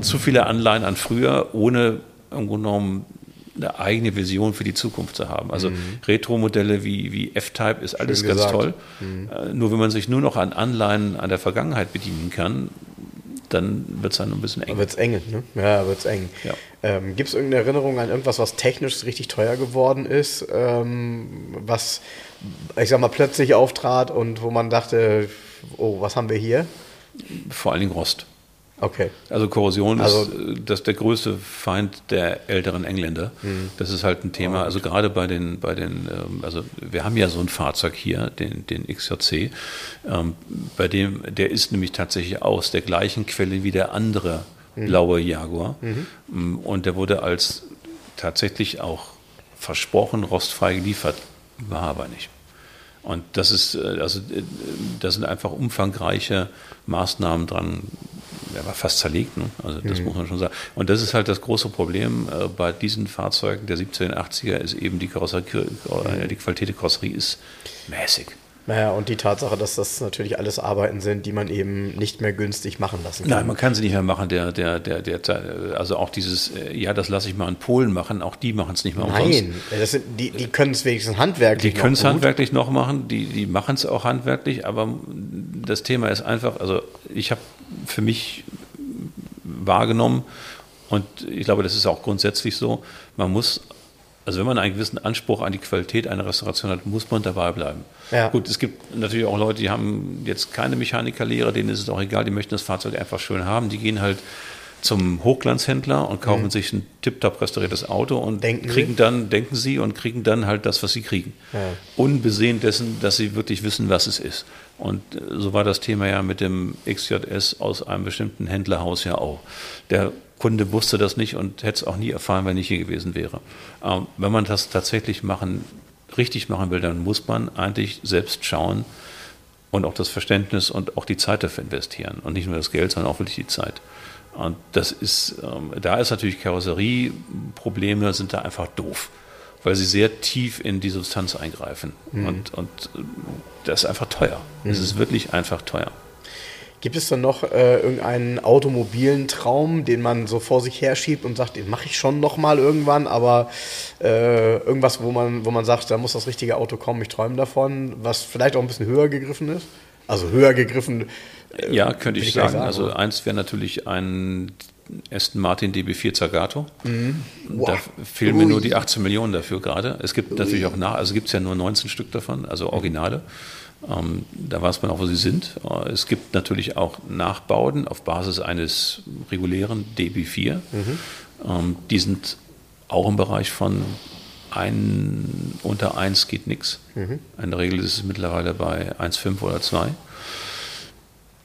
zu viele Anleihen an früher, ohne irgendwo genommen eine eigene Vision für die Zukunft zu haben. Also mhm. Retro-Modelle wie, wie F-Type ist alles ganz toll. Mhm. Äh, nur wenn man sich nur noch an Anleihen an der Vergangenheit bedienen kann, dann wird es dann ein bisschen eng. Wird es eng, ne? Ja, wird es eng. Ja. Ähm, Gibt es irgendeine Erinnerung an irgendwas, was technisch richtig teuer geworden ist, ähm, was, ich sag mal, plötzlich auftrat und wo man dachte, oh, was haben wir hier? Vor allen Dingen Rost. Okay. Also Korrosion also, ist äh, das der größte Feind der älteren Engländer. Mhm. Das ist halt ein Thema. Also gerade bei den, bei den, ähm, also wir haben ja so ein Fahrzeug hier, den, den XJC, ähm, bei dem, der ist nämlich tatsächlich aus der gleichen Quelle wie der andere mhm. blaue Jaguar. Mhm. Mm, und der wurde als tatsächlich auch versprochen rostfrei geliefert, war aber nicht. Und das ist, äh, also, äh, da sind einfach umfangreiche Maßnahmen dran der war fast zerlegt, ne? also das mhm. muss man schon sagen. Und das ist halt das große Problem äh, bei diesen Fahrzeugen der 1780er, ist eben die, Karosserie, die Qualität der Karosserie ist mäßig. Naja, und die Tatsache, dass das natürlich alles Arbeiten sind, die man eben nicht mehr günstig machen lassen kann. Nein, man kann sie nicht mehr machen. Der, der, der, der, also auch dieses, äh, ja, das lasse ich mal in Polen machen, auch die machen es nicht mehr umsonst. Nein, das sind, die, die können es wenigstens handwerklich Die können es handwerklich noch machen, die, die machen es auch handwerklich, aber das Thema ist einfach, also ich habe für mich wahrgenommen und ich glaube, das ist auch grundsätzlich so, man muss also wenn man einen gewissen Anspruch an die Qualität einer Restauration hat, muss man dabei bleiben. Ja. Gut, es gibt natürlich auch Leute, die haben jetzt keine Mechanikerlehre, denen ist es auch egal, die möchten das Fahrzeug einfach schön haben. Die gehen halt zum Hochglanzhändler und kaufen mhm. sich ein tiptop restauriertes Auto und denken kriegen sie? dann, denken sie und kriegen dann halt das, was sie kriegen. Ja. Unbesehen dessen, dass sie wirklich wissen, was es ist. Und äh, so war das Thema ja mit dem XJS aus einem bestimmten Händlerhaus ja auch. Der Kunde wusste das nicht und hätte es auch nie erfahren, wenn ich hier gewesen wäre. Ähm, wenn man das tatsächlich machen, richtig machen will, dann muss man eigentlich selbst schauen und auch das Verständnis und auch die Zeit dafür investieren. Und nicht nur das Geld, sondern auch wirklich die Zeit. Und das ist, ähm, da ist natürlich Karosserieprobleme sind da einfach doof, weil sie sehr tief in die Substanz eingreifen. Mhm. Und, und äh, das ist einfach teuer. Es mhm. ist wirklich einfach teuer. Gibt es dann noch äh, irgendeinen automobilen Traum, den man so vor sich herschiebt und sagt, den mache ich schon noch mal irgendwann, aber äh, irgendwas, wo man, wo man sagt, da muss das richtige Auto kommen, ich träume davon, was vielleicht auch ein bisschen höher gegriffen ist? Also höher gegriffen. Äh, ja, könnte ich, ich sagen. sagen. Also eins wäre natürlich ein Aston Martin DB4 Zagato. Mhm. Wow. Da fehlen mir nur die 18 Millionen dafür gerade. Es gibt natürlich auch nach, also gibt es ja nur 19 Stück davon, also Originale. Mhm. Ähm, da weiß man auch, wo sie sind. Äh, es gibt natürlich auch Nachbauten auf Basis eines regulären DB4. Mhm. Ähm, die sind auch im Bereich von ein, unter 1 geht nichts. Mhm. In der Regel ist es mittlerweile bei 1,5 oder 2.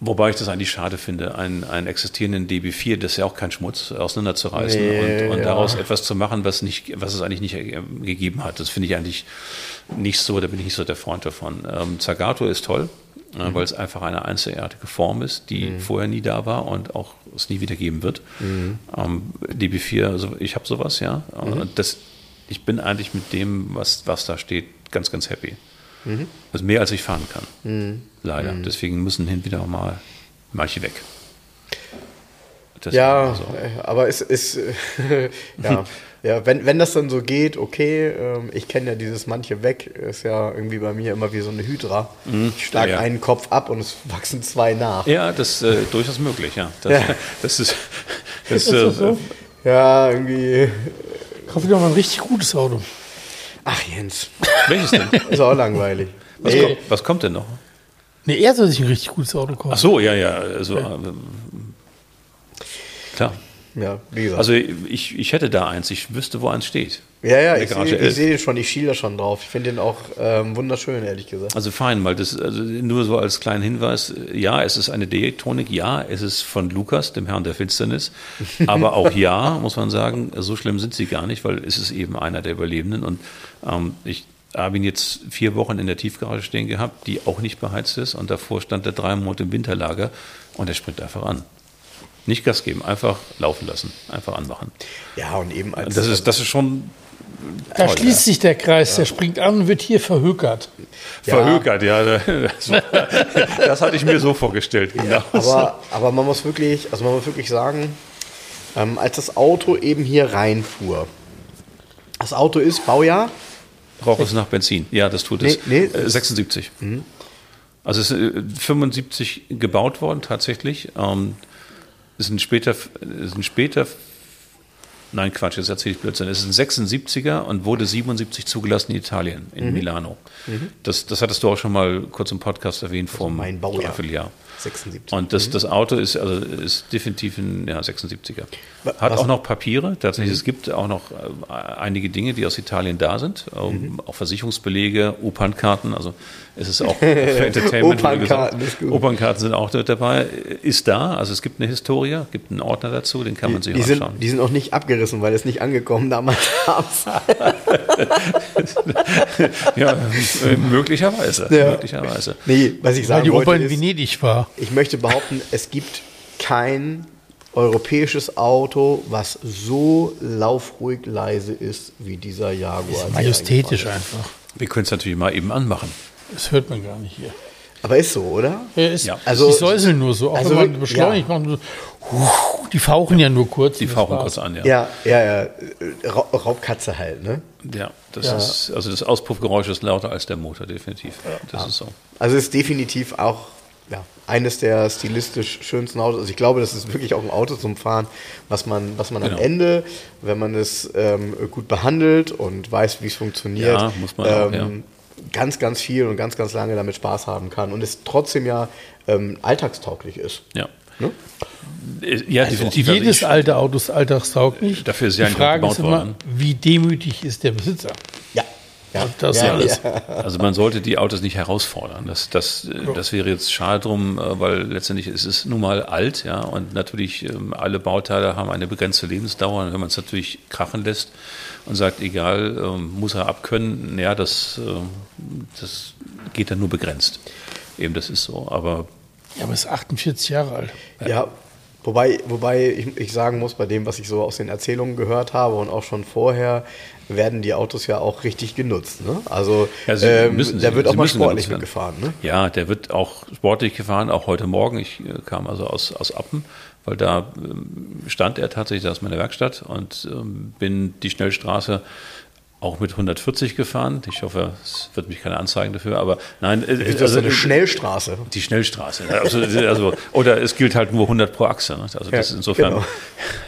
Wobei ich das eigentlich schade finde, einen, einen existierenden DB4, das ist ja auch kein Schmutz, auseinanderzureißen nee, und, und ja. daraus etwas zu machen, was, nicht, was es eigentlich nicht gegeben hat. Das finde ich eigentlich nicht so, da bin ich nicht so der Freund davon. Ähm, Zagato ist toll, äh, mhm. weil es einfach eine einzigartige Form ist, die mhm. vorher nie da war und auch es nie wieder geben wird. Mhm. Ähm, DB4, also ich habe sowas, ja. Mhm. Das, ich bin eigentlich mit dem, was, was da steht, ganz, ganz happy. Mhm. Also mehr als ich fahren kann. Mhm. Leider. Deswegen müssen hin wieder auch mal manche weg. Das ja, so. Äh, aber es ist, äh, ja, ja wenn, wenn das dann so geht, okay, ähm, ich kenne ja dieses manche weg, ist ja irgendwie bei mir immer wie so eine Hydra. Mhm. Ich schlage ja. einen Kopf ab und es wachsen zwei nach. Ja, das ist äh, durchaus möglich, ja. Das, ja. das ist, das, ist das so? Ja, irgendwie. Kauf dir doch mal ein richtig gutes Auto. Ach, Jens. Welches denn? Ist auch langweilig. Was, kommt, was kommt denn noch? Nee, er soll sich ein richtig gutes Auto kaufen. Ach so, ja, ja. Also, ja. Ja, wie gesagt. Also ich, ich hätte da eins, ich wüsste, wo eins steht. Ja, ja, ich sehe seh den schon, ich schiele da schon drauf. Ich finde den auch ähm, wunderschön, ehrlich gesagt. Also fein, weil das, also nur so als kleinen Hinweis, ja, es ist eine Diättonik, ja, es ist von Lukas, dem Herrn der Finsternis, aber auch ja, muss man sagen, so schlimm sind sie gar nicht, weil es ist eben einer der Überlebenden und ähm, ich habe ihn jetzt vier Wochen in der Tiefgarage stehen gehabt, die auch nicht beheizt ist und davor stand er drei Monate im Winterlager und er springt einfach an. Nicht Gas geben, einfach laufen lassen, einfach anmachen. Ja, und eben als. Das ist, das ist schon. Da toll, schließt ja. sich der Kreis, ja. der springt an und wird hier verhökert. Ja. Verhökert, ja. Das, das, hatte ich mir so vorgestellt. Genau. aber, aber man muss wirklich, also man muss wirklich sagen, ähm, als das Auto eben hier reinfuhr, das Auto ist Baujahr. Braucht es nach Benzin? Ja, das tut es. Nee, nee, äh, 76. Mhm. Also es ist 75 äh, gebaut worden tatsächlich. Ähm, ist ein später, ist ein später Nein, Quatsch, jetzt erzähle ich Blödsinn. Es ist ein 76er und wurde 77 zugelassen in Italien, in mhm. Milano. Mhm. Das, das hattest du auch schon mal kurz im Podcast erwähnt, also vor mein Baujahr. Jahr. 76. Und das, mhm. das Auto ist, also ist definitiv ein ja, 76er. Hat Was? auch noch Papiere. Tatsächlich, mhm. es gibt auch noch äh, einige Dinge, die aus Italien da sind. Ähm, mhm. Auch Versicherungsbelege, Opernkarten. Also es ist auch für Entertainment. Opernkarten, ist gut. Opernkarten sind auch dabei. Ist da. Also es gibt eine Historie, gibt einen Ordner dazu, den kann man sich die anschauen. Sind, die sind auch nicht abgerissen, weil es nicht angekommen damals ja, möglicherweise. Ja. möglicherweise. Nee, was ich sagen weil die Oper in Venedig war. Ich möchte behaupten, es gibt kein europäisches Auto, was so laufruhig leise ist wie dieser Jaguar. Ist majestätisch einfach. Wir können es natürlich mal eben anmachen. Das hört man gar nicht hier. Aber ist so, oder? Ja, ist, ja. Also, die säuseln nur so. Auch also, wenn man beschleunigt, ja. machen so, die fauchen ja nur kurz. Die fauchen kurz an, ja. Ja, ja, ja. Raubkatze halt, ne? Ja, das ja. ist, also das Auspuffgeräusch ist lauter als der Motor, definitiv. Das ist so. Also ist definitiv auch ja, eines der stilistisch schönsten Autos. Also ich glaube, das ist wirklich auch ein Auto zum Fahren, was man, was man genau. am Ende, wenn man es ähm, gut behandelt und weiß, wie es funktioniert, ja, muss man ähm, auch, ja. Ganz, ganz viel und ganz, ganz lange damit Spaß haben kann und es trotzdem ja ähm, alltagstauglich ist. Ja. Ne? Ja, also definitiv. Jedes also alte Auto ist alltagstauglich. Dafür ist ja Die Frage ist immer, worden. wie demütig ist der Besitzer? Ja. Ja, das ja, alles. Ja. Also man sollte die Autos nicht herausfordern. Das, das, das wäre jetzt schade drum, äh, weil letztendlich ist es nun mal alt, ja, und natürlich ähm, alle Bauteile haben eine begrenzte Lebensdauer. Und wenn man es natürlich krachen lässt und sagt, egal, ähm, muss er abkönnen, ja, das, ähm, das geht dann nur begrenzt. Eben, das ist so. Aber ja, aber ist 48 Jahre alt. Ja, wobei, wobei ich, ich, sagen muss, bei dem, was ich so aus den Erzählungen gehört habe und auch schon vorher, werden die Autos ja auch richtig genutzt. Ne? Also ja, ähm, müssen, der wird auch mal sportlich mitgefahren. Ne? Ja, der wird auch sportlich gefahren, auch heute Morgen. Ich äh, kam also aus, aus Appen, weil da ähm, stand er tatsächlich, das ist meine Werkstatt und ähm, bin die Schnellstraße auch mit 140 gefahren. Ich hoffe, es wird mich keine anzeigen dafür, aber nein. Äh, ist das also, eine Schnellstraße? Die Schnellstraße. Also, also, oder es gilt halt nur 100 pro Achse. Ne? Also das ja, insofern. Genau.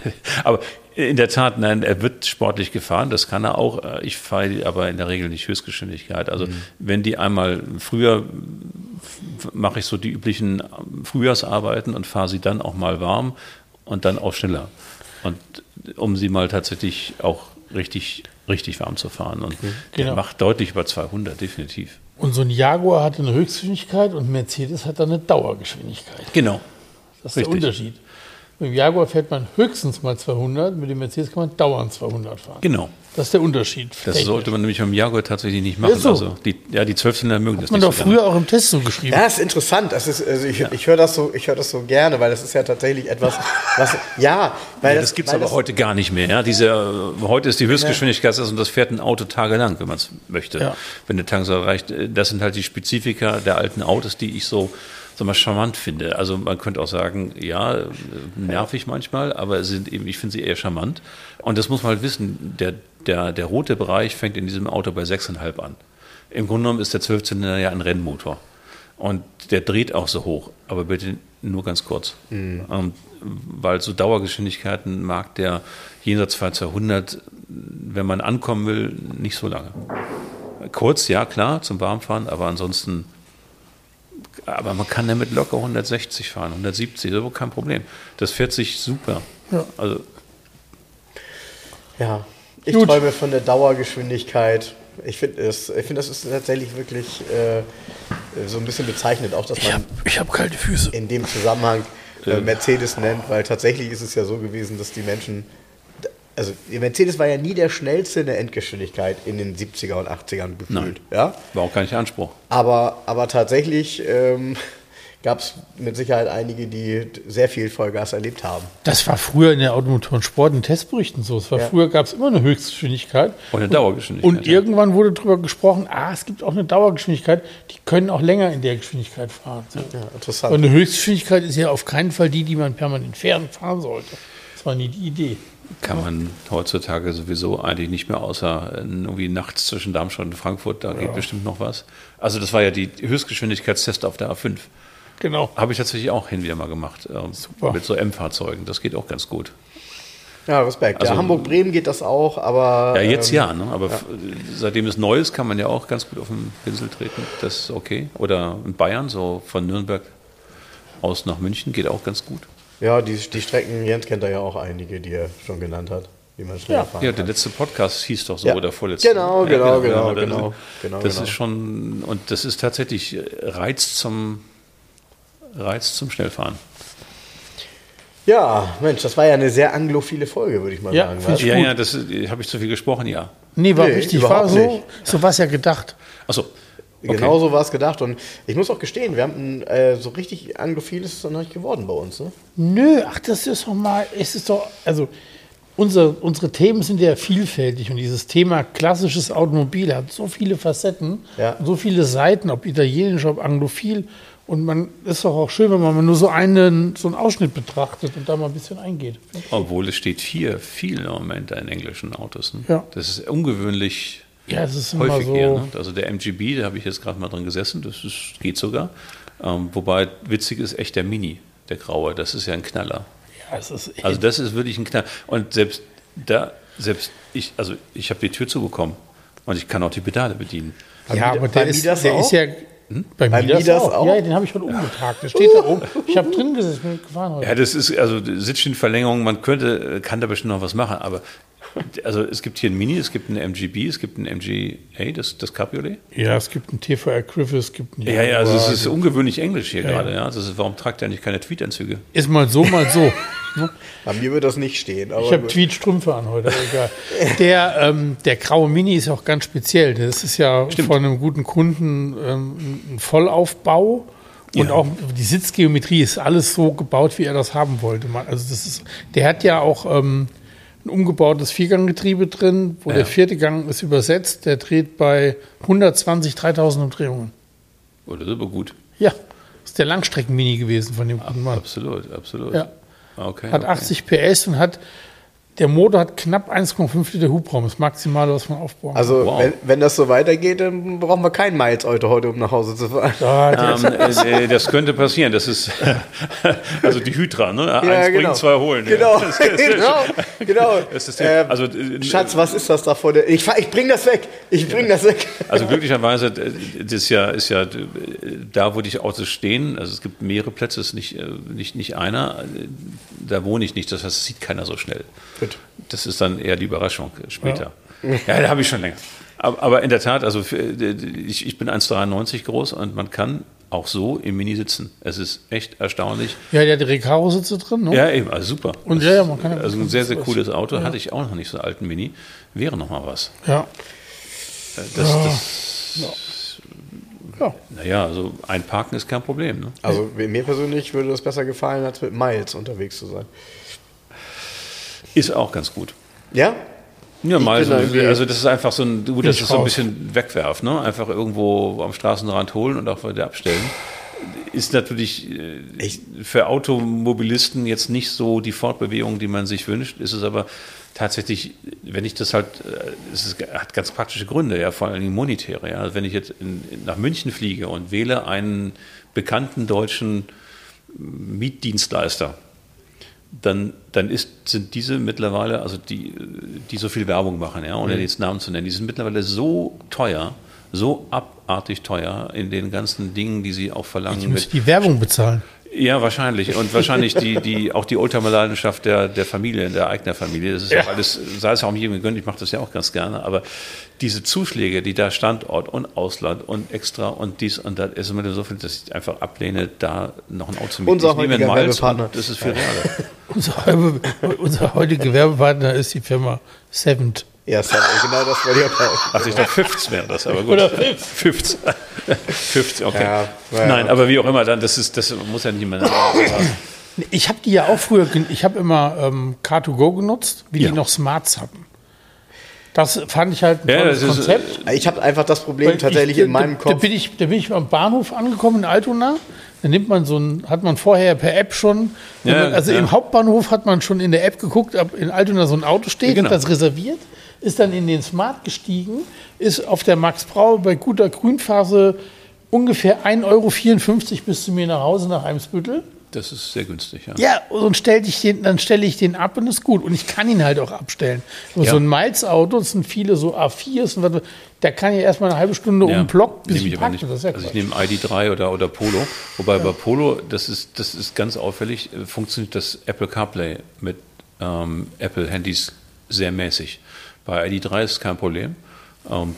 aber in der Tat, nein, er wird sportlich gefahren, das kann er auch. Ich fahre aber in der Regel nicht Höchstgeschwindigkeit. Also mhm. wenn die einmal früher mache ich so die üblichen Frühjahrsarbeiten und fahre sie dann auch mal warm und dann auch schneller. Und um sie mal tatsächlich auch richtig, richtig warm zu fahren. Und mhm. der genau. macht deutlich über 200, definitiv. Und so ein Jaguar hat eine Höchstgeschwindigkeit und Mercedes hat dann eine Dauergeschwindigkeit. Genau. Das ist richtig. der Unterschied. Mit dem Jaguar fährt man höchstens mal 200, mit dem Mercedes kann man dauernd 200 fahren. Genau. Das ist der Unterschied. Das technisch. sollte man nämlich beim Jaguar tatsächlich nicht machen. Ja, so. Also die, ja, die Zwölfzylinder mögen Hat das man nicht doch so früher auch im Test so geschrieben. Ja, ist interessant. Das ist, also ich, ja. ich höre das, so, hör das so gerne, weil das ist ja tatsächlich etwas, was, ja. Weil ja, das, das gibt es aber das, heute gar nicht mehr. Ja? Diese, heute ist die Höchstgeschwindigkeit ja. und das fährt ein Auto tagelang, wenn man es möchte. Ja. Wenn der Tank so erreicht. Das sind halt die Spezifika der alten Autos, die ich so sag mal, charmant finde. Also man könnte auch sagen, ja, nervig manchmal, aber sind eben, ich finde sie eher charmant. Und das muss man halt wissen, der, der, der rote Bereich fängt in diesem Auto bei 6,5 an. Im Grunde genommen ist der Zwölfzylinder ja ein Rennmotor. Und der dreht auch so hoch, aber bitte nur ganz kurz. Mhm. Ähm, weil so Dauergeschwindigkeiten mag der jenseits von 200, wenn man ankommen will, nicht so lange. Kurz, ja klar, zum Warmfahren, aber ansonsten, aber man kann damit locker 160 fahren, 170, das ist kein Problem. Das fährt sich super. Ja. Also, ja, ich Gut. träume von der Dauergeschwindigkeit. Ich finde, find, das ist tatsächlich wirklich äh, so ein bisschen bezeichnet, auch dass man. Ich habe hab kalte Füße. In dem Zusammenhang äh, Mercedes nennt, weil tatsächlich ist es ja so gewesen, dass die Menschen also Mercedes war ja nie der schnellste in der Endgeschwindigkeit in den 70er und 80ern gefühlt. Nein, ja? War auch gar nicht Anspruch. Aber, aber tatsächlich ähm, gab es mit Sicherheit einige, die sehr viel Vollgas erlebt haben. Das war früher in der Automotorensport in Testberichten so. Es war ja. Früher gab es immer eine Höchstgeschwindigkeit. Und eine Dauergeschwindigkeit. Und, und irgendwann wurde darüber gesprochen, ah, es gibt auch eine Dauergeschwindigkeit, die können auch länger in der Geschwindigkeit fahren. So. Ja, interessant. Und eine Höchstgeschwindigkeit ist ja auf keinen Fall die, die man permanent fahren sollte. Das war nie die Idee kann man heutzutage sowieso eigentlich nicht mehr, außer irgendwie nachts zwischen Darmstadt und Frankfurt, da ja. geht bestimmt noch was. Also das war ja die Höchstgeschwindigkeitstest auf der A5. Genau. Habe ich tatsächlich auch hin wieder mal gemacht. Ähm, Super. Mit so M-Fahrzeugen. Das geht auch ganz gut. Ja, Respekt. Also, ja, Hamburg-Bremen geht das auch, aber. Ja, jetzt ähm, ja, ne? aber ja. seitdem es neu ist, kann man ja auch ganz gut auf den Pinsel treten. Das ist okay. Oder in Bayern, so von Nürnberg aus nach München, geht auch ganz gut. Ja, die, die Strecken, Jens kennt da ja auch einige, die er schon genannt hat. Wie man ja. ja, der letzte Podcast hieß doch so, ja. oder vorletzte. Genau, genau, ja, genau, genau, genau, genau. Das genau. ist schon, und das ist tatsächlich Reiz zum, Reiz zum Schnellfahren. Ja, Mensch, das war ja eine sehr anglophile Folge, würde ich mal ja, sagen. Was? Ja, ja, das habe ich zu viel gesprochen, ja. Nee, war nee, richtig, war so, so was ja gedacht. Achso, Okay. Genauso war es gedacht. Und ich muss auch gestehen, wir haben äh, so richtig anglophil ist es noch nicht geworden bei uns. Ne? Nö, ach, das ist doch mal, es ist doch, also unsere, unsere Themen sind ja vielfältig und dieses Thema klassisches Automobil hat so viele Facetten, ja. so viele Seiten, ob italienisch, ob anglophil. Und man ist doch auch schön, wenn man nur so einen, so einen Ausschnitt betrachtet und da mal ein bisschen eingeht. Obwohl es steht hier viel im Moment in englischen Autos. Ne? Ja. Das ist ungewöhnlich ja, es ist häufig so. Eher, ne? Also der MGB, da habe ich jetzt gerade mal drin gesessen, das ist, geht sogar. Ähm, wobei witzig ist echt der Mini, der graue, das ist ja ein Knaller. Ja, es ist also das ist wirklich ein Knaller. Und selbst da, selbst ich, also ich habe die Tür zubekommen und ich kann auch die Pedale bedienen. Ja, aber der, ist, der ist ja hm? Bei mir das, das auch. auch. Ja, den habe ich heute umgetragt. Der steht da oben. Ich habe drin gesessen, bin gefahren heute. Ja, das ist also Sitzschienenverlängerung. Man könnte, kann da bestimmt noch was machen, aber also es gibt hier ein Mini, es gibt ein MGB, es gibt ein MGA, das, das Cabriolet. Ja, es gibt ein TVR Griffith, es gibt ein Ja, ja, also es ist ungewöhnlich Englisch hier ja, gerade. Ja. Das ist, warum tragt er eigentlich keine Tweetanzüge? Ist mal so, mal so. Bei mir wird das nicht stehen. ich habe Tweetstrümpfe an heute. Egal. Der, ähm, der graue Mini ist auch ganz speziell. Das ist ja Stimmt. von einem guten Kunden ähm, ein Vollaufbau. Und ja. auch die Sitzgeometrie ist alles so gebaut, wie er das haben wollte. Also das ist, der hat ja auch ähm, ein umgebautes Vierganggetriebe drin, wo ja. der vierte Gang ist übersetzt. Der dreht bei 120, 3000 Umdrehungen. Oh, das ist aber gut. Ja, das ist der Langstrecken-Mini gewesen von dem guten Mann. Absolut, absolut. Ja. Okay, hat okay. 80 PS und hat der Motor hat knapp 1,5 Liter Hubraum, das Maximale, was man aufbauen kann. Also, wow. wenn, wenn, das so weitergeht, dann brauchen wir keinen Miles-Auto heute, um nach Hause zu fahren. Ja, ähm, äh, das könnte passieren. Das ist also die Hydra, ne? Ja, Eins genau. bringen, zwei holen. Genau, ja. genau. genau. Das ist der, ähm, also, äh, Schatz, was ist das da vor der? Ich, ich bring das weg. Ich bring das weg. Also glücklicherweise, äh, das ist ja, ist ja da, wo die Autos stehen. Also es gibt mehrere Plätze, es ist nicht, nicht, nicht einer. Da wohne ich nicht. Das heißt, es sieht keiner so schnell. Gut. Das ist dann eher die Überraschung später. Ja, ja da habe ich schon länger. Aber, aber, in der Tat, also für, ich, ich bin 1,93 groß und man kann auch so im Mini sitzen. Es ist echt erstaunlich. Ja, der hat die Recaro-Sitze drin, ne? Ja, eben, also super. Und ja, ja, man kann Also ein sehr, sehr cooles Auto. Ja. Hatte ich auch noch nicht so einen alten Mini. Wäre noch mal was. Ja. Äh, das, ja. das ja. ja. Naja, also einparken ist kein Problem. Ne? Also mir persönlich würde das besser gefallen, als mit Miles unterwegs zu sein. Ist auch ganz gut. Ja? Ja, mal so, also das ist einfach so ein, gut, das ist so ein bisschen wegwerfen, ne? Einfach irgendwo am Straßenrand holen und auch wieder abstellen. ist natürlich äh, für Automobilisten jetzt nicht so die Fortbewegung, die man sich wünscht. Ist es aber tatsächlich, wenn ich das halt, äh, es ist, hat ganz praktische Gründe, ja, vor allem monetäre. Ja. Also wenn ich jetzt in, nach München fliege und wähle einen bekannten deutschen Mietdienstleister, dann, dann ist, sind diese mittlerweile, also die, die so viel Werbung machen, ja, ohne mhm. jetzt Namen zu nennen, die sind mittlerweile so teuer, so abartig teuer in den ganzen Dingen, die sie auch verlangen. Ich muss die Werbung bezahlen. Ja, wahrscheinlich. Und wahrscheinlich die, die, auch die Ultramaleidenschaft der, der Familie, der eigenen Familie. Das ist ja. auch alles, sei es auch jedem gegönnt, ich mache das ja auch ganz gerne. Aber diese Zuschläge, die da Standort und Ausland und extra und dies und das, ist immer so viel, dass ich einfach ablehne, da noch ein Auto zu mieten. Unser heutiger Werbepartner. Das ist viel realer. unser, unser heutiger Werbepartner ist die Firma Seventh. Ja, genau das wollte ich auch. Also ich dachte, 50 wäre das, aber gut. Oder 50. 50, okay. Ja, ja. Nein, aber wie auch immer, dann, das, ist, das muss ja niemand sagen. Ich habe die ja auch früher, ich habe immer ähm, Car2Go genutzt, wie ja. die noch Smarts hatten. Das fand ich halt ein ja, tolles Konzept. Ist, ich habe einfach das Problem Weil tatsächlich ich, in meinem Kopf. Da bin, ich, da bin ich am Bahnhof angekommen in Altona. Da nimmt man so ein, hat man vorher per App schon, ja, man, also ja. im Hauptbahnhof hat man schon in der App geguckt, ob in Altona so ein Auto steht, genau. das reserviert ist dann in den Smart gestiegen, ist auf der Max Brau bei guter Grünphase ungefähr 1,54 Euro bis zu mir nach Hause nach Eimsbüttel. Das ist sehr günstig, ja. Ja, und stell ich den, dann stelle ich den ab und ist gut. Und ich kann ihn halt auch abstellen. Ja. So ein Miles-Auto, das sind viele so A4s, und was, da kann ich erstmal eine halbe Stunde ja, um den Block, bis ich, packe. Das ja also ich nehme ID3 oder, oder Polo. Wobei ja. bei Polo, das ist, das ist ganz auffällig, äh, funktioniert das Apple CarPlay mit ähm, Apple-Handys sehr mäßig. Bei ID3 ist es kein Problem. Ähm,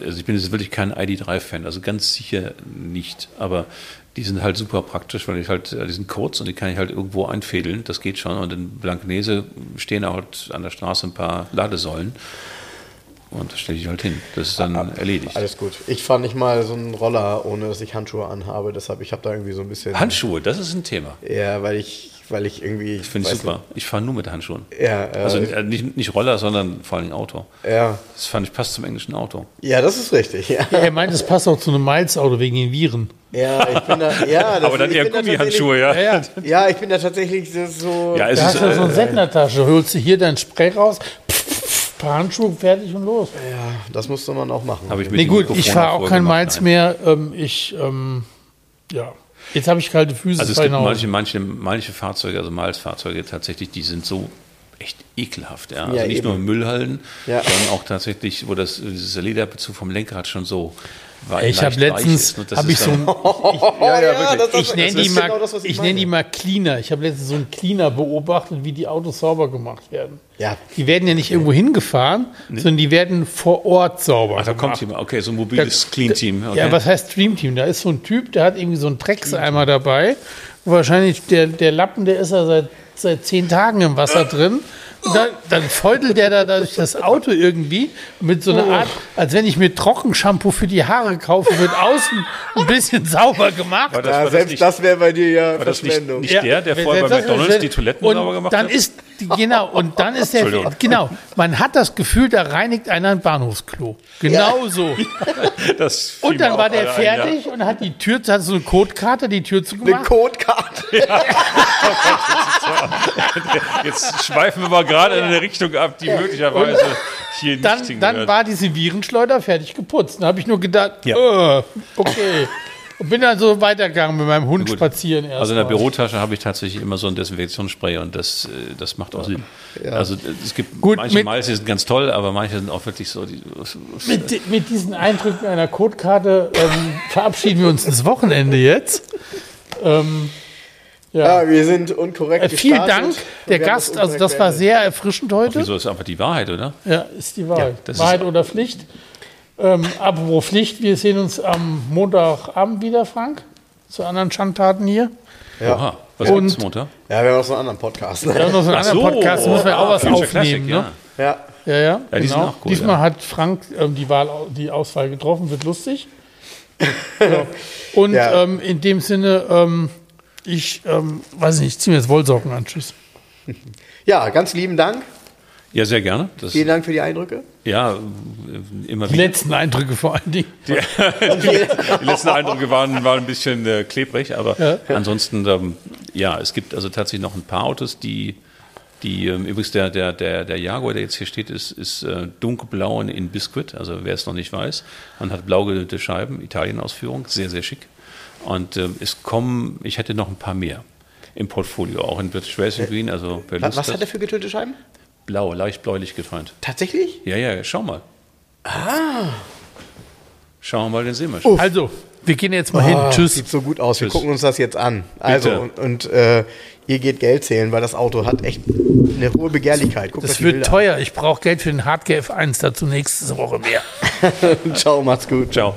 also ich bin jetzt wirklich kein ID3-Fan, also ganz sicher nicht. Aber die sind halt super praktisch, weil ich halt, äh, die sind kurz und die kann ich halt irgendwo einfädeln, das geht schon. Und in Blankenese stehen halt an der Straße ein paar Ladesäulen. Und das stelle ich halt hin. Das ist dann ah, erledigt. Alles gut. Ich fahre nicht mal so einen Roller, ohne dass ich Handschuhe anhabe. Deshalb, ich habe da irgendwie so ein bisschen. Handschuhe, das ist ein Thema. Ja, weil ich weil ich irgendwie. Ich finde es super. Nicht. Ich fahre nur mit Handschuhen. Ja, äh, also äh, nicht, nicht Roller, sondern vor allem Auto. Ja. Das fand ich passt zum englischen Auto. Ja, das ist richtig. Ja. ja er meint, es passt auch zu einem Miles-Auto wegen den Viren. Ja, ich bin da. Ja, das, Aber dann eher Gummihandschuhe, ja. ja. Ja, ich bin da tatsächlich so. Ja, es da ist, hast du äh, so eine Sendnertasche, holst du hier dein Spray raus. paar Handschuhe, fertig und los. Ja, das musste man auch machen. ich nee, gut, ich fahre auch kein Miles mehr. Ähm, ich, ähm, ja. Jetzt habe ich kalte Füße. Also es gibt manche, manche, manche Fahrzeuge, also Miles-Fahrzeuge tatsächlich, die sind so echt ekelhaft. Ja. Also ja, nicht eben. nur Müllhallen, ja. sondern auch tatsächlich, wo das, dieses Lederbezug vom Lenkrad schon so ich habe letztens habe ich so ein, ich, ja, ja, das, ich nenne die mal genau ich, ich nenne die mal Cleaner. Ich habe letztens so einen Cleaner beobachtet, wie die Autos sauber gemacht werden. Ja. Die werden ja nicht irgendwo hingefahren, nee. sondern die werden vor Ort sauber. Ach, da kommt jemand. Okay, so ein mobiles Clean Team. Okay. Ja, was heißt Stream Team? Da ist so ein Typ, der hat irgendwie so einen Dreckseimer dabei. Wahrscheinlich der, der Lappen, der ist ja seit seit zehn Tagen im Wasser drin. Dann, dann feudelt der da durch das Auto irgendwie mit so einer Art, als wenn ich mir Trockenshampoo für die Haare kaufe, wird außen ein bisschen sauber gemacht. Das, ja, selbst das, das wäre bei dir ja war Verschwendung. Nicht, nicht der, der vorher bei McDonalds die Toiletten und sauber gemacht dann hat? Ist, genau, und dann ist der, genau, man hat das Gefühl, da reinigt einer ein Bahnhofsklo. Genau ja. so. und dann war der fertig ein, ja. und hat die Tür, hat so eine Codekarte, die Tür zugemacht. Eine Codekarte. Ja. Jetzt schweifen wir mal gerade in eine Richtung ab, die möglicherweise hier dann, nicht hingehört. Dann war diese Virenschleuder fertig geputzt. Da habe ich nur gedacht, oh, okay. Und bin dann so weitergegangen mit meinem Hund spazieren. Erst also in der Bürotasche habe ich tatsächlich immer so ein Desinfektionsspray und das, äh, das macht auch Sinn. Ja. Also es gibt Gut, manche die sind ganz toll, aber manche sind auch wirklich so. Die, mit, mit diesen Eindrücken einer Codekarte ähm, verabschieden wir uns ins Wochenende jetzt. Ähm, ja. ja. wir sind unkorrekt. Äh, vielen Dank, der Gast. Also, das war sehr erfrischend heute. Ach, wieso ist einfach die Wahrheit, oder? Ja, ist die Wahrheit. Ja, Wahrheit oder Pflicht. Ähm, apropos Pflicht, wir sehen uns am Montagabend wieder, Frank, zu anderen Schandtaten hier. Ja. Oha. Was und, gibt's Montag? Ja, wir haben noch so einen anderen Podcast. Wir haben noch so einen anderen so, Podcast, müssen wir auch was aufnehmen. Classic, ne? ja. ja. Ja, ja, ja genau. Cool, Diesmal ja. hat Frank ähm, die, Wahl, die Auswahl getroffen, wird lustig. ja. Und ähm, in dem Sinne, ähm, ich ähm, weiß nicht, ich ziehe mir jetzt Wollsocken an. Tschüss. Ja, ganz lieben Dank. Ja, sehr gerne. Das Vielen Dank für die Eindrücke. Ja, immer Die wieder. letzten Eindrücke vor allen Dingen. Die, die letzten Eindrücke waren, waren ein bisschen äh, klebrig, aber ja. ansonsten, ähm, ja, es gibt also tatsächlich noch ein paar Autos, die, die ähm, übrigens der, der, der, der Jaguar, der jetzt hier steht, ist, ist äh, dunkelblau in Biscuit, also wer es noch nicht weiß. Man hat blau gelöte Scheiben, Italien-Ausführung, sehr, sehr schick. Und äh, es kommen, ich hätte noch ein paar mehr im Portfolio, auch in British Racing Green. Also wer was, was hat er für getötete Scheiben? Blau, leicht bläulich getont. Tatsächlich? Ja, ja, schau mal. Ah. Schauen wir mal, den sehen wir schon. Also, wir gehen jetzt mal oh, hin. Ah, Tschüss. Sieht so gut aus. Wir Tschüss. gucken uns das jetzt an. Also, Bitte. und, und äh, ihr geht Geld zählen, weil das Auto hat echt eine hohe Begehrlichkeit. Guckt das wird Bilder. teuer. Ich brauche Geld für den Hardcore F1. Dazu nächste Woche mehr. Ciao, macht's gut. Ciao.